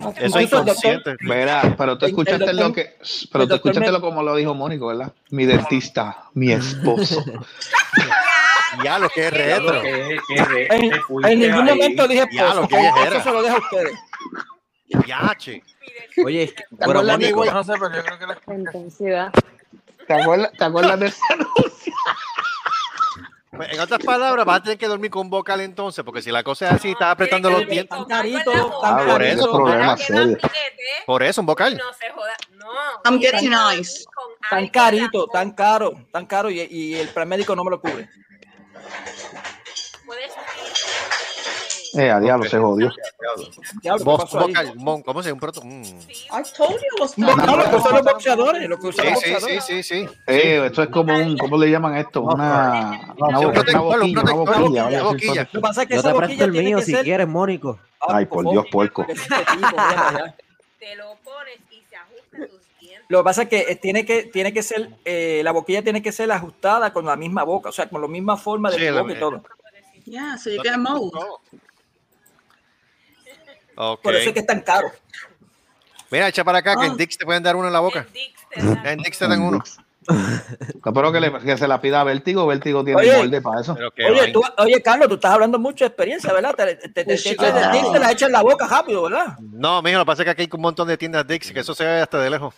Eso es Incluso doctor- inconsciente. Verá, pero tú escuchaste doctor- lo que, pero tú escuchaste me- lo como lo dijo Mónico, ¿verdad? Mi dentista, mi esposo. Ya lo que es Ya lo retro. que- que re- En, en ningún ahí. momento dije Ya, esposo, lo que eso viejera. se lo dejo a ustedes. Ya, che. Oye, es que- ¿Te pero Mónico? No sé, pero yo creo que la la intensidad. ¿Te acuerdas, ¿Te acuerdas de ese anuncio? Pues, En otras palabras, vas a tener que dormir con vocal entonces, porque si la cosa es así, estás apretando los dientes. Tan carito, Ah, tan por carito. eso. Por eso, un vocal. No se joda. No. I'm getting nice. Tan carito, tan caro, tan caro y, y el plan médico no me lo cubre. Puedes- Eh, a diablo, se jodió. Vocal, mon, ¿cómo se llama? Un proto. mm. I told you it was No, no, not. lo que usan los boxeadores, lo que usan Sí, los sí, sí, boxeadores. sí, sí. Eh, esto es como un, ¿cómo le llaman esto? Una, una, boquilla, una una. Lo que pasa es que yo esa te boquilla presto el mío si ser... quieres, Mónico. Ay, por Dios, puerco. Este. Te lo pones y se ajusta tus dientes. Lo que pasa es que eh, tiene que, tiene que ser, eh, la boquilla tiene que ser ajustada con la misma boca, o sea, con la misma forma de Sí, boca y todo. Yeah, so you get Por eso es que es tan caro. Mira, echa para acá, que Ah. en Dix te pueden dar uno en la boca. Dix te En Dix te dan uno. No, pero que, le, que se la pida a Vértigo, Vértigo tiene Oye. molde para eso. Oye, tú, oye, Carlos, tú estás hablando mucho de experiencia, ¿verdad? Te, te, te, te, Sí, te- claro. te- te la echas en la boca rápido, ¿verdad? No, mijo, lo que pasa es que aquí hay un montón de tiendas Dix, que eso se ve hasta de lejos.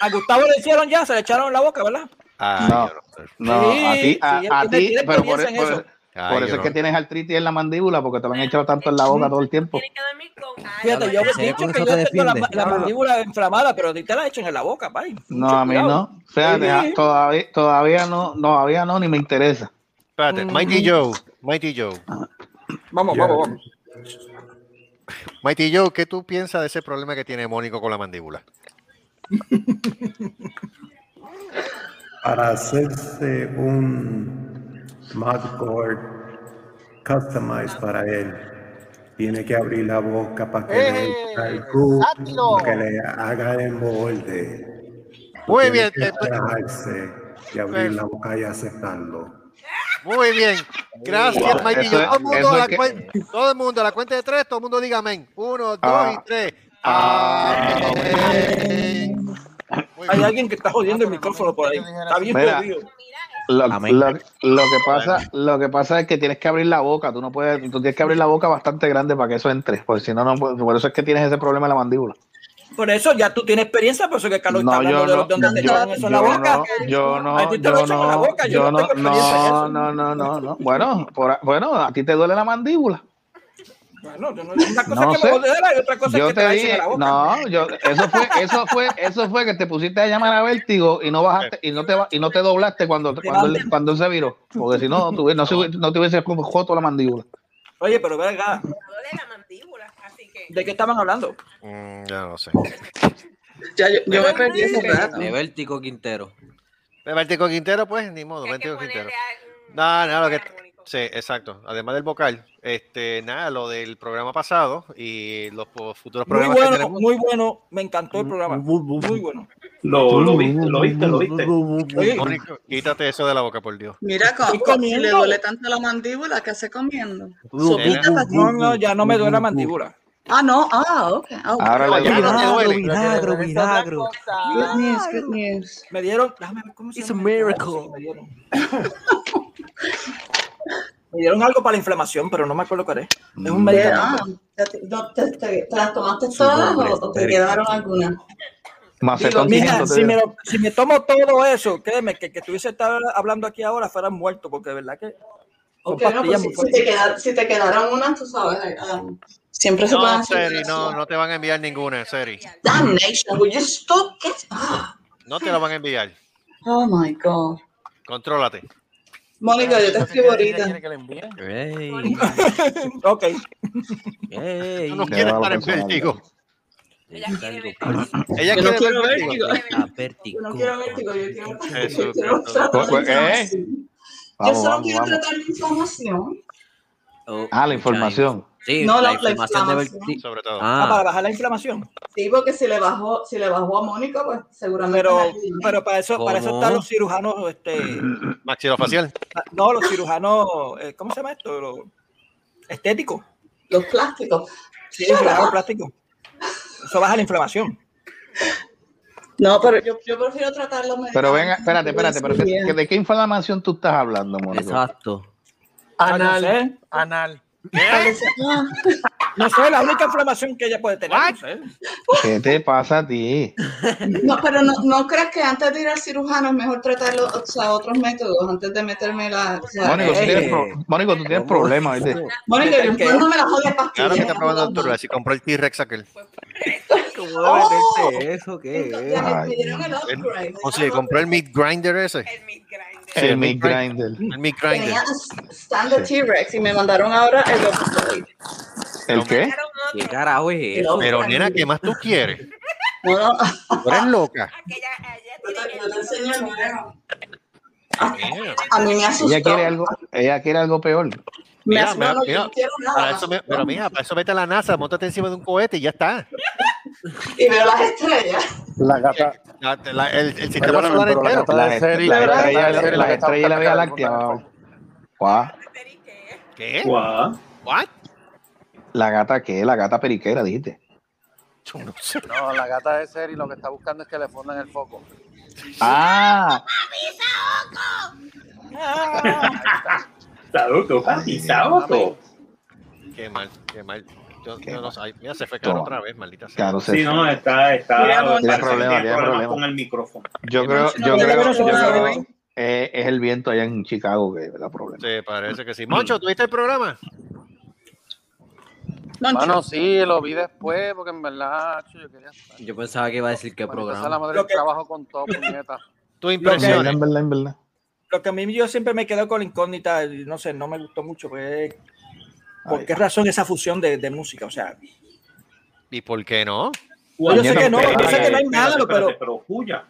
A Gustavo le hicieron ya, se le echaron en la boca, ¿verdad? Ay, No. no. No, Sí, a ti, a, a ti, pero por, experiencia en por- eso. Ay, por eso es no. que tienes artritis en la mandíbula, porque te van a echar tanto en la boca todo el tiempo. Tienes que dormir con algo. Fíjate, yo he dicho que yo te tengo la, mandíbula inflamada, pero a ti te la echan en la boca, pay. No, Mucho a mí cuidado. no. Fíjate, Sí. ah, todavía, todavía no, todavía no, ni me interesa. Espérate, Mighty Joe, Mighty Joe. Vamos, Ya. vamos, vamos. Mighty Joe, ¿qué tú piensas de ese problema que tiene Mónico con la mandíbula? Para hacerse un mudboard customized para él, tiene que abrir la boca para que, le, para el groove, para que le haga el molde. Muy Tiene bien, que eh, y abrir la boca y aceptarlo. Muy bien. Gracias, Wow. Todo el, mundo a la que- cuen- todo el mundo, a la cuenta de tres, todo el mundo diga amén. Uno, dos Ah. y tres. Ah. Amén. Hay alguien que está jodiendo el micrófono por ahí. Está bien Mira, jodido. Lo, Amén. lo- lo que pasa, lo que pasa es que tienes que abrir la boca, tú no puedes, tú tienes que abrir la boca bastante grande para que eso entre, porque si no, no por eso es que tienes ese problema en la mandíbula. Por eso ya tú tienes experiencia, por eso que Carlos No, está hablando de no, los- donde te yo, eso en la yo boca. no, yo A no, ti te lo yo echan en la no, boca, yo yo no no, tengo experiencia en no, no, no, no, no. Bueno, por a- bueno, a ti te duele la mandíbula. Bueno, yo no, una cosa No es que sé. me y otra cosa es Yo que te te dije, la boca. no, yo, eso fue, eso fue, eso fue que te pusiste a llamar a Vértigo y no bajaste y no te y no te doblaste cuando, cuando, él, cuando él se viró, porque si no, no, no te hubiese joto la mandíbula. Oye, pero venga, Duele la mandíbula, así que. ¿de qué estaban hablando? Mm, ya no sé. Ya, yo, yo me perdí ese rato. De Vértigo Quintero. De Vértigo Quintero, pues, ni modo, Vértigo Quintero. No, no, lo que. Sí, exacto. Además del vocal, este, nada, lo del programa pasado y los futuros Muy programas que bueno, tenemos. muy bueno. Me encantó el programa. Muy bueno. Lo, lo viste, lo viste, lo viste. Oye, Mónico, quítate eso de la boca, por Dios. Mira, comiendo. le duele tanto la mandíbula, ¿qué hace comiendo? No, no, ya no me duele la mandíbula. Ah, no, ah, ok. Ah. Ahora le Ya no te duele. Milagro, milagro. Good news, good news. Me dieron, déjame ver cómo se It's a llama. miracle. Me dieron. Me dieron algo para la inflamación, pero no me acuerdo cuál es. Es un medicamento. ah, ¿te, te- no, te- te- te las tomaste todas o, o te quedaron algunas? Macetón Mija, 500 te si me, lo- si me tomo todo eso, créeme que que tuviese estar hablando aquí ahora fuera muerto, porque de verdad que son Ok, no, pues si, si te fuertes. queda- si te quedaron unas, tú sabes, ah, siempre se No, hacer. Seri, no, no te van a enviar ninguna, Seri. Damnation, will you stop it? Ah, No te la van a enviar. oh my God. Contrólate. Mónica, yo te escribo ahorita. Ey, Ok. no va estar en vértigo. Ella quiere ver. Ella quiere vértigo. Vértigo. no quiero vértigo, yo quiero, yo solo quiero tratar la inflamación. Oh, Ah, la información. Sí, No, la, la- inflamación. Sobre todo. Ah, para Ah, bajar la inflamación. Sí, porque si le bajó, si le bajó a Mónica, pues seguramente. Pero, pero para eso, para eso están los cirujanos, este, Maxilofacial. no, los cirujanos, eh, ¿cómo se llama esto? Los estéticos. los plásticos. Sí, Shut cirujano up. plástico. Eso baja la inflamación. No, pero yo, yo prefiero tratar los Pero venga, espérate, espérate, pero ¿qué- qué- ¿de qué inflamación tú estás hablando, Mónica? exacto. Ah, sé, Anal. Ah, no sé, la única inflamación que ella puede tener. No sé. ¿Qué te pasa a ti? No, pero no, no crees que antes de ir al cirujano es mejor tratarlo, o sea, otros métodos, antes de meterme la. O sea, Mónico, tú eh, tienes, pro- Mónico, tú tienes problemas, ¿viste? Mónica, yo no me la jodas Claro que pastillas. está probando el turno, si compró el T-Rex aquel. ¿Cómo Oh. meterte eso? ¿Qué es? Ay, el. O sea, compró el Meat Grinder ese. El meat grinder. Sí, el Mick Grinder. El Meat Grinder. Tenía standard T-Rex y me mandaron ahora el upgrade. ¿El qué? ¿Qué carajo es El eso? Pero nena, ¿qué más tú quieres? No, no. Tú eres loca. Nuevo. Mira, A mí me asustó. Ella quiere algo, ella quiere algo peor. Me Mira, asustó, mira, mira, no quiero nada. para eso pero mija, para eso vete a la NASA, montate encima de un cohete y ya está. Y veo las estrellas. La gata. La- la- el, el sistema Perdóname, solar la entero. la las la que está estrellas y la Vía Láctea. Guau. ¿Qué? Guau. What? La gata qué, la gata periquera, dijiste. No sé. No, la gata de Seri lo que está buscando es que le pongan el foco. Ah, Saoco, papi, Saoco. Qué mal, qué mal. Yo, no Mira, se fue caro Toma. otra vez, maldita sea. claro, Sí, sí. no, está, está. Mira, tiene problema, tiene problemas problema. con el micrófono. Yo creo, yo creo, yo eh, es el viento allá en Chicago que da problema. Sí, parece que sí. Moncho, ¿tuviste el programa? Moncho. Mano, sí, lo vi después porque en verdad yo quería estar. Yo pensaba que iba a decir qué Manito, esa es la programa. madre que- trabajo con todo, puñeta. Tu En verdad, impresión. en verdad, en verdad. Lo que a mí yo siempre me quedo con la incógnita, no sé, no me gustó mucho, pues, ¿por qué razón esa fusión de, de música? O sea, ¿Y por qué no? yo sé que no, yo sé que no hay nada, pero pero Juya.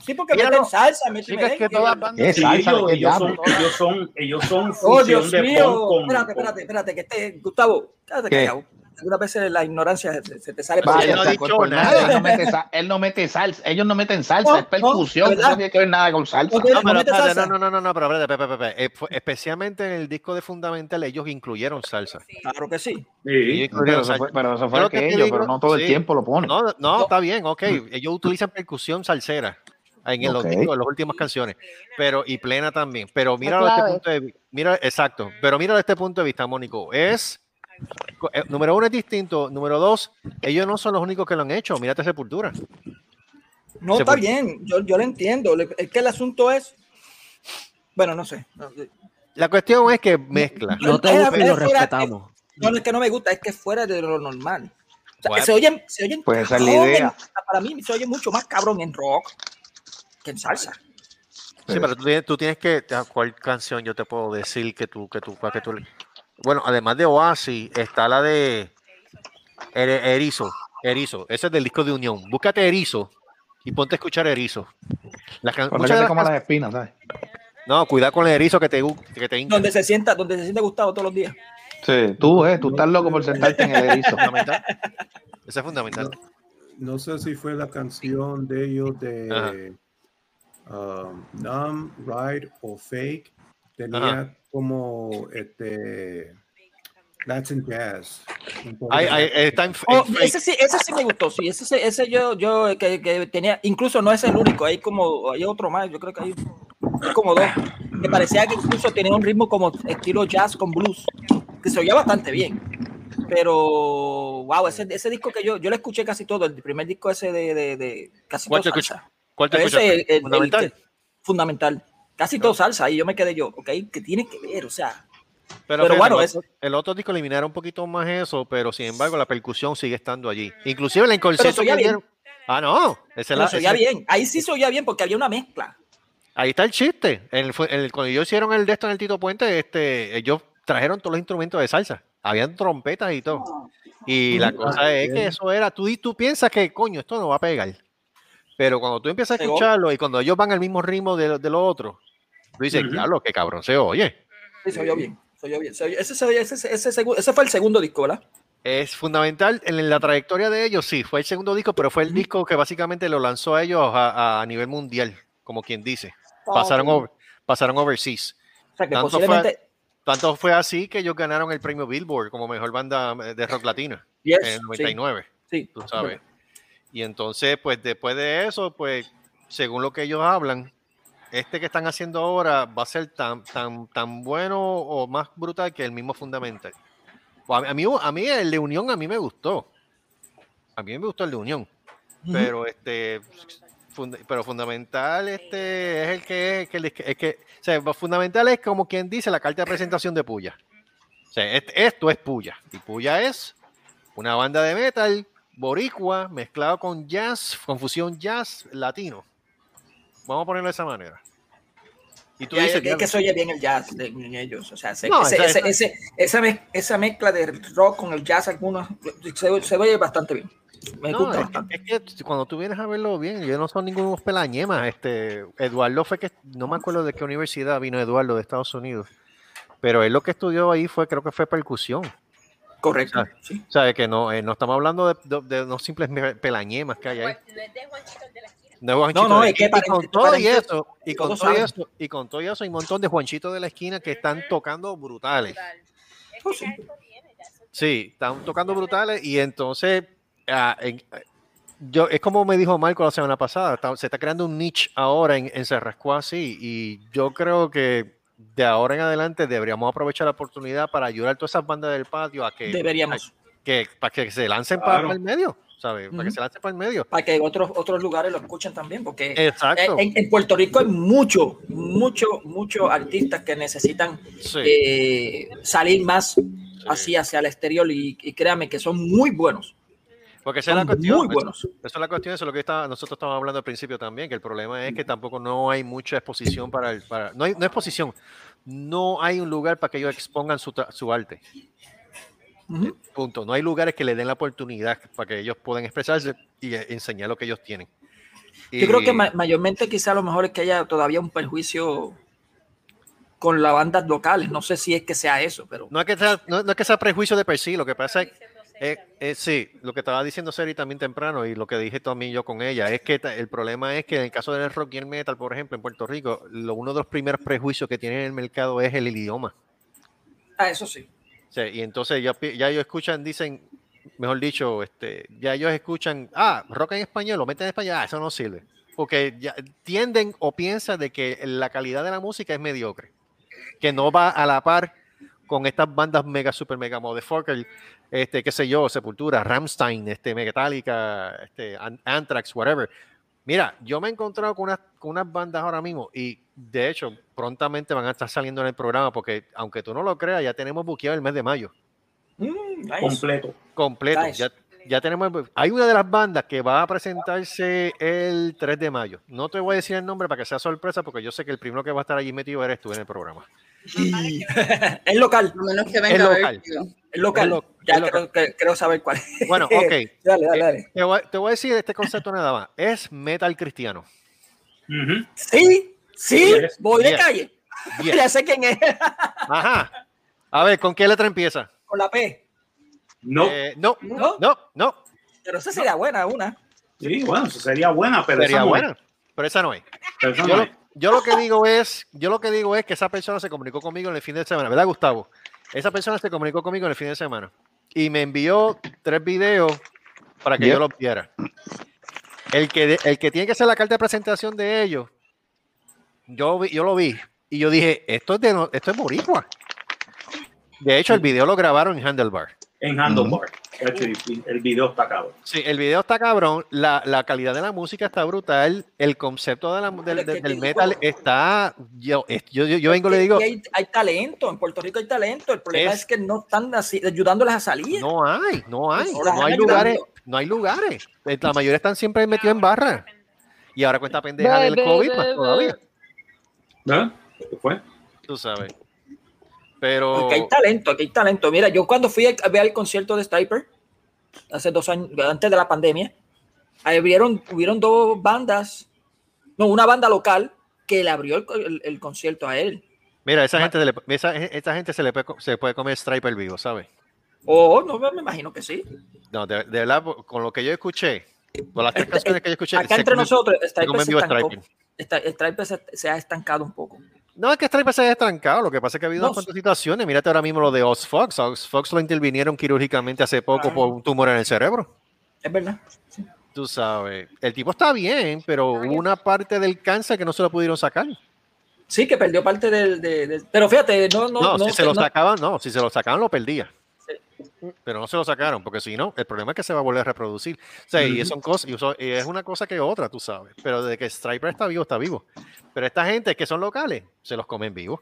sí porque meten salsa, meten que merengue. todas van ¿Qué Sí, salsa? ellos, ¿Qué ellos son, ellos son, ellos son Oh, fusión Dios de mío. pop con, espérate, espérate, espérate, que este, Gustavo, quédate ¿Qué? callado. Algunas veces la ignorancia se, se te sale nada, él, no mete sa- él no mete salsa, ellos no meten salsa, No, es percusión, no, tiene que ver nada con salsa. No, no pero salsa. no, no, no, no, pero espérate, espérate, espérate. Fue- Especialmente en el disco de Fundamental, ellos incluyeron salsa. Claro que sí. Ellos Sí. Pero eso fue, pero eso Yo fue lo que digo- pero no todo el tiempo lo ponen. No, no, está bien, ok. Ellos utilizan percusión salsera en, el- los Ok. discos, en las últimas canciones, pero y plena también. Pero mira este punto de mira, exacto. Pero mira este punto de vista, Mónico. Es número uno es distinto. Número dos, ellos no son los únicos que lo han hecho. Mírate Sepultura. No, está bien, yo, yo lo entiendo. Es que el asunto es. Bueno, no sé. No, La cuestión es que mezcla. No te Es- gusta y lo respetamos. No, no es que no me gusta, es que es fuera de lo normal. O sea, Bueno. se oyen, se oyen Pues esa es la idea. en- para mí se oye mucho más cabrón en rock que en salsa. Sí, pero tú tienes, tú tienes que. ¿a ¿Cuál canción yo te puedo decir que tú, que tú, que tú le- Bueno, además de Oasis, está la de Erizo. Erizo. Ese es del disco de Unión. Búscate Erizo y ponte a escuchar Erizo. Las can- Cuando muchas de te las como can- las espinas, ¿sabes? No, cuidado con el erizo que te, que te. Donde se sienta, donde se siente Gustavo todos los días. Sí, tú, eh, tú estás loco por sentarte en el erizo. Fundamental. Ese es fundamental. No sé si fue la canción de ellos de um, Numb, Ride o Fake. Tenía Ajá. Como este Jazz. está en, en Oh, ese sí, ese sí me gustó, sí, ese, ese yo, yo que, que tenía, incluso no es el único, hay como, hay otro más, yo creo que hay, hay como dos, que parecía que incluso tenía un ritmo como estilo jazz con blues, que se oía bastante bien, pero, wow, ese, ese disco que yo, yo lo escuché casi todo, el primer disco ese de, de, de casi todo ¿Cuál te salsa. escuchas? ¿Cuál te el- ¿Fundamental? fundamental, casi todo salsa, y yo me quedé yo, ok, que tiene que ver, o sea, Pero, Pero fíjate, bueno, el, es- otro, el otro disco eliminaron un poquito más eso, pero sin embargo la percusión sigue estando allí. Inclusive se oía que bien. dieron- Ah, no. Ese es pero la- se oía ese- bien, ahí sí se oía bien porque había una mezcla. Ahí está el chiste. En el fu- en el- cuando ellos hicieron el de esto en el Tito Puente, este, ellos trajeron todos los instrumentos de salsa. Habían trompetas y todo. Y la Ah, cosa es que bien. eso era, tú, y tú piensas que, coño, esto no va a pegar. Pero cuando tú empiezas a escucharlo y cuando ellos van al mismo ritmo de, lo- de lo otro, tú dices, qué cabrón se oye. Sí, se oyó bien. Se oyó bien. se oyó- ese, se oyó- ese, ese, segu- ese fue el segundo disco, ¿verdad? Es fundamental en la trayectoria de ellos, sí, fue el segundo disco, pero fue el disco que básicamente lo lanzó a ellos a, a nivel mundial, como quien dice. Pasaron, over- pasaron overseas. O sea, que Tanto fue- posiblemente. Tanto fue así que ellos ganaron el premio Billboard como mejor banda de rock latina Yes, en el 99, Sí, tú sabes. Y entonces, pues después de eso, pues según lo que ellos hablan, este que están haciendo ahora va a ser tan, tan, tan bueno o más brutal que el mismo Fundamental. A mí, a mí, a mí el de Unión a mí me gustó. A mí me gustó el de Unión. Pero este pero fundamental este es el que es, que es que o sea, fundamental es como quien dice la carta de presentación de Puya. O sea, est- esto es Puya y Puya es una banda de metal boricua mezclado con jazz, con fusión jazz latino. Vamos a ponerlo de esa manera. Y tú Y dices, es que "Diablo". se oye bien el jazz de, ellos. O sea, se- No, ese- esa- ese- esa- esa, mez- esa mezcla de rock con el jazz, algunos, se, se oye bastante bien. Me No, gusta es, bastante. que- es que cuando tú vienes a verlo bien, yo no son ningunos pelañemas. Este, Eduardo fue que, no me acuerdo de qué universidad vino Eduardo de Estados Unidos, pero él lo que estudió ahí fue, creo que fue percusión. Correcto. O sea, sí. O sea, que no, eh, no estamos hablando de, de- de no simples pelañemas que hay ahí. De Juanchito No, no, de la es que esquina, y con todo y eso, y con todo y saben. eso, y con todo y eso, hay un montón de Juanchitos de la esquina que están tocando brutales. Oh, sí. Sí, están tocando brutales y entonces ah, en- yo es como me dijo Marco la semana pasada, está- se está creando un niche ahora en, en Cerrasco así y yo creo que de ahora en adelante deberíamos aprovechar la oportunidad para ayudar a todas esas bandas del patio a que Deberíamos. que para que se lancen Claro. para, el medio, ¿sabes? Para que se lancen para el medio. Para que otros, otros lugares lo escuchen también, porque Exacto. en, en Puerto Rico hay mucho, mucho, muchos artistas que necesitan Sí. eh, salir más así hacia el exterior y, y créame que son muy buenos. Porque esa es la cuestión. muy buenos. Eso es la cuestión, eso es lo que está- nosotros estábamos hablando al principio también, que el problema es que tampoco no hay mucha exposición para el, para, no hay, no exposición, no hay un lugar para que ellos expongan su, su arte. Punto. No hay lugares que le den la oportunidad para que ellos puedan expresarse y eh, enseñar lo que ellos tienen. Yo creo que ma- mayormente quizá a lo mejor es que haya todavía un perjuicio con las bandas locales. No sé si es que sea eso, pero no es que sea, no, no es que sea prejuicio de per sí, lo que pasa es, Eh, eh, sí, lo que estaba diciendo Seri también temprano y lo que dije también yo con ella es que el problema es que en el caso del rock y el metal, por ejemplo, en Puerto Rico, lo- uno de los primeros prejuicios que tiene el mercado es el idioma. Ah, eso sí. Sí, y entonces ya, ya ellos escuchan, dicen, mejor dicho, este, ya ellos escuchan, ah, rock en español, lo meten en español, ah, eso no sirve. Porque ya tienden o piensan de que la calidad de la música es mediocre, que no va a la par con estas bandas mega, super mega motherfucker, este, qué sé yo, Sepultura, Ramstein, este, Metallica, este, An- Anthrax, whatever. Mira, yo me he encontrado con unas, con unas bandas ahora mismo y de hecho prontamente van a estar saliendo en el programa porque aunque tú no lo creas, ya tenemos buqueado el mes de mayo. nice. Completo. Completo. Nice. Ya, ya tenemos. Hay una de las bandas que va a presentarse el 3 de mayo. No te voy a decir el nombre para que sea sorpresa, porque yo sé que el primero que va a estar allí metido eres tú en el programa. es local. A menos que Es venga a ver, local. Es local. Es lo- ya es local. creo, que- creo saber cuál es. Bueno, ok. dale, dale, Eh, dale. Te voy, te voy a decir este concepto nada más. Es metal cristiano. Sí, sí, Yes, voy de yes, calle. yes. ya sé quién es. Ajá. A ver, ¿con qué letra empieza? Con la P. No. Eh, no, ¿No? no, no. Pero esa sería buena, una. Sí, bueno, sería buena, pero Sería esa no es. buena, pero esa no es. Pero esa Yo no lo, es. Yo lo que digo es, yo lo que digo es que esa persona se comunicó conmigo en el fin de semana, ¿verdad, Gustavo? Esa persona se comunicó conmigo en el fin de semana y me envió tres videos para que Yep. yo los viera. El que, el que tiene que ser la carta de presentación de ellos, yo, yo lo vi y yo dije, esto es, de, no- esto es boricua. De hecho, el video lo grabaron en Handlebar. En Handlebar. Actually, El video está cabrón. Sí, el video está cabrón, la, la calidad de la música está brutal, el concepto de la- del, metal está... Yo, es- yo, yo, yo vengo y le digo, hay, hay talento, en Puerto Rico hay talento. El problema Es- es, que no están así, ayudándoles a salir. no hay, no hay, no hay lugares, ayudando. no hay lugares. La mayoría están siempre metidos en barra. Y ahora con esta pendeja del COVID más ve. todavía, ¿Verdad? ¿Qué fue? tú sabes. Pero... Porque hay talento, aquí hay talento. Mira, yo cuando fui a ver el concierto de Striper, hace dos años, antes de la pandemia, ahí hubieron, dos bandas, no, una banda local que le abrió el, el- el concierto a él. Mira, esa gente, se le, esa, esa gente se le puede, se puede comer striper vivo, ¿sabes? Oh, no, me imagino que sí. No, de, de verdad, con lo que yo escuché, con las tres canciones que yo escuché, Acá entre comen- nosotros, Striper se estancó. striper. Esta- Striper se, se ha estancado un poco. No, es que Striper se haya estancado. Lo que pasa es que ha habido No, unas cuantas situaciones. Mírate ahora mismo lo de Oz Fox. Oz Fox lo intervinieron quirúrgicamente hace poco por un tumor en el cerebro. Es verdad. Tú sabes. El tipo está bien, pero hubo una parte del cáncer que no se lo pudieron sacar. Sí, que perdió parte del. de- de- pero fíjate, no, no, No, no, si se lo no- sacaban, no. Si se lo sacaban, lo perdía. Pero no se lo sacaron, porque si no, el problema es que se va a volver a reproducir. O sea, y, son cosas, y es una cosa que otra, tú sabes. Pero de que Striper está vivo, está vivo. Pero esta gente que son locales, se los comen vivos.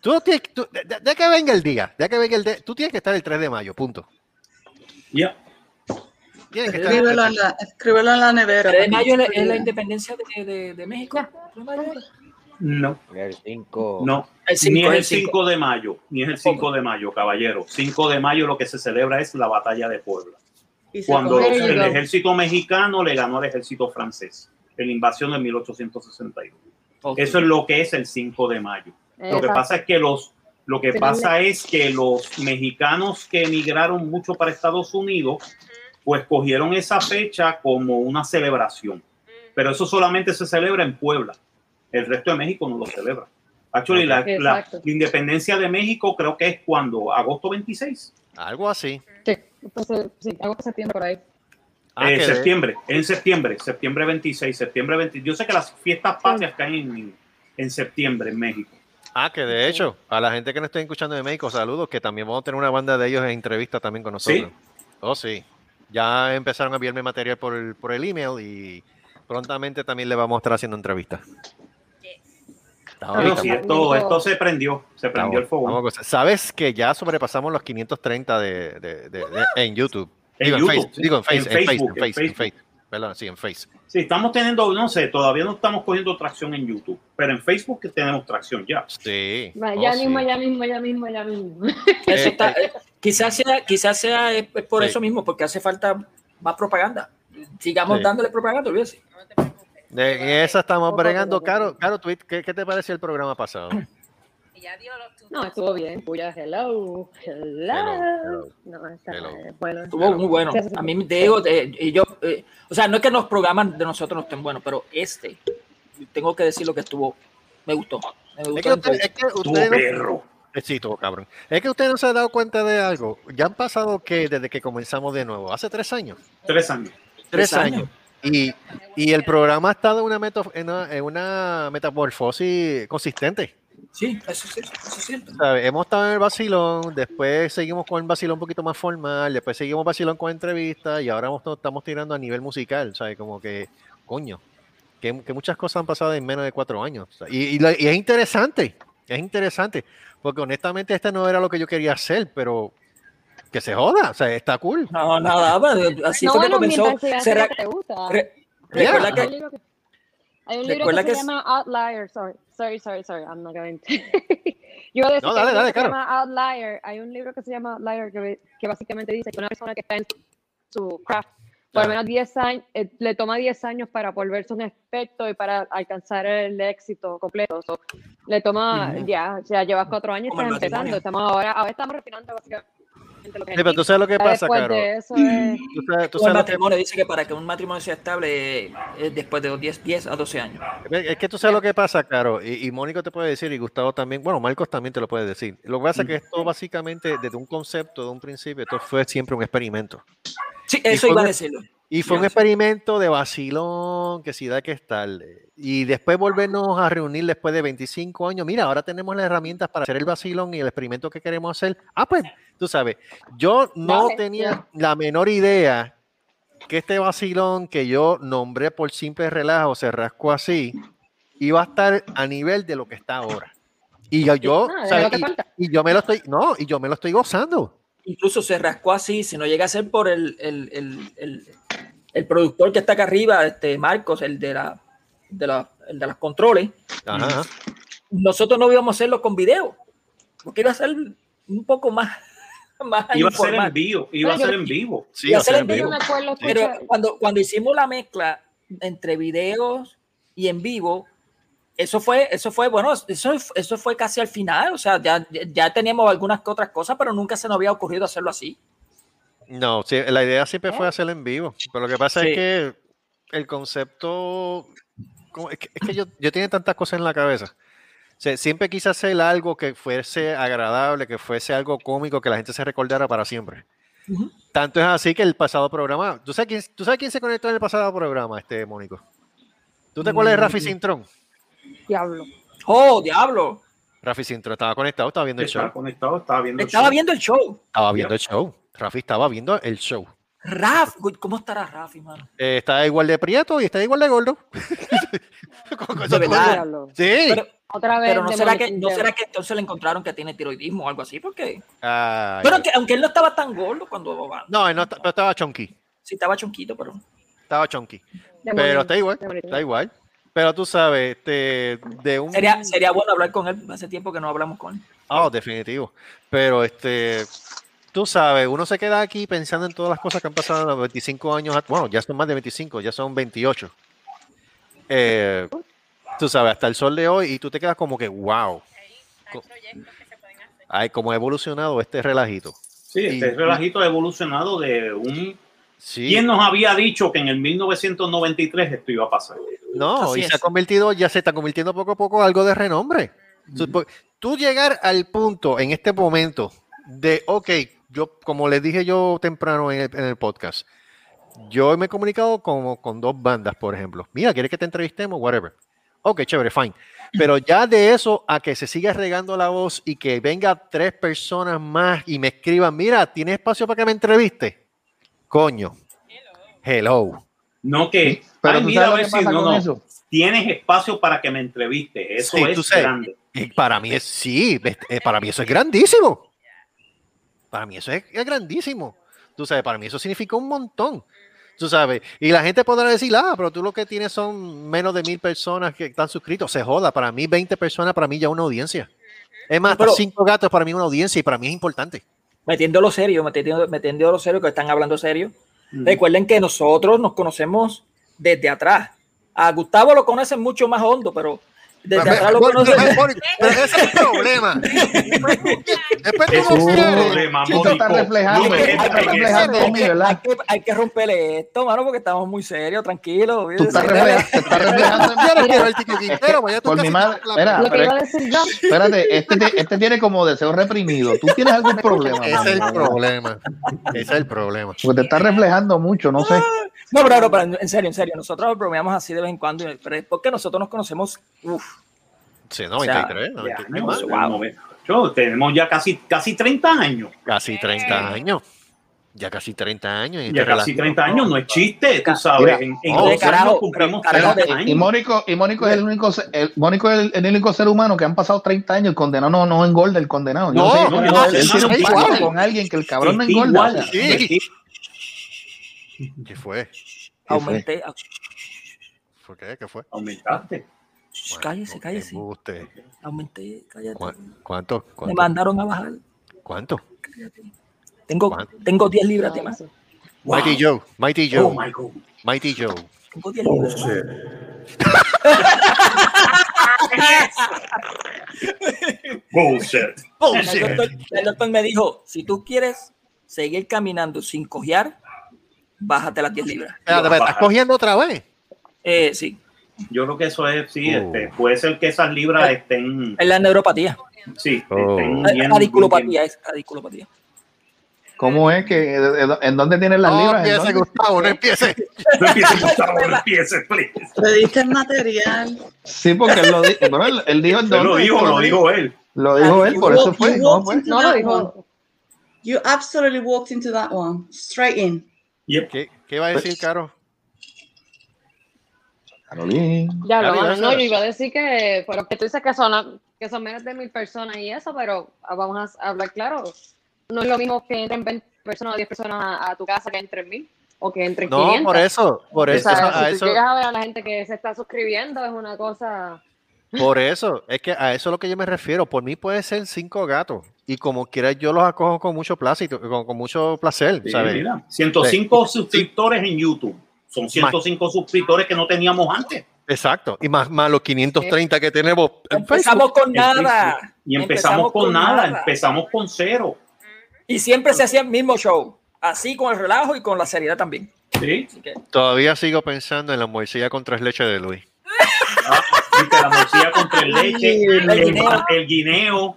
Tú no tienes, tú- de, de- de que venga el día, de que venga el día, tú tienes que estar el 3 de mayo, punto. Ya. El Escríbelo 3 en la, escríbelo en la nevera. 3 de mayo es la, es la olvide. independencia de, de- de México. 3 de mayo. No, El 5. no. El cinco, ni es el el 5 de mayo, ni es el 5 de mayo, caballero. 5 de mayo lo que se celebra es la batalla de Puebla. Cuando los- el ejército mexicano le ganó al ejército francés en la invasión de 1862. Eso es lo que es el 5 de mayo. Lo que pasa es que los lo que pasa es que los mexicanos que emigraron mucho para Estados Unidos, pues cogieron esa fecha como una celebración. Pero eso solamente se celebra en Puebla. El resto de México no lo celebra. Actually, la, la- la independencia de México creo que es cuando, agosto 26. Algo así. Sí, entonces, sí, agosto, septiembre por ahí. Ah, Eh, septiembre, en septiembre, septiembre 26, septiembre 20. Yo sé que las fiestas patrias caen en, en septiembre en México. Ah, que de hecho, a la gente que nos está escuchando de México, saludos, que también vamos a tener una banda de ellos en entrevista también con nosotros. Oh, sí. Ya empezaron a enviarme material por el, por el email y prontamente también le vamos a estar haciendo entrevistas. Estamos- Pero sí, esto, esto se prendió, se prendió el fuego. Sabes que ya sobrepasamos los 530 de, de- de- de- en YouTube. En digo, YouTube, en Face, digo en Face, en en Face, en Facebook, en Face, en Facebook. Perdón, sí, en Face. Sí, estamos teniendo, no sé, todavía no estamos cogiendo tracción en YouTube, pero en Facebook que tenemos tracción ya. Sí. Oh, ya sí. mismo, ya mismo, ya mismo, ya mismo. Eso está- eh, quizás sea, quizás sea eh, por Sí. eso mismo, porque hace falta más propaganda. Sigamos Sí. dándole propaganda, olvídese. De en esa estamos bregando. Caro, Caro, tweet, ¿qué, qué te pareció el programa pasado? No, estuvo bien. Puya, hello. Hello. hello. No, está Hello. bueno. Estuvo muy bueno. A mí, te digo, eh, yo, eh, o sea, no es que los programas de nosotros no estén buenos, pero este, tengo que decir lo que estuvo, me gustó. Me Es gustó que, la usted- es que perro. Eh, Sí, todo cabrón. Es que usted no se ha dado cuenta de algo. Ya han pasado que desde que comenzamos de nuevo, hace tres años. Tres años. Tres Tres años. años. Y, y el programa ha estado en una, en una, en una metamorfosis consistente. Sí, eso sí, eso. Hemos estado en el vacilón, después seguimos con el vacilón un poquito más formal, después seguimos vacilón con entrevistas y ahora estamos tirando a nivel musical, ¿sabes? Como que, coño, que, que muchas cosas han pasado en menos de cuatro años. Y, y y es interesante, es interesante, porque honestamente este no era lo que yo quería hacer, pero que se joda, o sea, está cool. No, nada, pues, así no, fue que bueno, comenzó. Se haciendo re- lo que te gusta. re- Yeah. recuerda Hay que un libro que, hay un libro que, se que es- llama Outlier. Sorry, sorry, sorry, sorry. I'm not going to. Yo iba a decir No, que hay dale, libro dale, que se claro. llama Outlier. Hay un libro que se llama Outlier que, que básicamente dice que una persona que está en su craft por lo menos 10 años, eh, le toma 10 años para volverse un experto y para alcanzar el éxito completo. So, le toma, Ujú. ya, ya llevas cuatro años y estás empezando. Estamos ahora, ahora estamos refinando básicamente lo que es Sí, pero tú sabes lo que pasa, Caro. de eso es- Tú sabes, tú como el que matrimonio dice que para que un matrimonio sea estable es después de los 10, 10 a 12 años. Es que tú sabes lo que pasa, Caro, y, y Mónico te puede decir, y Gustavo también, bueno, Marcos también te lo puede decir. Lo que pasa es que esto básicamente, desde un concepto, de un principio, esto fue siempre un experimento. Sí, eso iba a decirlo. Y fue un experimento de vacilón, que si da que estar. Y después volvernos a reunir después de 25 años. Mira, ahora tenemos las herramientas para hacer el vacilón y el experimento que queremos hacer. Ah, pues, tú sabes, yo no tenía la menor idea que este vacilón que yo nombré por simple relajo, se rascó así, iba a estar a nivel de lo que está ahora. Y yo, Ah, ¿sabes? y, y yo me lo estoy, no, y yo me lo estoy gozando. Incluso se rascó así, si no llega a ser por el, el, el, el, el productor que está acá arriba, este Marcos, el de la de, la, el de los controles, Ajá. nosotros no íbamos a hacerlo con video, porque iba a ser un poco más, más Iba a ser en vivo, iba a ser en vivo. Sí, Iba a ser en vivo. Pero cuando, cuando hicimos la mezcla entre videos y en vivo, eso fue, eso fue, bueno, eso, eso fue casi al final, o sea, ya, ya teníamos algunas que otras cosas, pero nunca se nos había ocurrido hacerlo así. No, sí, la idea siempre fue hacerlo en vivo. Pero lo que pasa Sí. es que el concepto. es que, es que yo, yo tenía tantas cosas en la cabeza. O sea, siempre quise hacer algo que fuese agradable, que fuese algo cómico, que la gente se recordara para siempre. Tanto es así que el pasado programa. ¿Tú sabes quién, tú sabes quién se conectó en el pasado programa, este Mónico? ¿Tú te acuerdas de Rafi Mm. Cintrón? Diablo. ¡Oh, diablo! Rafi Cintrón estaba conectado, estaba viendo el Estaba show. conectado, estaba viendo el Estaba show. viendo el show. Estaba viendo el show. Rafi estaba viendo el show. Raf, ¿cómo estará Rafi, mano? Eh, está igual de prieto y está igual de gordo. De verdad. Sí. Pero, Otra vez. pero no, será que, no será que entonces le encontraron que tiene tiroidismo o algo así, porque... Ay, Pero que, aunque él no estaba tan gordo cuando... no, él no pero estaba chonky. Sí, estaba chonquito, pero... Estaba chonky. Demonetizado. Pero está igual. Está igual. Pero tú sabes, este, de un. Sería, sería bueno hablar con él. Hace tiempo que no hablamos con él. Oh, definitivo. Pero este, tú sabes, uno se queda aquí pensando en todas las cosas que han pasado en los 25 años. Bueno, ya son más de 25, ya son 28. Eh, tú sabes, hasta el sol de hoy, y tú te quedas como que, wow. Co- Ay, cómo ha evolucionado este relajito. Sí, este Y- relajito ha evolucionado de un... Sí. ¿Quién nos había dicho que en el 1993 esto iba a pasar? No, Así y se ha convertido, ya se está convirtiendo poco a poco algo de renombre. Tú- po- Tú llegar al punto en este momento de, ok, yo, como les dije yo temprano en el, en el podcast, yo me he comunicado como con dos bandas, por ejemplo. Mira, ¿quieres que te entrevistemos? Whatever. Ok, chévere, fine. Pero ya de eso a que se siga regando la voz y que venga tres personas más y me escriban, mira, ¿tienes espacio para que me entreviste? Coño. Hello. No que, Pero ay, tú mira, sabes lo que pasa no, con no, eso. tienes espacio para que me entreviste. Eso Sí, es tú sabes. grande. Eh, Para mí es, sí, eh, para mí eso es grandísimo. Para mí eso es, es grandísimo. Tú sabes, para mí eso significa un montón. Tú sabes, y la gente podrá decir, ah, pero tú lo que tienes son menos de mil personas que están suscritos. Se joda, para mí 20 personas, para mí ya una audiencia. Es más, Pero- cinco gatos para mí una audiencia y para mí es importante. Metiéndolo serio, metiendo, metiéndolo serio, que están hablando serio. Recuerden que nosotros nos conocemos desde atrás. A Gustavo lo conocen mucho más hondo, pero Desde Pero, atrás lo. Mónico, pero ese es el problema. Después tú Es un problema, Mónico. en reflejando. Hay que, hay que romperle esto, mano, porque estamos muy serios, tranquilos. Tú estás reflejando, te estás reflejando en mí. Yo no quiero el Tico Quintero, vaya tú Por mi madre, te la- mira, Lo que pero iba a es- decir yo. espérate, este, te- este tiene como deseo reprimido. Tú tienes algún problema. Ese es el problema. Ese es el problema. Porque te estás reflejando mucho, no sé. No, pero, pero, pero en serio, en serio, nosotros bromeamos así de vez en cuando, pero es porque nosotros nos conocemos, uf, Sí, O sea, 93, Ya, 93 no, más. wow. Yo, tenemos ya casi, casi 30 años. Casi 30 años. Ya casi 30 años. y Ya este casi relajo- 30 años, no es chiste, tú sabes. Mira, en en no, 12 carajo, años cumplimos pero, 30 carajo, años. Y Mónico, y Mónico es el único, el, Mónico es el, el único ser humano que han pasado 30 años. El condenado no, no engorda el condenado. Yo No, sé, no, él, no, tiene un pacto con alguien que el cabrón no engorda. igual. o sea, Sí. ¿Qué fue? aumenté. ah, ¿Por qué? ¿Qué fue? Aumentaste. Shh, cállese, cállese. Embuste. Aumenté, cállate. ¿Cuá- ¿Cuánto? Me mandaron a bajar. ¿Cuánto? Tengo, ¿Cuánto? tengo 10 libras de más. Wow. Mighty Joe. Mighty Oh Joe. my God. Mighty Joe. Tengo 10 libras. Bullshit. El Bullshit. doctor, el doctor me dijo, si tú quieres seguir caminando sin cojear, bájate las 10 libras. Espérate, ¿Estás cogiendo otra vez? Eh, sí, Yo creo que eso es, sí, Oh. este, puede ser que esas libras estén, es la neuropatía. sí, Oh. estén bien- es radiculopatía. ¿Cómo es que en dónde tienen las No libras? ¿En empiece? Gustavo, no empiece. No empieces, Gustavo, no empieces, please. Le diste el material. Sí, porque él lo dijo. Bueno, él, él dijo en Él lo dijo, lo dijo él. Lo dijo él, por eso fue. You ¿no? Pues. No lo dijo. You absolutely walked into that one. Straight in. Yep. ¿Qué, ¿Qué va a decir, Caro? Carolina. Ya lo Cari, no, yo iba a decir que, pero que tú dices que son, que son menos de mil personas y eso, pero ah, vamos a hablar claro. No es lo mismo que entren 20 personas o 10 personas a, a tu casa que entren mil o que entren No, 500. por eso, por O eso, sea, a si tú eso, llegas a ver a la gente que se está suscribiendo, es una cosa. por eso, es que a eso es lo que yo me refiero. Por mí puede ser cinco gatos y como quiera yo los acojo con mucho placer, con, con mucho placer, Sí, ¿sabes? mira, 105 suscriptores en YouTube. Son 105 suscriptores que no teníamos antes. Exacto, y más, más los 530 que tenemos en Empezamos Facebook. con nada. Y empezamos, con, nada, empezamos con cero. Y siempre se hacía el mismo show. Así con el relajo y con la seriedad también. ¿Sí? Que, Todavía sigo pensando en la morcilla con tres leches de Luis. Ah, la morcilla con tres leches, El el, guineo. el guineo,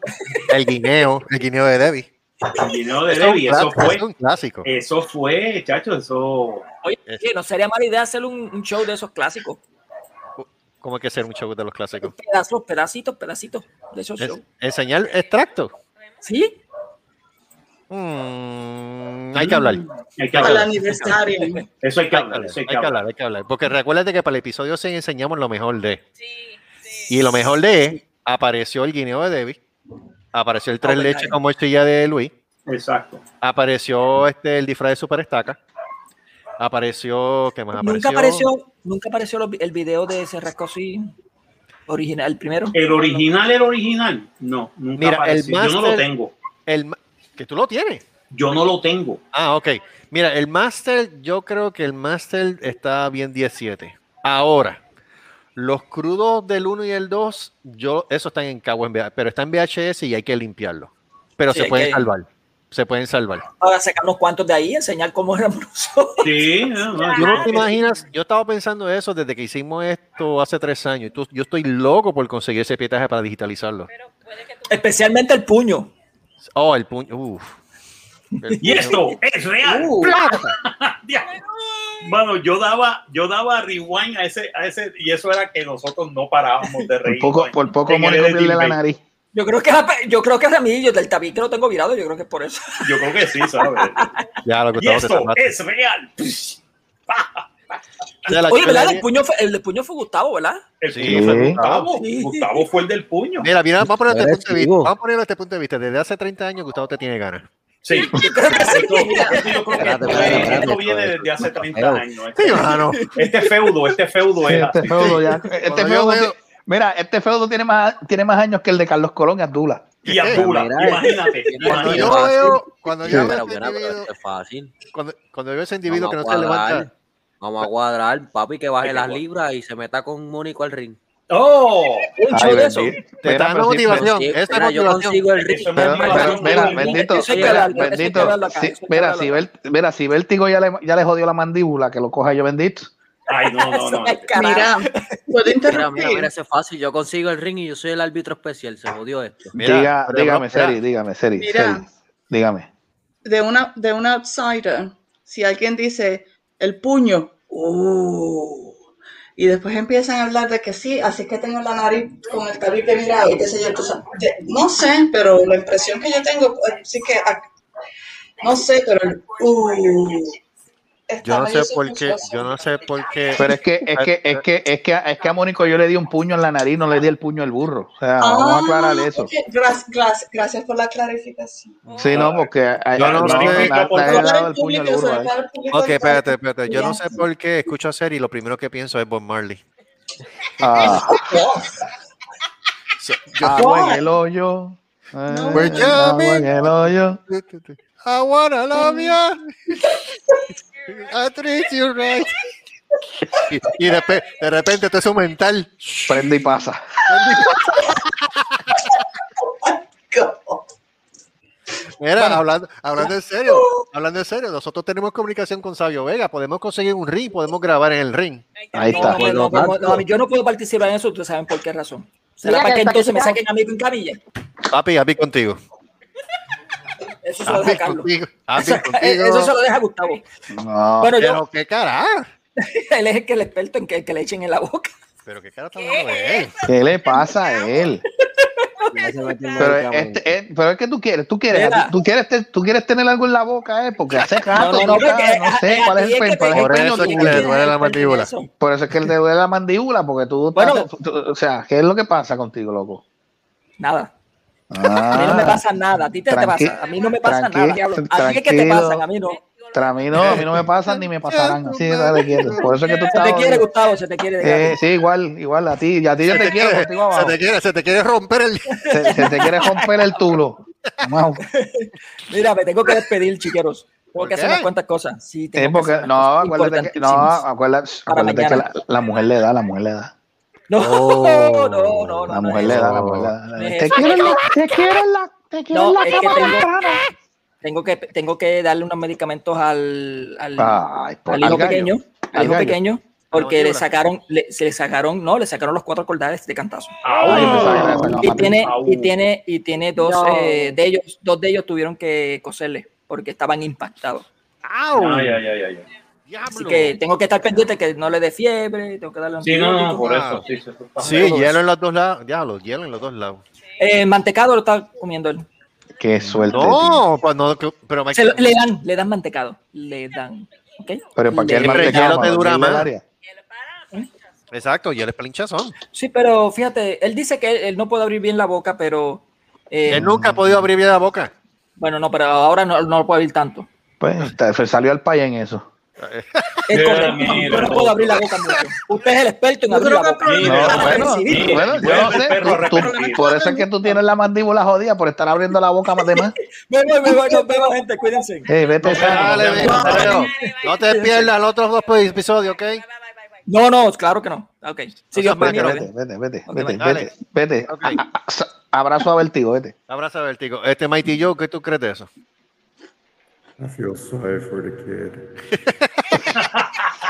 El guineo, el guineo de Debbie. El guineo de es Debbie, eso fue, es un clásico. eso fue, chacho, eso. oye, no sería mala idea hacer un, un show de esos clásicos. ¿Cómo hay que hacer un show de los clásicos? Pedazos, pedacitos, pedacitos de esos Es- shows. enseñar extracto. ¿Sí? Mm, hay que hablar. Hay que Para el hablar. aniversario. Eso hay que Hay que hablar, hablar, eso hay que hablar. hablar, hay que hablar. Porque recuérdate que para el episodio 6 enseñamos lo mejor de. Y lo mejor de apareció el guineo de Debbie, apareció el tres Oh, leches verdad. con morcilla de Luis, Exacto. apareció este el disfraz de Super Estaca, apareció, ¿qué más Nunca apareció? apareció, nunca apareció el video de ese Rascosí original, el primero. El original, el original, no, nunca Mira, el apareció. Yo no lo tengo. El, ma- que tú lo tienes. Yo no lo tengo. Ah, ok. Mira, el Master, yo creo que el Master está bien 17. Ahora, los crudos del 1 y el 2, yo, eso están en cabo en VHS, pero está en VHS y hay que limpiarlo. Pero Sí, se pueden que- salvar. Se pueden salvar. Ahora sacar unos cuantos de ahí, enseñar cómo éramos nosotros. Sí, no, no, Tú no te imaginas, yo estaba pensando eso desde que hicimos esto hace tres años. tú- yo estoy loco por conseguir ese pietaje para digitalizarlo. Especialmente el puño. Oh, el puño. Uf. El Y esto es real. Uh, Mano, yo daba, yo daba rewind a ese, a ese, y eso era que nosotros no parábamos de Por reír. poco, por poco el Mónico pierde la nariz. Yo creo que yo creo que es a mí, yo del tabique lo tengo virado, yo creo que es por eso. Yo creo que sí, ¿sabes? Ya, lo que Y estamos esto es real. La Oye, ¿verdad? El puño fue, el del puño fue Gustavo, ¿verdad? El Sí. puño fue Gustavo. Sí. Gustavo fue el del puño. Mira, mira, vamos a ponerlo Eres este punto de vista. chivo. Vamos a ponerlo desde este punto de vista. Desde hace 30 años Gustavo te tiene ganas. Sí. Yo creo que sí. Creo que viene desde hace 30 Pero- años. Sí, Este, mano. este feudo, este feudo Sí, es este así. feudo ya. Este feudo Mira, este feudo tiene más, tiene más años que el de Carlos Colón y Abdullah. Y Abdullah, Mira, imagínate. Cuando yo veo, cuando yo Sí. veo ese individuo, fácil. cuando, veo ese individuo que no se levanta, Vamos a cuadrar, papi, que baje las libras y se meta con Mónico al ring. ¡Oh! Un show de eso. Te pero sí, motivación. Esa es motivación. consigo el ring. Eso Pero, Mira, bendito, bendito, mira, si, mira, si Vértigo ya le, ya le jodió la mandíbula, que lo coja yo bendito. Ay, no, no, no. Mira, ¿puedo Mira, interrumpir? mira, mira, eso es fácil. Yo consigo el ring y yo soy el árbitro especial. Se jodió esto. Mira, dígame. Seri, dígame, Seri, Mira. Seri, dígame. de una de un outsider, si alguien dice el puño, uh, y después empiezan a hablar de que sí, así que tengo la nariz con el tabique mirado, qué sé yo, no sé, pero la impresión que yo tengo, eh, sí que, ah, no sé, pero uh, Yo no sé por qué, yo no sé por qué. Pero es que, es que, es que, es que, es que a Mónico yo le di un puño en la nariz, no le di el puño al burro. O sea, vamos a aclarar Ah, eso. gracias, por la clarificación. Sí, no, porque Yo no no, sé. Ok, espérate, espérate. Yo no sé por qué escucho a Seri y lo primero que pienso es Bob Marley. Ah, So- yo- agua en el hoyo. eh, Pues agua en el hoyo. I wanna love you. I treat you right. Y, y de, pe- de repente todo eso mental. Prende y pasa. Mira, hablando, hablando en serio, hablando en serio, nosotros tenemos comunicación con Sabio Vega, podemos conseguir un ring, podemos grabar en el ring. Ahí No, está. no, no, no, no, no, yo no puedo participar en eso, ustedes saben por qué razón. ¿Será Mira, para que entonces me saquen a mí en camilla? Papi, happy contigo. Eso se lo deja Carlos. Eso, se lo deja Gustavo. No. Bueno, yo, Pero qué cara. él es el que el experto en que, que le echen en la boca. Pero qué cara está hablando de él. ¿Qué le pasa a él? Pero, este, eh, pero es que tú quieres, tú quieres, tú quieres, te- tú quieres tener algo en la boca, eh, porque hace rato, No, sé cuál es el pen, cuál es Por eso que es que le duele la mandíbula. Por eso es que él te duele la mandíbula, porque tú, estás- Bueno. tú- o sea, ¿qué es lo que pasa contigo, loco? Nada. A mí no me Ah, pasa nada. A ti te, te pasa. A mí no me pasa tranqui- nada. diablo. A ti es que te pasan, a mí no. a mí no, a mí no me pasan ni me pasarán, así dale quieto. Por eso es que tú Se estás te quiere. Gustavo, se te quiere. Eh, sí, igual, igual a ti, y a ti yo Se te, te quiero quiere, se te quiere, se te quiere romper el. Se, se te quiere romper el tulo. Mira, me tengo que despedir, chiqueros. Tengo ¿Por que hacer unas cuantas cosas. Sí, Sí, tengo que porque hacer no, unas cosas acuérdate que, no, acuérdate, Para acuérdate que la mujer le da, la mujer le da. No, Oh. no, no, no. La no, mujer no, le da, la mujer le da. No, Te quiero en la, te quiero en la, te quiero No, en la es que tengo- que, tengo que darle unos medicamentos al, al, Ay, por- al hijo al gallo. pequeño, al Al hijo gallo. pequeño, porque le sacaron, le, se le sacaron, no, le sacaron los cuatro cordales de cantazo. Ay, le sacaba Y tiene, y tiene, y tiene dos No. eh, de ellos, dos de ellos tuvieron que coserle porque estaban impactados. ¡Au! Ay, ay, ay, ay. Así que tengo que estar pendiente que no le dé fiebre, tengo que darle Sí, no, no, por eso. Sí, se está Sí, hielo en los dos lados. Diablo, hielo en los dos lados. Eh, mantecado lo está comiendo él. Qué suerte. No, pues no, pero Se lo- le dan, le dan mantecado, le dan, ¿ok? Pero ¿para qué el mantecado? te ¿Para dura más. área? exacto, hielo es pelinchazón. Sí, pero fíjate, él dice que él, él no puede abrir bien la boca, pero eh, Él nunca ha podido abrir bien la boca. bueno, no, pero ahora no, no lo puede abrir tanto. Pues salió al país en eso. Es correcto, mira, yo no puedo abrir la boca mucho. Usted es el experto en abrir la boca. el Mira, No, bueno, bueno, yo no sé. perro a tú- tú- por eso es que tú tienes la mandíbula jodida por estar abriendo la boca más de más. Me voy, me voy, nos vemos, gente, cuídense. Hey, vete nos ven, vemos. Mateo. No te pierdas los otros dos episodios, ¿ok? No, no, claro que no. Ok. Dios Vete. Vete, vete, vete, vete, vete, vete. Ok. A- a- a- Abrazo a Vertigo, vete. Abraza, Vertigo. Este Mighty Joe, ¿qué tú crees de eso? I feel sorry for the kid.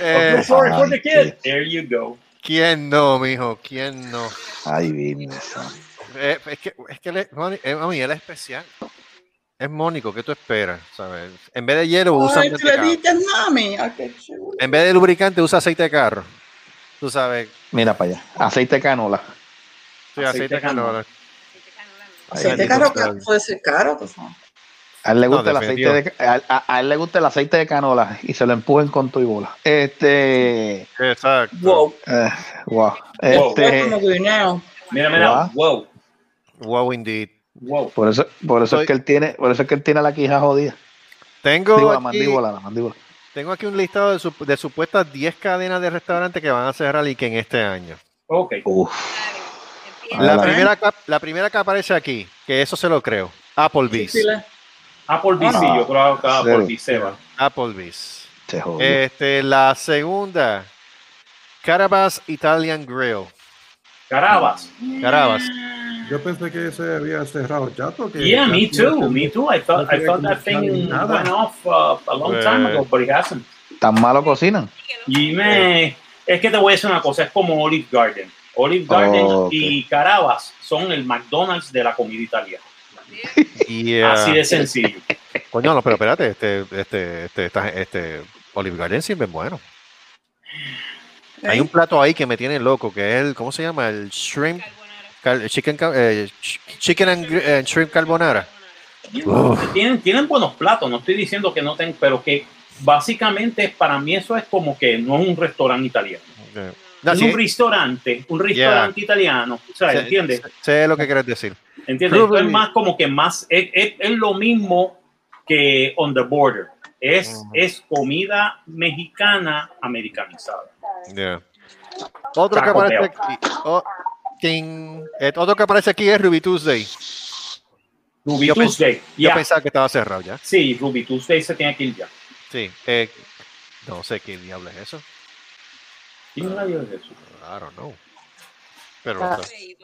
Eh, Feel sorry for the kid. There you go. ¿Quién no, mijo? ¿Quién no? Ay, Santa. Eh, es que, es que le- mami, eh, mami, él es especial. Es Mónico, ¿qué tú esperas? ¿Sabes? En vez de hielo, usa Ay, le mantecado. dices mami. Ay, qué chulo. En vez de lubricante, usa aceite de carro. Tú sabes, Mira para allá. Aceite de canola. sí, Aceite aceite de de canola. canola. Aceite caro puede ser caro. A él le No, gusta el aceite de, a, a- a él le gusta el aceite de canola y se lo empujen con tu y bola. Este, Exacto. Wow. eh, wow. Es Este, guineo. Mira, mira. Wow. Wow, indeed. Wow. por eso, por eso Soy- es que él tiene, por eso es que él tiene la quija jodida. Tengo Digo, la aquí, mandíbula, la mandíbula. tengo aquí un listado de, sup- de supuestas 10 cadenas de restaurantes que van a cerrar y que en este año. Ok. Uf. La primera, que- la primera que aparece aquí, que eso se lo creo, Applebee's. Chile. Applebee's, sí, yo creo que serio. Applebee's se va. Applebee's. Este, la segunda, Carabas Italian Grill. Carabas. Carabas. Yo pensé que se había cerrado ya porque. Yeah, me too. Me too. I thought I thought that thing went off uh, a long time ago, but it hasn't. Tan malo cocinan. Y me, es que te voy a decir una cosa, es como Olive Garden. Olive Garden Oh, y Carabas son el McDonald's de la comida italiana. Yeah. Así de sencillo. Coño, no, pero espérate, este, este, este, este, Olive Garden siempre es bueno. Hay un plato ahí que me tiene loco, que es el, ¿cómo se llama? El shrimp, cal- chicken, eh, ch- chicken and, eh, shrimp carbonara. Tienen, tienen buenos platos, no estoy diciendo que no tengan, pero que básicamente para mí eso es como que no es un restaurante italiano. Eh, sí, un restaurante, un restaurante italiano, ¿sabes? sé- ¿Entiendes? sé- Sé lo que quieres decir. ¿Entiendes? Esto es más como que más, es, es- es lo mismo que on the border. Es, es comida mexicana americanizada. Yeah. Otro que aparece aquí, oh, ting. Eh, otro que aparece aquí es Ruby Tuesday. Ruby Yo pens- Tuesday, Yo ya. pensaba que estaba cerrado ya. Sí, Ruby Tuesday se tiene que ir ya. Sí. eh, no sé qué diablo es eso. ¿Quién rayo es eso? I don't know. Pero Ah. no sé.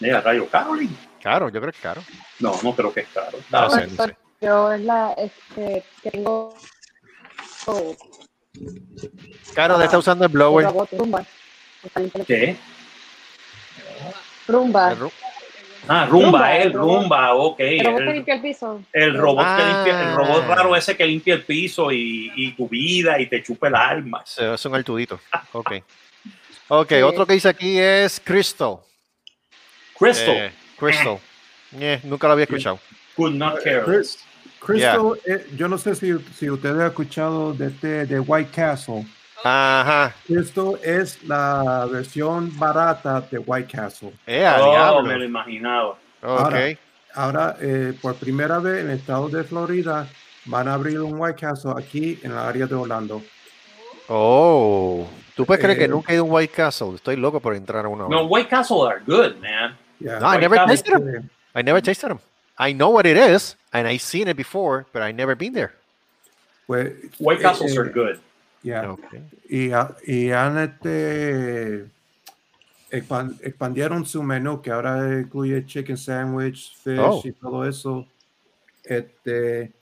Mira, rayo Caroline. caro, yo creo que es caro. No, no creo que es caro. No sé, Pues, no sé. Yo es la, este, tengo oh, Caro, le está usando el el blower. Rumba. ¿Qué? Rumba. El ru- Ah, Rumba, Rumba, el el. Rumba, ok. El robot que limpia el piso. el robot que Ah. limpia, el robot raro ese que limpia el piso y, y tu vida y te chupa el alma. Es un altudito. Ok. Ok, Sí. otro que dice aquí es Crystal. Crystal, Eh, Crystal. Eh, nunca lo había escuchado. could not care. Crystal, eh, yo no sé si, si ustedes han escuchado de, este, de White Castle. Ajá. Esto es la versión barata de White Castle. Eh, Oh, diablo. me lo imaginaba. Ok. Ahora, ahora eh, por primera vez en el estado de Florida, van a abrir un White Castle aquí en la área de Orlando. Oh. ¿Tú puedes creer que Eh, nunca he ido a un White Castle? Estoy loco por entrar a uno. No, White Castle are good, man. Yeah. No, I never Castle- tasted them. I never tasted them. I know what it is, and I've seen it before, but I never been there. Pues, White eh, Castles eh, are good. Yeah. Okay. y, y han este, expan- expandieron su menú que ahora incluye chicken sandwich, fish Oh. y todo eso. Este,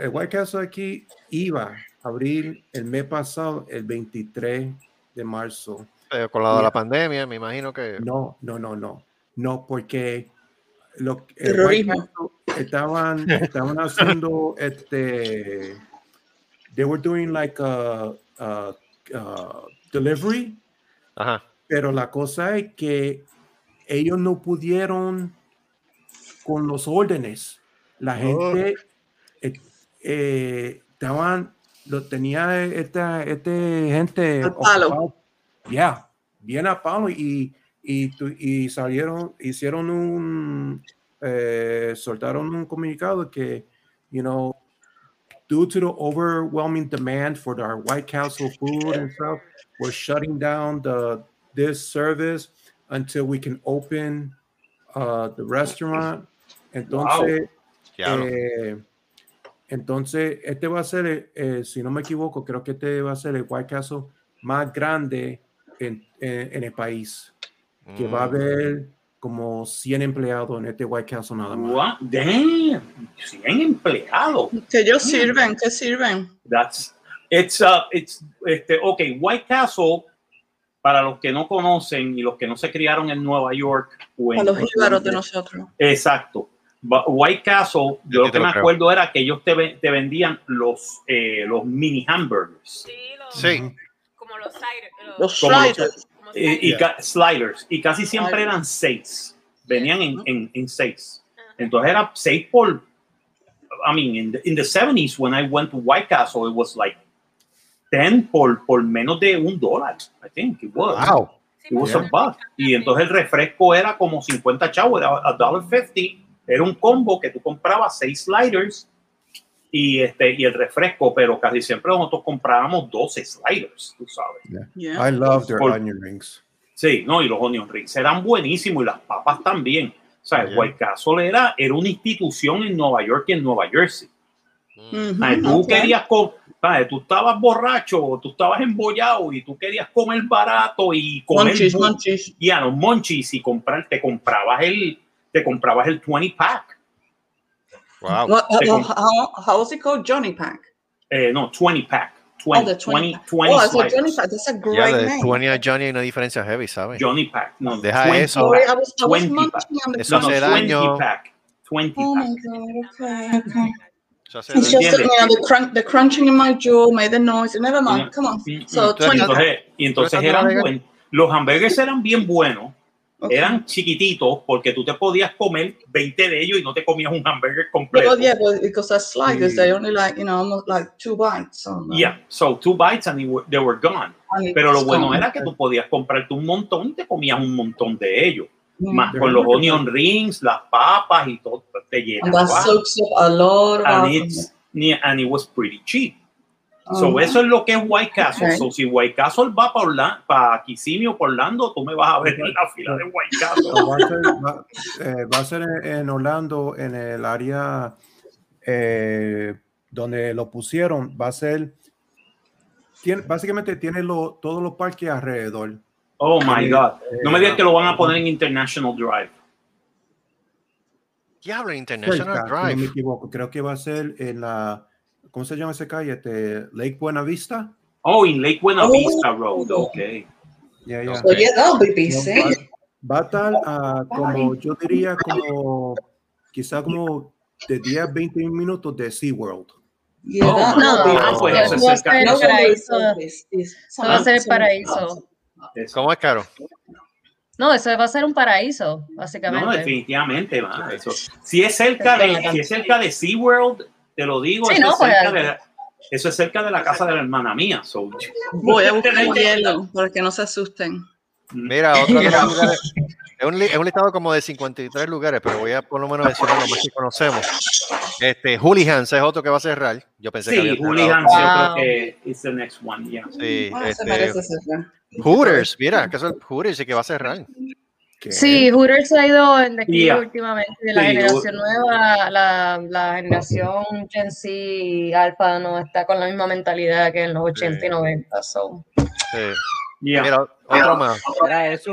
el White Castle aquí iba a abrir el mes pasado, el 23 de marzo. Eh, con la de Yeah. la pandemia, me imagino que. No, no, no, no, no, porque lo, el White. Castle estaban, estaban haciendo este, they were doing like a, a- a delivery, Ajá. pero la cosa es que ellos no pudieron con los órdenes. La gente eh, eh, estaban, lo tenía esta, este gente Al palo. ocupado. Ya, bien a palo y, y, tu- y salieron, hicieron un, eh, soltaron un comunicado que, you know, due to the overwhelming demand for our White Castle food and stuff, we're shutting down the this service until we can open uh, the restaurant. Entonces, Diablo. eh, entonces este va a ser, eh, eh, si no me equivoco, creo que este va a ser el White Castle más grande en, en- en el país, que va a Mm. haber como 100 empleados en este White Castle nada más. What? Damn. 100 empleados. Que ellos sirven, que sirven. That's it's uh it's este okay, White Castle para los que no conocen y los que no se criaron en Nueva York o en A los jíbaros de nosotros. Exacto. White Castle, yo Yo lo que lo me creo. acuerdo era que ellos te, te vendían los, eh, los mini hamburgers Sí, los, Sí. como los cider- Los Como los-. Como eh, y ca- sliders y casi siempre eran seis. Venían en, en, en seis. Entonces era seis por. I mean, in the, in the 70s, when I went to White Castle, it was like 10 por, por menos de un dólar. I think it was. Wow. It was a buck. Y entonces el refresco era como 50 chavos, era a dollar 50. Era un combo que tú comprabas seis sliders y, este, y el refresco, pero casi siempre nosotros comprábamos 12 sliders, tú sabes. Yeah. I love their Por- onion rings. Sí, no, y los onion rings eran buenísimos y las papas también. O sea, Yeah. White Castle era, era una institución en Nueva York y en Nueva Jersey. Mm. Ay, tú, ok. querías co- ¿sabes? Tú estabas borracho, tú estabas embollado y tú querías comer barato y comer Monchis, monchis. y a los monchis y comprar, te comprabas el, te comprabas el 20 pack. Wow. What, Te how, how, was it called? Johnny Pack. Eh, no, 20 pack. Oh, 20, the 20 20, pack. 20 oh, it's a sliders. Johnny Pack. That's a great de name. 20 a Johnny hay una diferencia heavy, ¿sabes? Johnny pack. No, Deja 20 eso. Sorry, pack. I was, I was 20 pack. munching on the Eso No, no, hace 20 daño. pack. 20 Oh pack. my god, okay, okay. Eso hace It's daño. just you know, the, crunch, the crunching in my jaw made the noise. Never mind, Mm, come on. mm, So, mm. 20 Y pack. entonces, y entonces eran buenos. Los hamburgues eran bien buenos. Okay. Eran chiquititos porque tú te podías comer 20 de ellos y no te comías un hamburger completo. but yeah, but because that's sliders, they only like, you know, almost like two bites. On. Yeah, so two bites and they were, gone. And Pero lo bueno gone. era que tú podías comprarte un montón y te comías un montón de ellos. Mm. Más con los onion rings, las papas y todo, te And that llenaba. soaks up a lot And, it's, and it was pretty cheap. So eso es lo que es White Castle. Okay. So si White Castle va para Orlando, para Kissimmee o por Orlando, tú me vas a ver en la fila de White Castle. Va a ser, va, eh, va a ser en, en Orlando, en el área eh, donde lo pusieron. Va a ser. Tiene, básicamente tiene lo, todos los parques alrededor. Oh my Eh, God. No me digas que lo van a poner en International Drive. Diablo, International si no me Drive. equivoco. Creo que va a ser en la. ¿Cómo se llama esa calle? Este, Lake Buena Vista. Oh, in Lake Buena Oh. Vista Road. Okay. Ya, ya. So yeah, that'll be No, BC. va, va a estar a como, yo diría, como quizá como de 10 a 20 minutos de SeaWorld. Yeah, Oh, God. Ah, BC. pues eso eso va a es ser cerca. el No, paraíso. Eso va a ser el paraíso. ¿Cómo es caro? No, eso va a ser un paraíso, No, básicamente. definitivamente, man, eso. Si es cerca de, si es cerca de SeaWorld, te lo digo, Sí, eso, no, es pues, cerca de la, eso es cerca de la casa de la hermana mía. So, Voy a buscar hielo para que no se asusten. Mira, otro de los lugares. Es un, es un listado como de 53 lugares, pero voy a por lo menos mencionar lo más que conocemos. Este, Hooligans es otro que va a cerrar. Yo pensé que Sí, había yo Wow. creo que es the next one, yeah. Sí, Ah, se este. Hooters, mira, que es el Hooters y que va a cerrar. Que Sí, Hooters ha ido en declive Yeah. últimamente. De la Sí, generación nueva, la, la generación Gen Z y Alpha no está con la misma mentalidad que en los 80 y 90. So. Sí. Yeah. Mira, otro más, eso.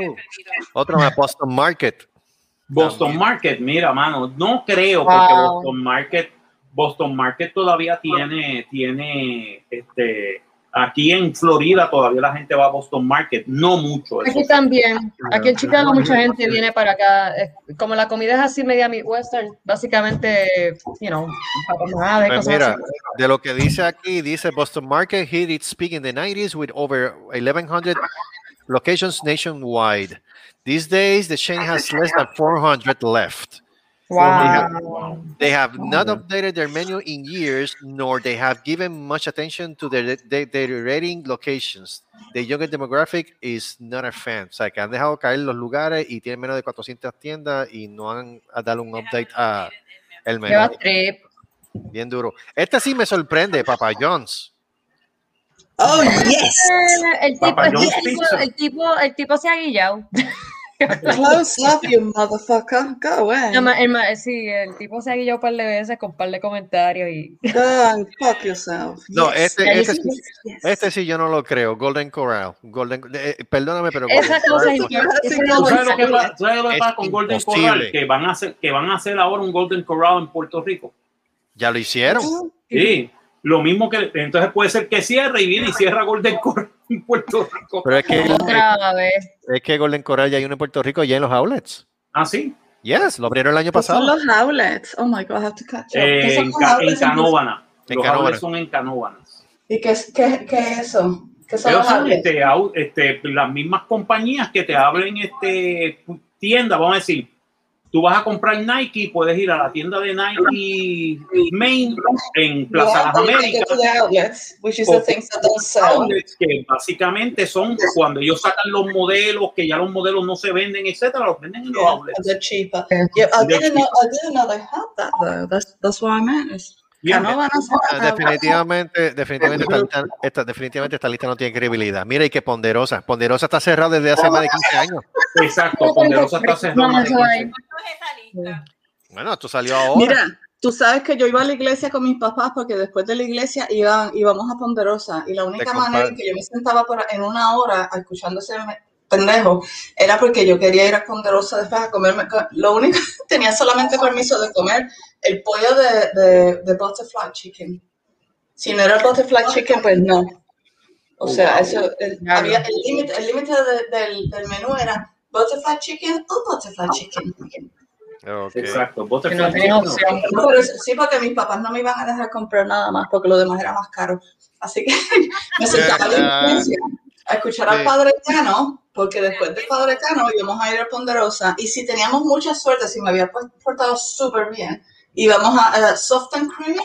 otro más, Boston Market. Boston También. Market, mira, mano, no creo porque Wow. Boston Market, Boston Market todavía tiene, tiene, este, aquí en Florida todavía la gente va a Boston Market, no mucho. Aquí sí. también. Aquí en Chicago mucha gente viene para acá. Como la comida es así media midwestern, básicamente, you know, Pues cosas mira, así. de lo que dice aquí, dice Boston Market hit its peak in the 90s with over 1,100 locations nationwide. These days, the chain has less than 400 left. Wow. They have not updated their menu in years, nor they have given much attention to their, their, their rating locations. The younger demographic is not a fan. O sea, que han dejado caer los lugares y tienen menos de 400 tiendas y no han dado un update a el menú. Bien duro. Este sí me sorprende, Papa John's. Oh, yes. El tipo, Papa el, John's tipo, el tipo, el tipo se ha guillado. Close up, you motherfucker. Go away. El ma- el ma- sí, el tipo se ha guillado un par de veces con un par de comentarios y. Go and fuck yourself. No, Yes. este, este, sí. sí- este sí yo no lo creo. Golden Corral. Golden, eh, perdóname, pero Esa Golden cosa sí, ¿Tú cosa sabes lo que pasa, ¿Sabes lo que Es pasa con Golden. Corral? Que van, a hacer, que van a hacer ahora un Golden Corral en Puerto Rico. ya lo hicieron. Sí, lo mismo que entonces puede ser que cierre y viene y cierra Golden Corral en Puerto Rico. Pero es que, Otra vez. es que Golden Corral ya hay uno en Puerto Rico, ya en los outlets. Ah, sí. Yes, lo abrieron el año ¿Qué son pasado. los outlets? Oh my god, I have to catch up. ¿Qué Eh, en, Ca- en? Canóvana. En Los Canóvana. outlets son en Canóvanas. ¿Y qué es, qué, qué es eso? ¿Qué son los son este, este, las mismas compañías que te abren este, tienda, vamos a decir, tú vas a comprar Nike, puedes ir a la tienda de Nike Main en Plaza Las Américas. que básicamente son cuando ellos sacan los modelos, que ya los modelos no se venden, etcétera, los venden en los outlets. they're cheaper. Yeah, I didn't know. I didn't know they had that though. That's that's what I meant. It's, Definitivamente, definitivamente esta, lista, esta- definitivamente esta lista no tiene credibilidad. Mira, y que Ponderosa. Ponderosa está cerrada desde hace más de 15 años. Exacto, Ponderosa está cerrada. más de 15. Bueno, esto salió ahora. Mira, tú Tú sabes que yo iba a la iglesia con mis papás porque después de la iglesia iban, íbamos a Ponderosa y la única manera en que yo me sentaba por, en una hora escuchando ese me- pendejo era porque yo quería ir a Ponderosa después a comerme. co- Lo único, tenía solamente permiso de comer el pollo de, de, de butterfly chicken. Si no era butterfly chicken, pues no. O sea, eso, el, había el límite el límite de- del, del menú era butterfly chicken o butterfly chicken. Exacto. Que Butterfly no tenía chicken, opción. No, pero sí, porque mis papás no me iban a dejar comprar nada más porque lo demás era más caro. Así que me sentaba en la iglesia a escuchar al. Padre Cano, porque después del Padre Cano íbamos a ir a Ponderosa y si teníamos mucha suerte, si me había portado súper bien, íbamos a, a Soft and Creamy.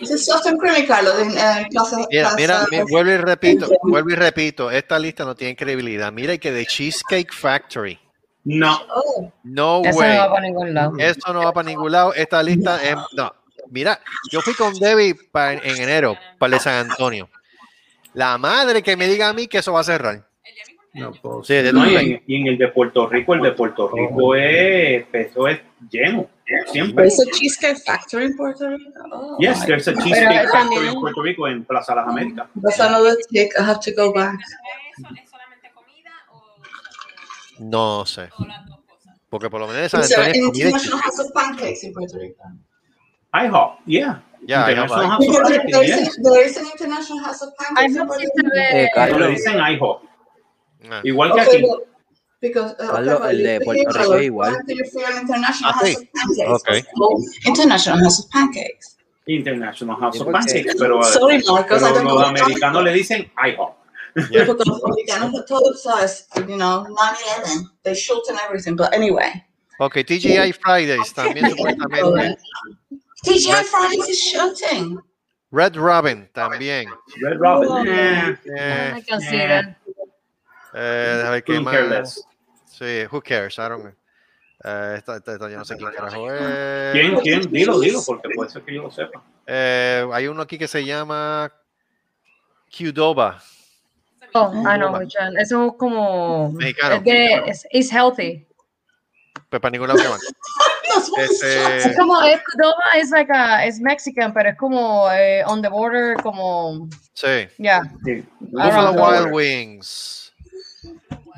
Dice Soft and Creamy, Carlos, en, en Plaza- Mira, mira, mira, vuelvo y repito, vuelvo y repito, esta lista no tiene credibilidad. Mira y que de Cheesecake Factory. No. Oh. No Eso way. no va para ningún lado. Esto no va para ningún lado. Esta lista es. No. Mira, yo fui con Debbie en enero para el de San Antonio. La madre que me diga a mí que eso va a cerrar. No puedo Sí, de No, y, en, y en el de Puerto Rico, el de Puerto Rico es, eso es lleno, siempre. There's a Cheesecake Factory in Puerto Rico. Oh, Yes, there's a. Cheesecake Factory también- en Puerto Rico, en Plaza Las Américas. That's another. I have to go back. No sé. Porque por lo menos de San Is there Antonio an es comida y International House of Pancakes in Puerto Rico? IHOP, yeah. Ya, International IHOP. House of Because there Pancakes, is, yes. there is an International House of Pancakes in Puerto Rico. Pero Carlos, le dicen IHOP. Ah. Igual que aquí. Because, uh, Carlos, el de Puerto Rico es igual. International Ah, House sí. of Pancakes? Okay. International House of Pancakes. International House of porque- Pancakes, pero, Sorry, Marcos, I pero don't los know. americanos le dicen IHOP. Yeah. Porque los americanos todos, ¿sabes? You know, 9-11, they shoot and everything, but anyway. Ok, TGI Fridays también supuestamente. TGI Fridays is shooting. Red Robin también. Red Robin. Oh. eh, Eh, a ver qué más. Sí, who cares? I don't know. Eh, esta, esta- esta yo no sé quién carajo es. ¿Quién? ¿Quién? Dilo, dilo, porque puede ser que yo lo sepa. Eh, hay uno aquí que se llama Qdoba. Oh, I know which one. Eso es como. Mexicano. Es de. Es, it's healthy. Pero para ningún lado que van. Este, Es como. Es Qdoba es like a. Es Mexican, pero es como eh, on the border, como. sí. Yeah. Sí. Buffalo. Wild Wings.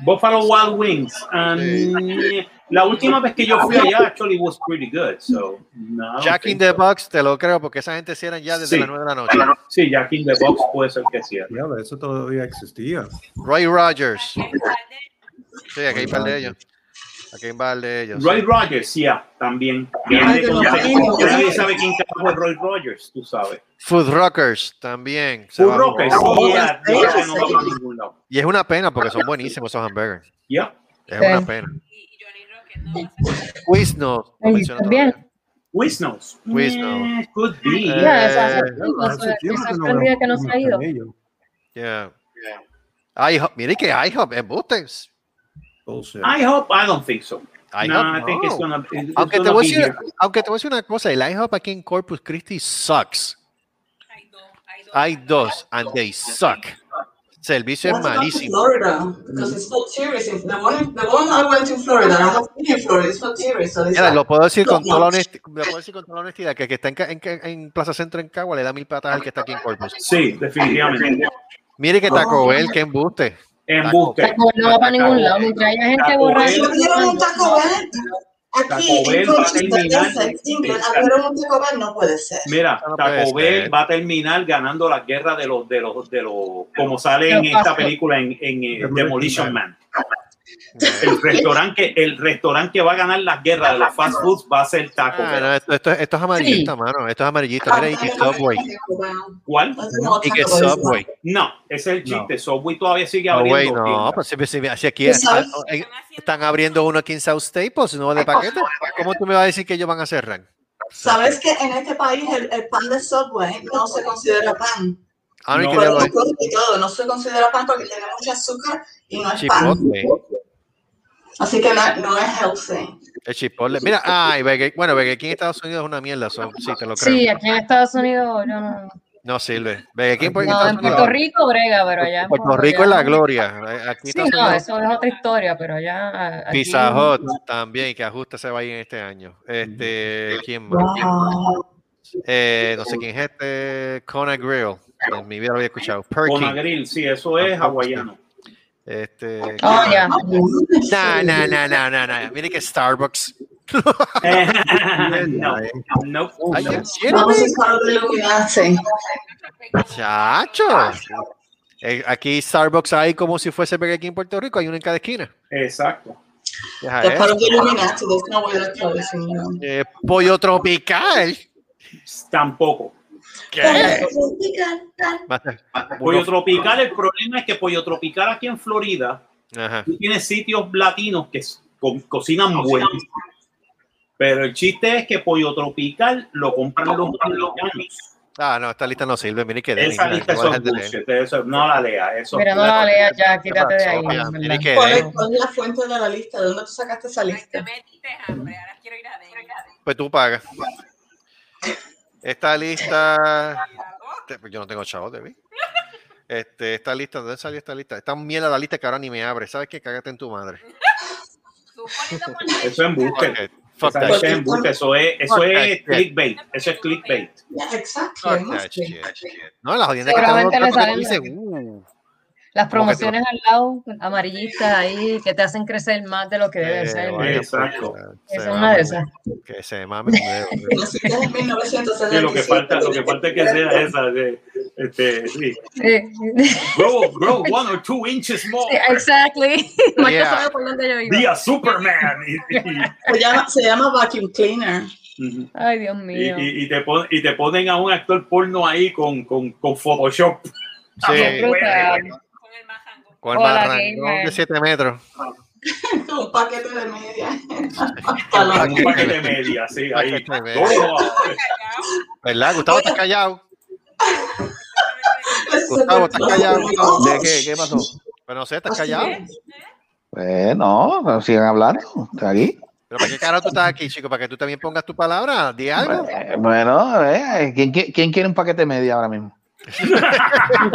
Buffalo Wild Wings. Um, La última vez que yo fui allá, actually was pretty good. So, no, Jack in the so. Box, te lo creo, porque esa gente cierran ya desde Sí. las 9 de la noche. Sí, Jack in the Box puede ser que cierre. Eso todavía existía. Roy Rogers. Sí, aquí hay par de ellos. Roy Rogers, yeah, también. Ya Ay, nadie ya sabe quién carajo es Roy Rogers, tú sabes. Food Rockers también. Food Rockers, yeah, no lado. Y es una pena porque son buenísimos esos hamburgers. Yeah. Es Sí. una pena. Quiznos. también. Quiznos. Quiznos. Eh, could be. Eh, Ya, Eh, que no se ha ido. Yeah. IHOP, mire que IHOP, embustes. Bullshit. I hope, I don't think so. IHOP, no, I think no. it's gonna, it's Aunque te, gonna voy a be decir, here. aunque te voy a decir una cosa, el IHOP aquí en Corpus Christi sucks. Hay dos, and they suck. Servicio es malísimo. Florida? Because it's for tourists. The one, the one I went to Florida, I have been in Florida, it's for tourists. So Mira, lo puedo decir con toda la honestidad, lo puedo decir con toda la honestidad que el que está en, en, en Plaza Centro en Cagua le da mil patas al que está aquí en Corpus. Sí, definitivamente. Mire que Taco Oh. Bell, que embuste. Embuste. Taco Bell no va para ningún lado. Mientras haya gente borracha. Bell. Yo quiero un Taco Bell. Aquí Taco en Bell va a Manchester, terminar- Essex, England, abrieron un Taco Bell, no puede ser. Mira, Taco Bell va a terminar ganando la guerra de los, de los, de los, como sale en esta película en, en eh, Demolition Man. El restaurante, que- el restaurante que va a ganar la guerra de los fast foods va a ser Taco Ah, no, esto, esto, esto es amarillista, mano. Esto es amarillista. Mira, y que Subway. ¿Cuál? Y que Subway. No, ese es el chiste. Subway todavía sigue No, abriendo. no, pues si, si- aquí eh, están abriendo uno aquí en South Staples, no de paquete. ¿Cómo tú me vas a decir que ellos van a cerrar? ¿Sabes que en este país el, el pan de Subway no se considera pan? Ah, no, y No, todo, no se considera pan porque tiene mucho azúcar y no es pan. Así que no, no es healthy. El chipotle. Mira, ay, bueno, Burger King en Estados Unidos es una mierda, so, sí, te lo creo. Sí, aquí en Estados Unidos yo no. No sirve. Ve, aquí en Puerto, No, en Puerto Rico brega, pero allá. en Puerto Rico es la gloria. Aquí Sí, no, eso es otra historia, pero allá. aquí- Pizza Hut también, que ajuste se va a ir en este año. Este, ¿quién más? Wow. Eh, no sé quién es este, Kona Grill. En mi vida lo había escuchado. Perky. Conagril, sí, eso es hawaiano. Este. Oh, ya. No, no, no, no, no, no. Mire que Starbucks. no, no, no. Chacho. Eh, aquí Starbucks hay como si fuese Burger King en Puerto Rico, hay uno en cada esquina. Exacto. Eh, pollo tropical. Tampoco. ¿Qué? Pollo tropical, el problema es que pollo tropical aquí en Florida, Ajá. tú tienes sitios latinos que co- cocinan buenísimo. Pero el chiste es que pollo tropical lo compran los americanos. Ah, no, esta lista no sirve. Mire que Esa lista leer. bullshit, eso, no la lea. Eso, Mira, no la leas ya, quítate de ahí. ¿Cuál es, cuál es la fuente de la lista? ¿De dónde tú sacaste esa lista? Pues tú pagas. Esta lista. Pues Yo no tengo chavos, Debbie. Este, esta lista, ¿dónde salió esta lista? Esta mierda la lista que ahora ni me abre. ¿Sabes qué? Cágate en tu madre. Eso es embuste. Fuck that shit. embuste. Eso es, eso es clickbait. Eso es clickbait. Shit. No, la jodienda que dices, las- uh, Las promociones al lado, amarillistas ahí, que te hacen crecer más de lo que debe eh, ser. Exacto. Esa es una de esas. Que se mamen Sí, lo que 1977. falta, lo que falta es que sea esa de, este, sí. Grow, grow one or two inches more. Sí, exactly. Yeah. sabe por dónde yo iba. Be a Superman. Y, y- Se llama, se llama vacuum cleaner. Ujú. Ay, Dios Y, mío. y- y te pon- y te ponen a un actor porno ahí con, con, con Photoshop. Sí. Con el gamer. de 7 metros. Un paquete de media. Un paquete de media, sí, ahí. Paquete de media. Toma. ¿Verdad? Gustavo, estás callado. Gustavo, estás callado. ¿De qué? ¿Qué pasó? Pero no sé, estás callado. Pues no, pero sigan hablando. Está aquí. Pero ¿para qué carajo tú estás aquí, chico? Para que tú también pongas tu palabra. Di algo. Eh, Bueno, eh, ¿quién, quién- quién quiere un paquete media ahora mismo?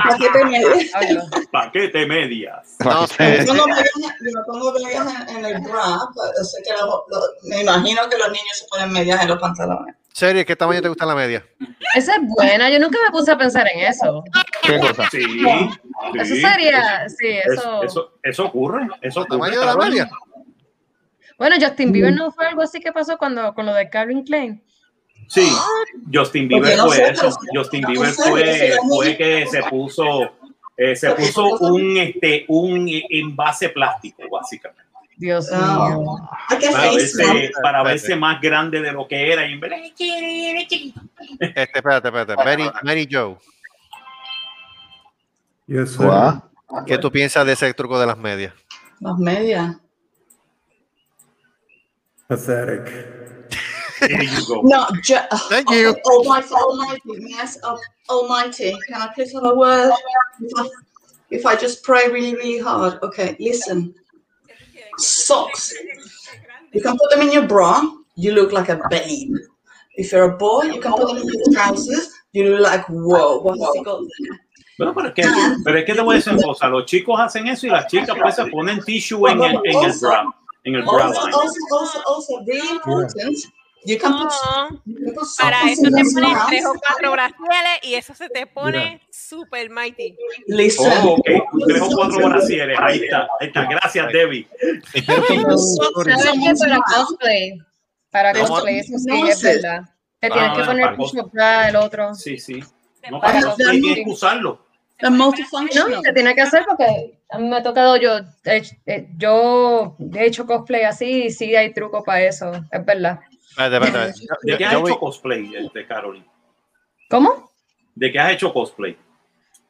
Paquete de media. Hablo. Paquete medias. No. Yo pongo medias, yo pongo medias en, el bra. Yo sé que lo- lo- me imagino que los niños se ponen medias en los pantalones. Serio, ¿qué tamaño te gusta la media? Esa es buena, yo nunca me puse a pensar en eso. ¿Qué cosa? Sí. Eso sería, sí, Eso, eso. eso, eso ocurre. Eso ¿El ocurre. tamaño de la media? Bueno, Justin Bieber no fue algo así que pasó cuando con lo de Calvin Klein. Sí, Justin Bieber no fue sé, eso. pero- Justin no Bieber sé, fue, fue que se puso, eh, se puso un, este, un envase plástico, básicamente. Dios Ah. mío. Para verse, para Espérate. verse más grande de lo que era. Y en vez de- Este, espérate, espérate. Mary, Mary Joe. ¿qué tú piensas de ese truco de las medias? Las medias. Pathetic. There you go. No, ju- oh, Thank oh, you. Oh, Almighty, Almighty, yes, Al- Almighty. Can I please have a word? If I, if I just pray really, really hard. Okay, listen. Socks. You can put them in your bra. You look like a babe. If you're a boy, you can put them in your trousers. You look like, whoa, what has he got there? Bueno, pero es, que, pero es que te voy a decir una cosa. Los chicos hacen eso y las chicas pues se ponen tissue en el, en el bra. En el bra Also, line. also, also, also, really important. You can put, No, you can put para eso te pones mouth. tres o cuatro brasieles y eso se te pone super mighty. Listen. Oh, ok. Tres o cuatro brasieres. Ahí está. Ahí está. Gracias, Debbie. Para cosplay. Para cosplay, eso sí no es sé. verdad. Te tienes Ah, que poner para el bra, el otro. Sí, sí. No, Para cosplay. tienes que usarlo. No, se tiene que hacer porque a mí me ha tocado yo, hecho- eh, yo he hecho cosplay así y sí hay truco para eso, es verdad. Espérate, espérate. ¿De qué has yo hecho voy- cosplay, este, Caroline? ¿Cómo? ¿De qué has hecho cosplay?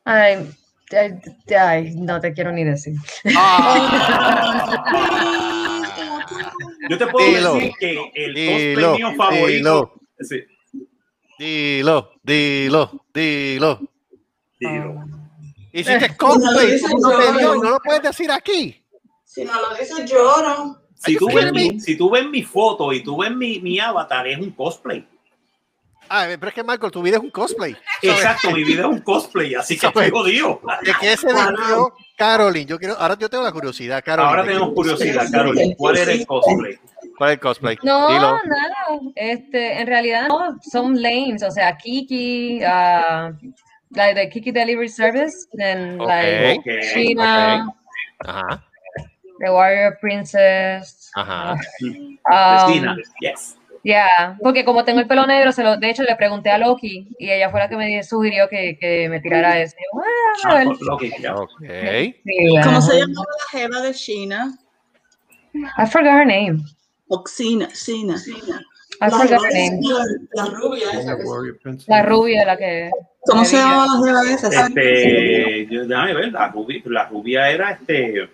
Ay, ay, ay, no te quiero ni decir. Yo te puedo Dilo. decir que el Dilo, cosplay mío favorito. dilo. Sí, Dilo, dilo, dilo. dilo. Hiciste cosplay, dices tú no dio, no lo puedes decir aquí. Si no lo dices, lloro. Si tú, ves mi, si tú ves mi foto y tú ves mi, mi avatar, es un cosplay. Ah, pero es que Marco, tu vida es un cosplay. Exacto, mi vida es un cosplay, así que estoy jodido. ¿De qué se Caroline? Yo quiero, ahora yo tengo la curiosidad, Caroline. Ahora tenemos curiosidad, Caroline. ¿Cuál era el cosplay? ¿Cuál es el cosplay? No, Dilo. nada. Este, en realidad no, son lanes, o sea, Kiki, uh, like the Kiki Delivery Service, then like Ok, China. Ajá, the Warrior Princess. ajá. um, Cristina, yes. Yeah, porque como tengo el pelo negro, se lo, de hecho le pregunté a Loki y ella fue la que me sugirió que, que me tirara ese. Yo, "Ah, a ver". Ok. Sí, ¿Cómo se ajá. llama la jeva de China? I forgot her name. Oxina, Sina. I forgot her name. La rubia esa. que- La rubia, la que. ¿Cómo se llama la jeva esa? Este, yo- déjame ver, la rubia, la rubia era este.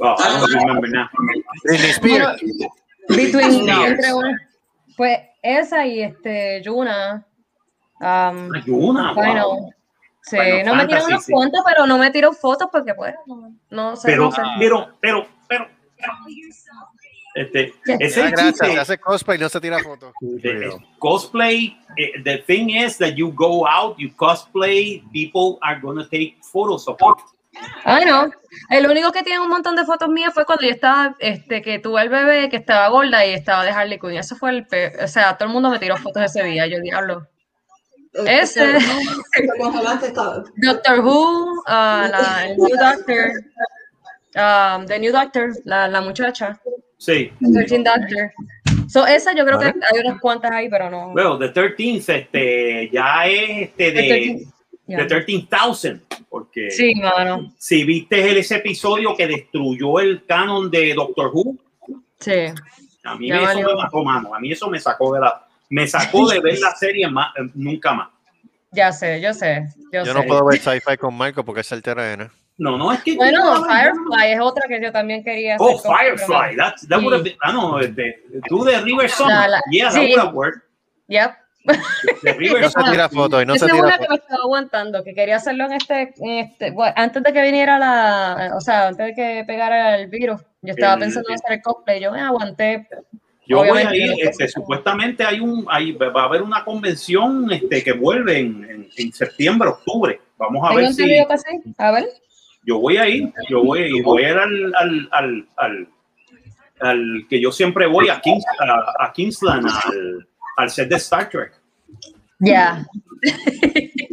Oh, I don't remember now. Britney Spears. Between, No. entre una- pues esa y este Yuna. Um, Yuna, wow. Final. Sí, Final no me tiró Fantasy, unos sí. cuantos, pero no me tiró fotos porque pues no, no sé. Pero, no sé. pero, pero, pero. Este, ese Ah, es el gracias, chiste. se hace cosplay, no se tira fotos. Cosplay, eh, the thing is that you go out, you cosplay, people are gonna take photos of it. Ay, no. El único que tiene un montón de fotos mías fue cuando yo estaba, este, que tuve el bebé que estaba gorda y estaba de Harley Quinn. Eso fue el pe- O sea, todo el mundo me tiró fotos ese día. Yo, diablo. Ese. Doctor Who, ah, la, el New Doctor, um, The New Doctor, la, la muchacha, Sí. 13 Doctor. So, esa yo creo que hay unas cuantas ahí, pero no. Bueno, The 13th, este, ya es este The de, 13th, de ya. 13,000, porque Sí, mano. si viste el- ese episodio que destruyó el canon de Doctor Who, Sí. a mí Ya eso valió. me mató mano, a mí eso me sacó de la, me sacó de ver la serie más, eh, nunca más. Ya sé, yo sé. Yo, Yo sé. no puedo ver sci-fi con Marco porque es el terreno. No, no, es que Bueno, Firefly es otra que yo también quería hacer. Oh, Firefly, no. that, would have been, ah, no, de, tú de River la- yeah, that would have worked. Yep. No se tira fotos y no Esa se es tira una que me estaba aguantando, que quería hacerlo en este, en este, bueno, antes de que viniera la, o sea, antes de que pegara el virus, yo estaba El- pensando en hacer el cosplay, yo me aguanté. Yo voy a ir, este, supuestamente hay un, hay, va a haber una convención este, que vuelve en, en, en septiembre, octubre. Vamos a ver si a ver. yo voy a ir, yo voy a ir, voy a ir al, al, al, al, al que yo siempre voy a, Kings, a, a Kingsland, al, al set de Star Trek. Ya.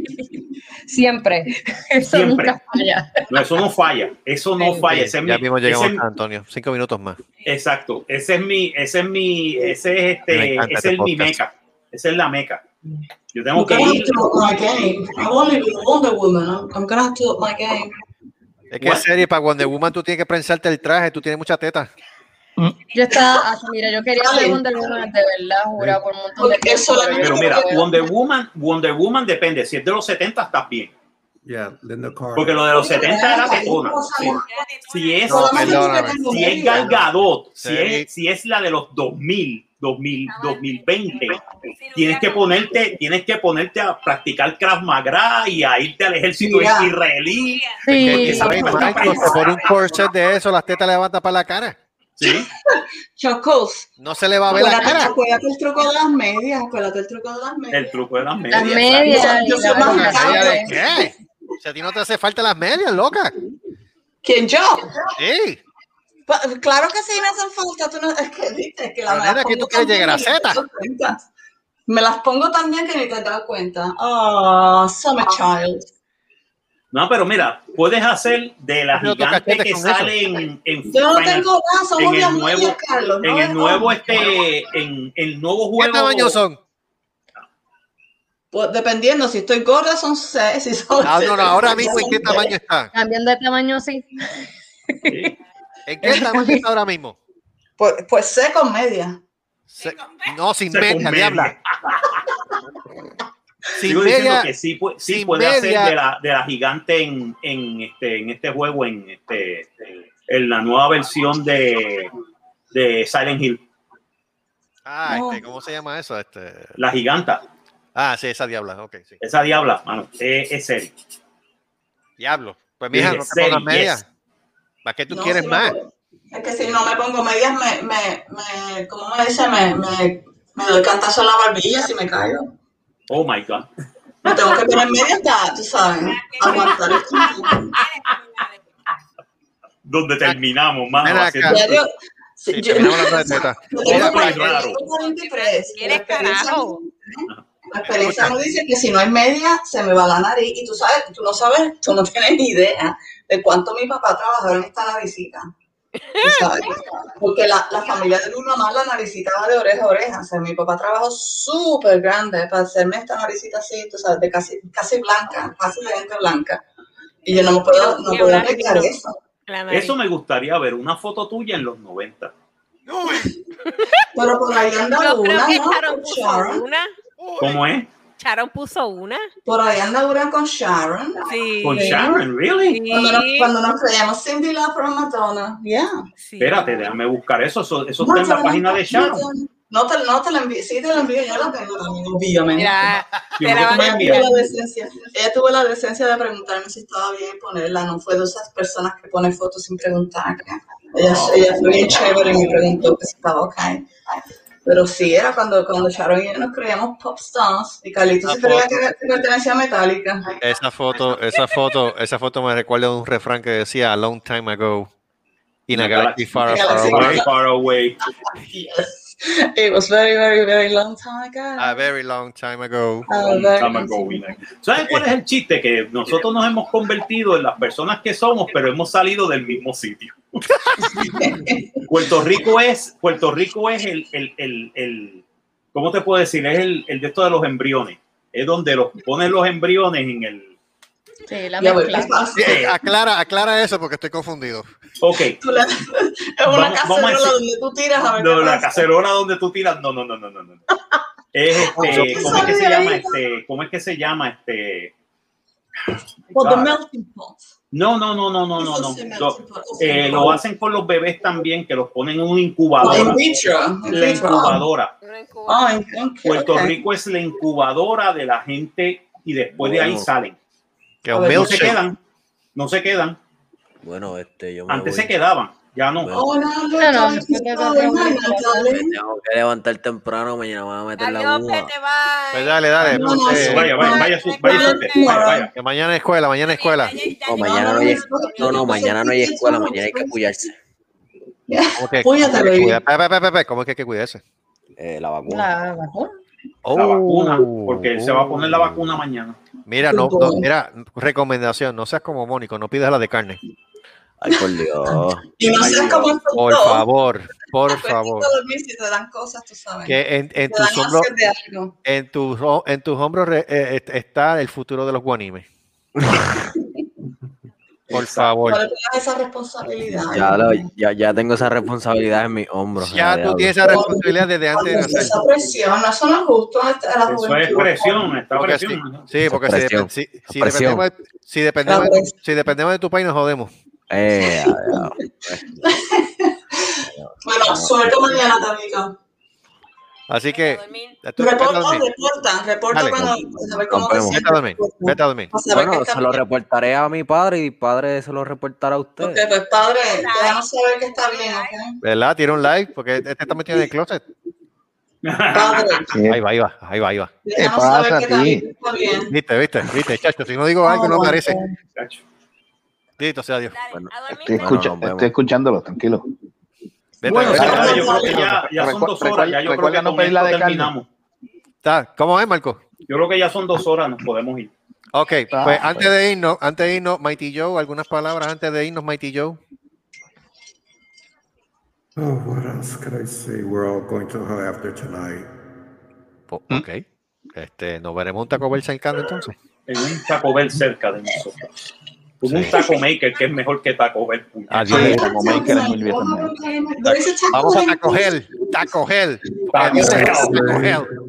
Siempre. Eso Siempre. nunca falla. No, eso no falla, eso no falla. Ese es Ya mi- mismo llegamos ese a Antonio. Cinco minutos más. Exacto, ese es mi, ese es mi, ese es este, ese este es mi meca, esa es la meca. Yo tengo I'm que ir. to up my game. I've only been Wonder Woman. I'm, I'm gonna have to up my game. Es que en serie, para Wonder Woman tú tienes que prensarte el traje, tú tienes mucha teta. Yo estaba, ah, mira, yo quería hacer Wonder Woman de verdad, jura, por un montón de tiempo. pero mira. Wonder Woman, Wonder Woman depende. Si es de los 70, estás bien. Yeah, Linda Carter. Porque lo de los 70 era tetona. Sí. Si es, No, si es Gal Gadot, si, Sí. es, si es la de los 2000, 2000, 2020, tienes que ponerte, tienes que ponerte a practicar Krav Maga y a irte al ejército Yeah. israelí. Sí. Porque te pone un corset de eso, las tetas levantan para la cara. Sí. Chocos. No se le va a ver la Acuérdate, cara. acuérdate el truco de las medias. Acuérdate el truco de las medias. El truco de las Las medias. medias Yo y soy la más vaina. grande. ¿Media de qué? Si a ti no te hace falta las medias, loca. ¿Quién yo? Sí. Claro que sí me hacen falta. Tú no, es que viste que la ¿qué pongo tú quieres tan llegar a bien que ni te Z? Me las pongo tan bien que ni te das cuenta. Oh, summer child. No, pero mira, puedes hacer de la tengo gigante que eso. sale en, en Yo no tengo somos en el nuevo, medias, Carlos. en no el nuevo este, en el nuevo ¿Qué juego. tamaño son? Pues dependiendo, si estoy gorda son seis, si son Ah, no, no, ahora mismo, ¿en qué tamaño está? Cambiando de tamaño, sí. Sí. ¿En qué tamaño está ahora mismo? Pues, pues sé con media. Se- no, sin media. diabla. Sigo Sin diciendo media. que sí, pu- sí sin puede media. hacer de la, de la gigante en, en, este, en este juego, en, este, en la nueva versión de, de Silent Hill. Ah, No. este, ¿cómo se llama eso? Este... La giganta, Ah, sí, esa diabla, ok, sí. esa diabla, mano, es, es serio. Diablo. Pues mija, no te pongas medias. yes. ¿Para qué tú No, quieres si más? no- es que si no me pongo medias, me, me, me ¿cómo me dice? Me, me, me doy cantazo en la barbilla si me caigo. Oh my God. Me tengo que poner media hasta, tú sabes, aguantar tiempo. Donde terminamos, mano. Yo- Sí, sí, yo- terminamos tengo pues, 40, raro. 43, y La ¿Quieres experiencia, carajo? la experiencia nos dice que si no hay media, se me va la nariz. Y tú sabes, tú no sabes, tú no tienes ni idea de cuánto mi papá trabajó en esta naricita. Sabes, Porque la, la familia de mi mamá, la naricita va de oreja a oreja. O sea, mi papá trabajó súper grande para hacerme esta naricita así, tú sabes, de casi, casi blanca, casi de gente blanca. Y yo no me puedo, no puedo eso. Eso me gustaría ver, una foto tuya en los 90. Pero por ahí anda una, ¿no? Sharon. ¿Cómo es? Sharon puso una. Por ahí anda una con Sharon. Sí. Con Sharon, really? Sí. Cuando nos, cuando nos creíamos Cindy Lauper Madonna. Yeah. Sí. Espérate, déjame buscar eso. Eso, eso está en la página de Sharon. No te, no te la envío, sí te la envío, yo la tengo también, obviamente. Mira, Sí, te la ¿por qué van tú me tuvo la decencia, ella tuvo la decencia de preguntarme si estaba bien ponerla, no fue de esas personas que ponen fotos sin preguntar. Ella, ella fue bien chévere y me preguntó que si estaba ok. Pero sí, era cuando, cuando Sharon y yo nos creíamos pop stars y Carlitos La se creía que, pertenecía a Metallica. Esa foto, esa foto, esa foto me recuerda a un refrán que decía a long time ago. In a galaxy far, far away. Way far away. Yes. It was very, very, very long time ago. A very long time ago. A Long very time ago, time we know. ¿Sabes cuál es el chiste? Que nosotros nos hemos convertido en las personas que somos, pero hemos salido del mismo sitio. Puerto Rico es, Puerto Rico es el, el, el, el- ¿cómo te puedo decir? Es el, el de esto de los embriones. Es donde los ponen los embriones en el. Sí, la Ya, mezcla. ¿qué pasa? Sí, eh, aclara, aclara eso porque estoy confundido. Ok. Tú la- es una Vamos- vamos a cacerola donde tú tiras a ver No, qué la pasa. cacerola donde tú tiras. No, no, no, no, no. no. Es este, ¿cómo es que se llama este? ¿Cómo es que se llama este? Por the God. melting pot. No, no, no, no, no, no, no. Lo, eh, lo hacen con los bebés también, que los ponen en una incubadora. in vitro. in La incubadora. Oh, Puerto. Rico es la incubadora de la gente y después de ahí salen. Que A un ver, No se quedan, no se quedan. Bueno, este, yo me Antes voy. se quedaban, ya no. Bueno. Hola, tengo que levantar temprano, mañana me voy a meter la bye. Pues dale, dale. No, no, sí, Vaya, vaya, vaya, su- vaya, usted, vaya, vaya. que mañana es escuela, mañana es escuela. No, mañana no hay, no, no, mañana no hay escuela, mañana hay que cuidarse. ¿Cómo que, cómo que baby. cuida- pe, pe, pe, pe, pe, ¿Cómo es que hay que cuidarse? Eh, la vacuna. La vacuna. La vacuna, Oh, porque se va a poner la vacuna mañana. Mira, no, no, mira, recomendación, no seas como Mónico, no pidas la de carne. Ay, por Dios. Y no seas como Por favor, por Acuérdate favor. de dormir si te dan cosas, tú sabes. Que en, en tus hombros, ansias de algo. en tus, ho- en tus hombros re- eh, est- está el futuro de los guanimes. Por favor. Esa responsabilidad. Ya, lo- ya, ya tengo esa responsabilidad en mis hombros. Ya tú diablo. tienes esa responsabilidad desde antes de nacer. Esa presión, eso no es justo a la Eso es presión, está Porque presión. sí, porque si, si- si presión. dependemos, de, si, dependemos, La de- presión. si dependemos de tu país, nos jodemos. Eh. Bueno, suerte mañana, Tamika. Así que, tú- a Reporta, reporta, reporta Dale. cuando a ver cómo te. Vete a dormir. Vete a dormir. Saber Bueno, se lo reportaré a mi padre y padre se lo reportará a Ok, usted. pues padre, déjanos saber que está bien, ¿ok? ¿Verdad? Tira un like porque este está metido en el closet. Padre, Ahí va, ahí va, ahí va, ahí va. déjanos pasa saber a que ti? también está bien. Viste, viste, viste, chacho. Si no digo algo, no Oh, aparece. Chacho. Dito sea Dios. Dormir. Estoy, Bueno, escucha- estoy escuchándolo, tranquilo. Vete, Bueno, señores, yo creo que ya, ya son dos horas. Ya yo creo que no pedir la de terminamos. Está, ¿Cómo es, Marco? Yo creo que ya son dos horas, nos podemos ir. Ok, Ah, pues pues. antes de irnos, antes de irnos, Mighty Joe, algunas palabras antes de irnos, Mighty Joe. Oh, what else could I say? We're all going to hell after tonight. ¿Mm? Ok. Este, nos veremos un Taco Bell cercano entonces. En un Taco Bell cerca de nosotros. Con Sí. un Taco Maker que es mejor que Taco Bell. Adiós. Sí, Taco Maker es veces mejor. Vamos a Taco Hell, Taco Hell. Taco Hell. Taco.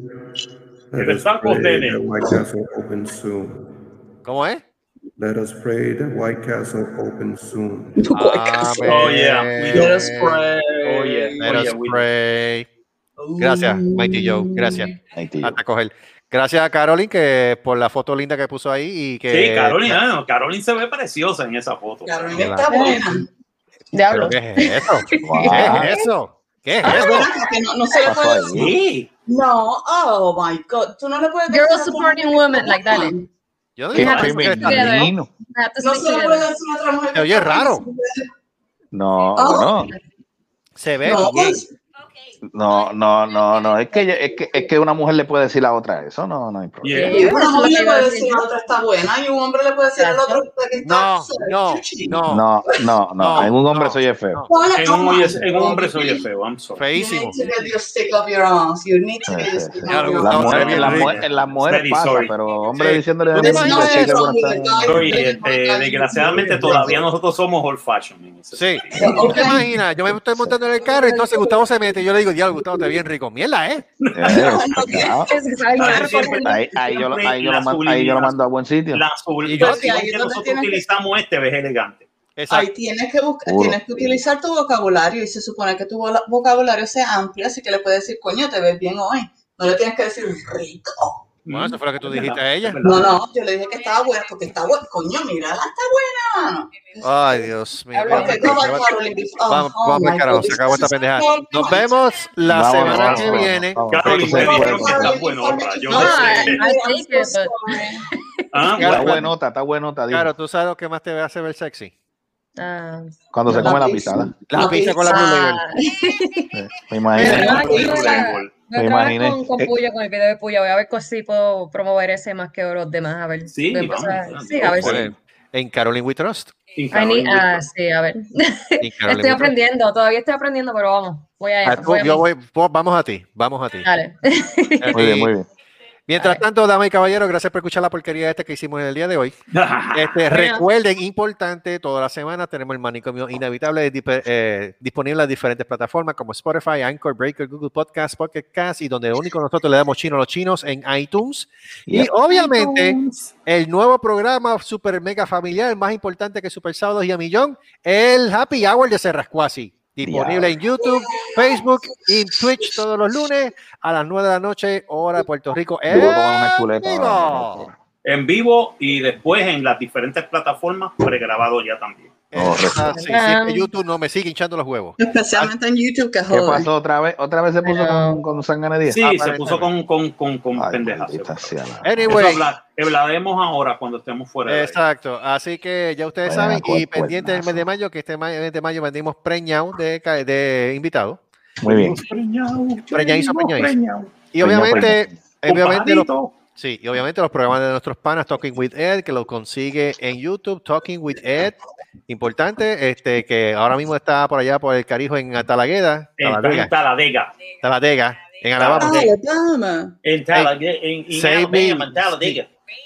Let the us tacos, pray nene. that White Castle opens soon. ¿Cómo es? Let us pray that White Castle opens soon. Amén. Oh, yeah. We Let us pray. Oh, yeah. Let Oh, us yeah, we- pray. Gracias, Mighty Joe. Gracias. A Taco Hell. Gracias a Caroline que por la foto linda que puso ahí y que Sí, Carolina, no, Caroline se ve preciosa en esa foto. Carolina está buena. ¿Pero Diablo. qué es eso? ¿Qué es eso? ¿Qué es Ah. Que no, no se le puede decir. No, oh my God. Tú no le puedes decir. Tu supporting women, like, dale. Yo no digo to No stick se le puede decir a otra mujer. Oye raro. No, Oh. no, Se ve No, bien. pues, no, no, no, no. Es que, es que es que una mujer le puede decir a la otra eso, no, no hay problema. Yeah. Y una mujer le puede decir a otra está buena y un hombre le puede decir al otro que está No, no, no. No, no, no. No, En un hombre no, soy el feo. En un, oye- hombre soy feo, I'm sorry. Feísimo. en las mujeres, pasa, sorry. pero hombre Sí. diciéndole a ¿Tú una te There's imaginas no chica que wrong buena with a está- guy Sorry, playing este, for a guy. desgraciadamente todavía nosotros somos old fashion. Sí. ¿Tú te imaginas? Yo me estoy montando en el carro, entonces Gustavo se mete. y Yo le digo, diablo, Gustavo, te bien rico. Mierda, ¿eh? Eh, Ahí, yo, lo- siempre ahí, yo lo las mando, a buen sitio. La Y yo- publicación Ahí es que donde nosotros tienes que- utilizamos este es elegante. Exacto. Ahí tienes que buscar, tienes que utilizar tu vocabulario y se supone que tu vocabulario sea amplio, así que le puedes decir, coño, te ves bien hoy. No le tienes que decir rico. Bueno, eso fue lo que tú dijiste a ella. No, no, yo le dije que estaba buena, porque está buena. Coño, mírala, está buena. Ay, Dios mío. Vamos, vamos. Oh, vamos, oh carajo, se acabó esta pendeja. Nos much. vemos la semana que viene. está buenota. Ah, Está bueno. buenota, está buenota. dime. Claro, tú sabes lo que más te hace ver sexy. Ah, Cuando se come la pizza. pisada. La pizza con la. Blue Label. ah. Eh, Me imagino. A- a Me imaginé. con, con Eh, Puya, con el video de Puya. Voy a ver si puedo promover ese más que los demás. A ver. Sí, Voy a vamos, sí, a ver si. Bueno, En Caroline We Trust. Need- ah, sí, a ver. Estoy aprendiendo, todavía estoy aprendiendo, pero vamos. Voy a, Ah, tú- voy a yo voy, vamos a ti, vamos a ti. Dale. Muy bien, muy bien. Mientras tanto, damas y caballeros, gracias por escuchar la porquería esta que hicimos en el día de hoy. Este, recuerden, importante, toda la semana tenemos el manicomio inevitable eh, disponible en diferentes plataformas como Spotify, Anchor, Breaker, Google Podcast, Pocket Cast y donde único nosotros le damos chino a los chinos en iTunes. Y Yep. obviamente el nuevo programa super mega familiar, más importante que Super Sábados y a Millón, el Happy Hour de Serrascuasi. Disponible en YouTube, Facebook y Twitch todos los lunes a las 9 de la noche, hora de Puerto Rico. ¡En vivo! En vivo y después en las diferentes plataformas pregrabado ya también. Oh, así. Ah. Sí, que YouTube no me sigue hinchando los huevos. Especialmente en YouTube, que ¿Qué joder. pasó otra vez? ¿Otra vez se puso con, con sanganería? Sí, se aparentemente. puso con, con, con, con Ay, pendejas. Eso Anyway, habla- hablaremos ahora cuando estemos fuera de ahí. exacto. Así que ya ustedes saben, y pendiente del mes de mayo, que este mes de mayo vendimos preñado de, de invitado. Muy bien. Preñadizo, preñadizo. Y Preñado, obviamente, obviamente los, sí, y obviamente los programas de nuestros panas, Talking with Ed, que lo consigue en YouTube, Talking with Ed. Importante, este, que ahora mismo está por allá por el Carijo en Talagueda, En Taladega. Taladega, en Alabama. Alabama. En Talladega. En.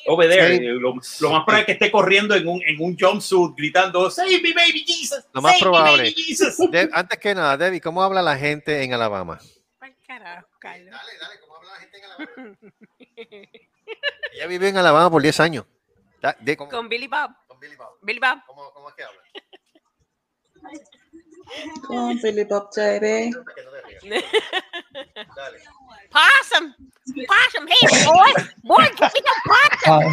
Over there. Eh, Lo, lo más probable es que esté corriendo en un, en un jumpsuit gritando Save me, baby Jesus. Lo más Save me, probable. baby Jesus. De- antes que nada, Debbie, ¿cómo habla la gente en Alabama? Pa'l carajo, Carlos. Dale, dale, ¿cómo habla la gente en Alabama? Ella vive en Alabama por 10 años. Da- de- ¿cómo, Con Billy Bob. Con Billy Bob. Billy Bob. ¿Cómo, cómo es que habla? Con Philip Up TV. Dale. Possum. Possum. Hey, boy. Boy, give me the possum.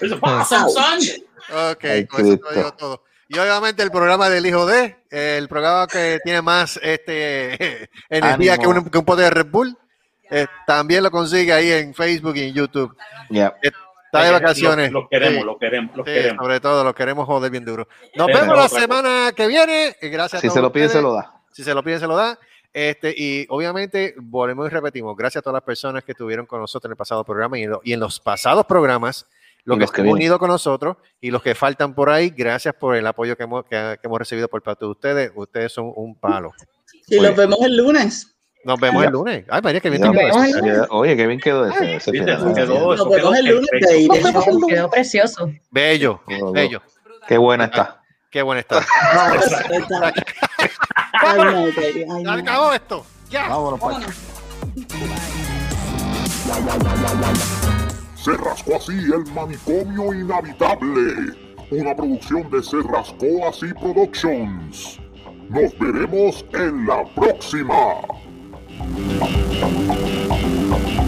It's a possum, son. Ok, Ay, con eso te Cristo. digo todo. Y obviamente el programa del hijo de, el programa que tiene más este energía que un, que un pote de Red Bull, eh, también lo consigue ahí en Facebook y en YouTube. Ya. Está de vacaciones. Lo, queremos, Sí, lo queremos, lo sí, queremos. sobre todo, lo queremos joder bien duro. Nos vemos la semana que viene. y Gracias a Si todos se lo pide, se lo da. Si se lo piden, se lo da. Este, y obviamente, volvemos y repetimos, gracias a todas las personas que estuvieron con nosotros en el pasado programa y en, lo- y en los pasados programas, los Y que los que se han vienen. unido con nosotros y los que faltan por ahí, gracias por el apoyo que hemos, que, que hemos recibido por parte de ustedes. Ustedes son un palo. Y los vemos el lunes. Nos vemos Ya. el lunes. Ay, María, que bien te quedó Oye, qué bien quedó ese, ese final. eso quedó, Nos eso vemos quedó el lunes. Quedó precioso. Bello, bello. Qué buena está. Qué bueno está. Se acabó esto. Ya. Vámonos, Vámonos. Se rascó así el manicomio inhabitable. Una producción de Se rascó así Productions. Nos veremos en la próxima. Thank you.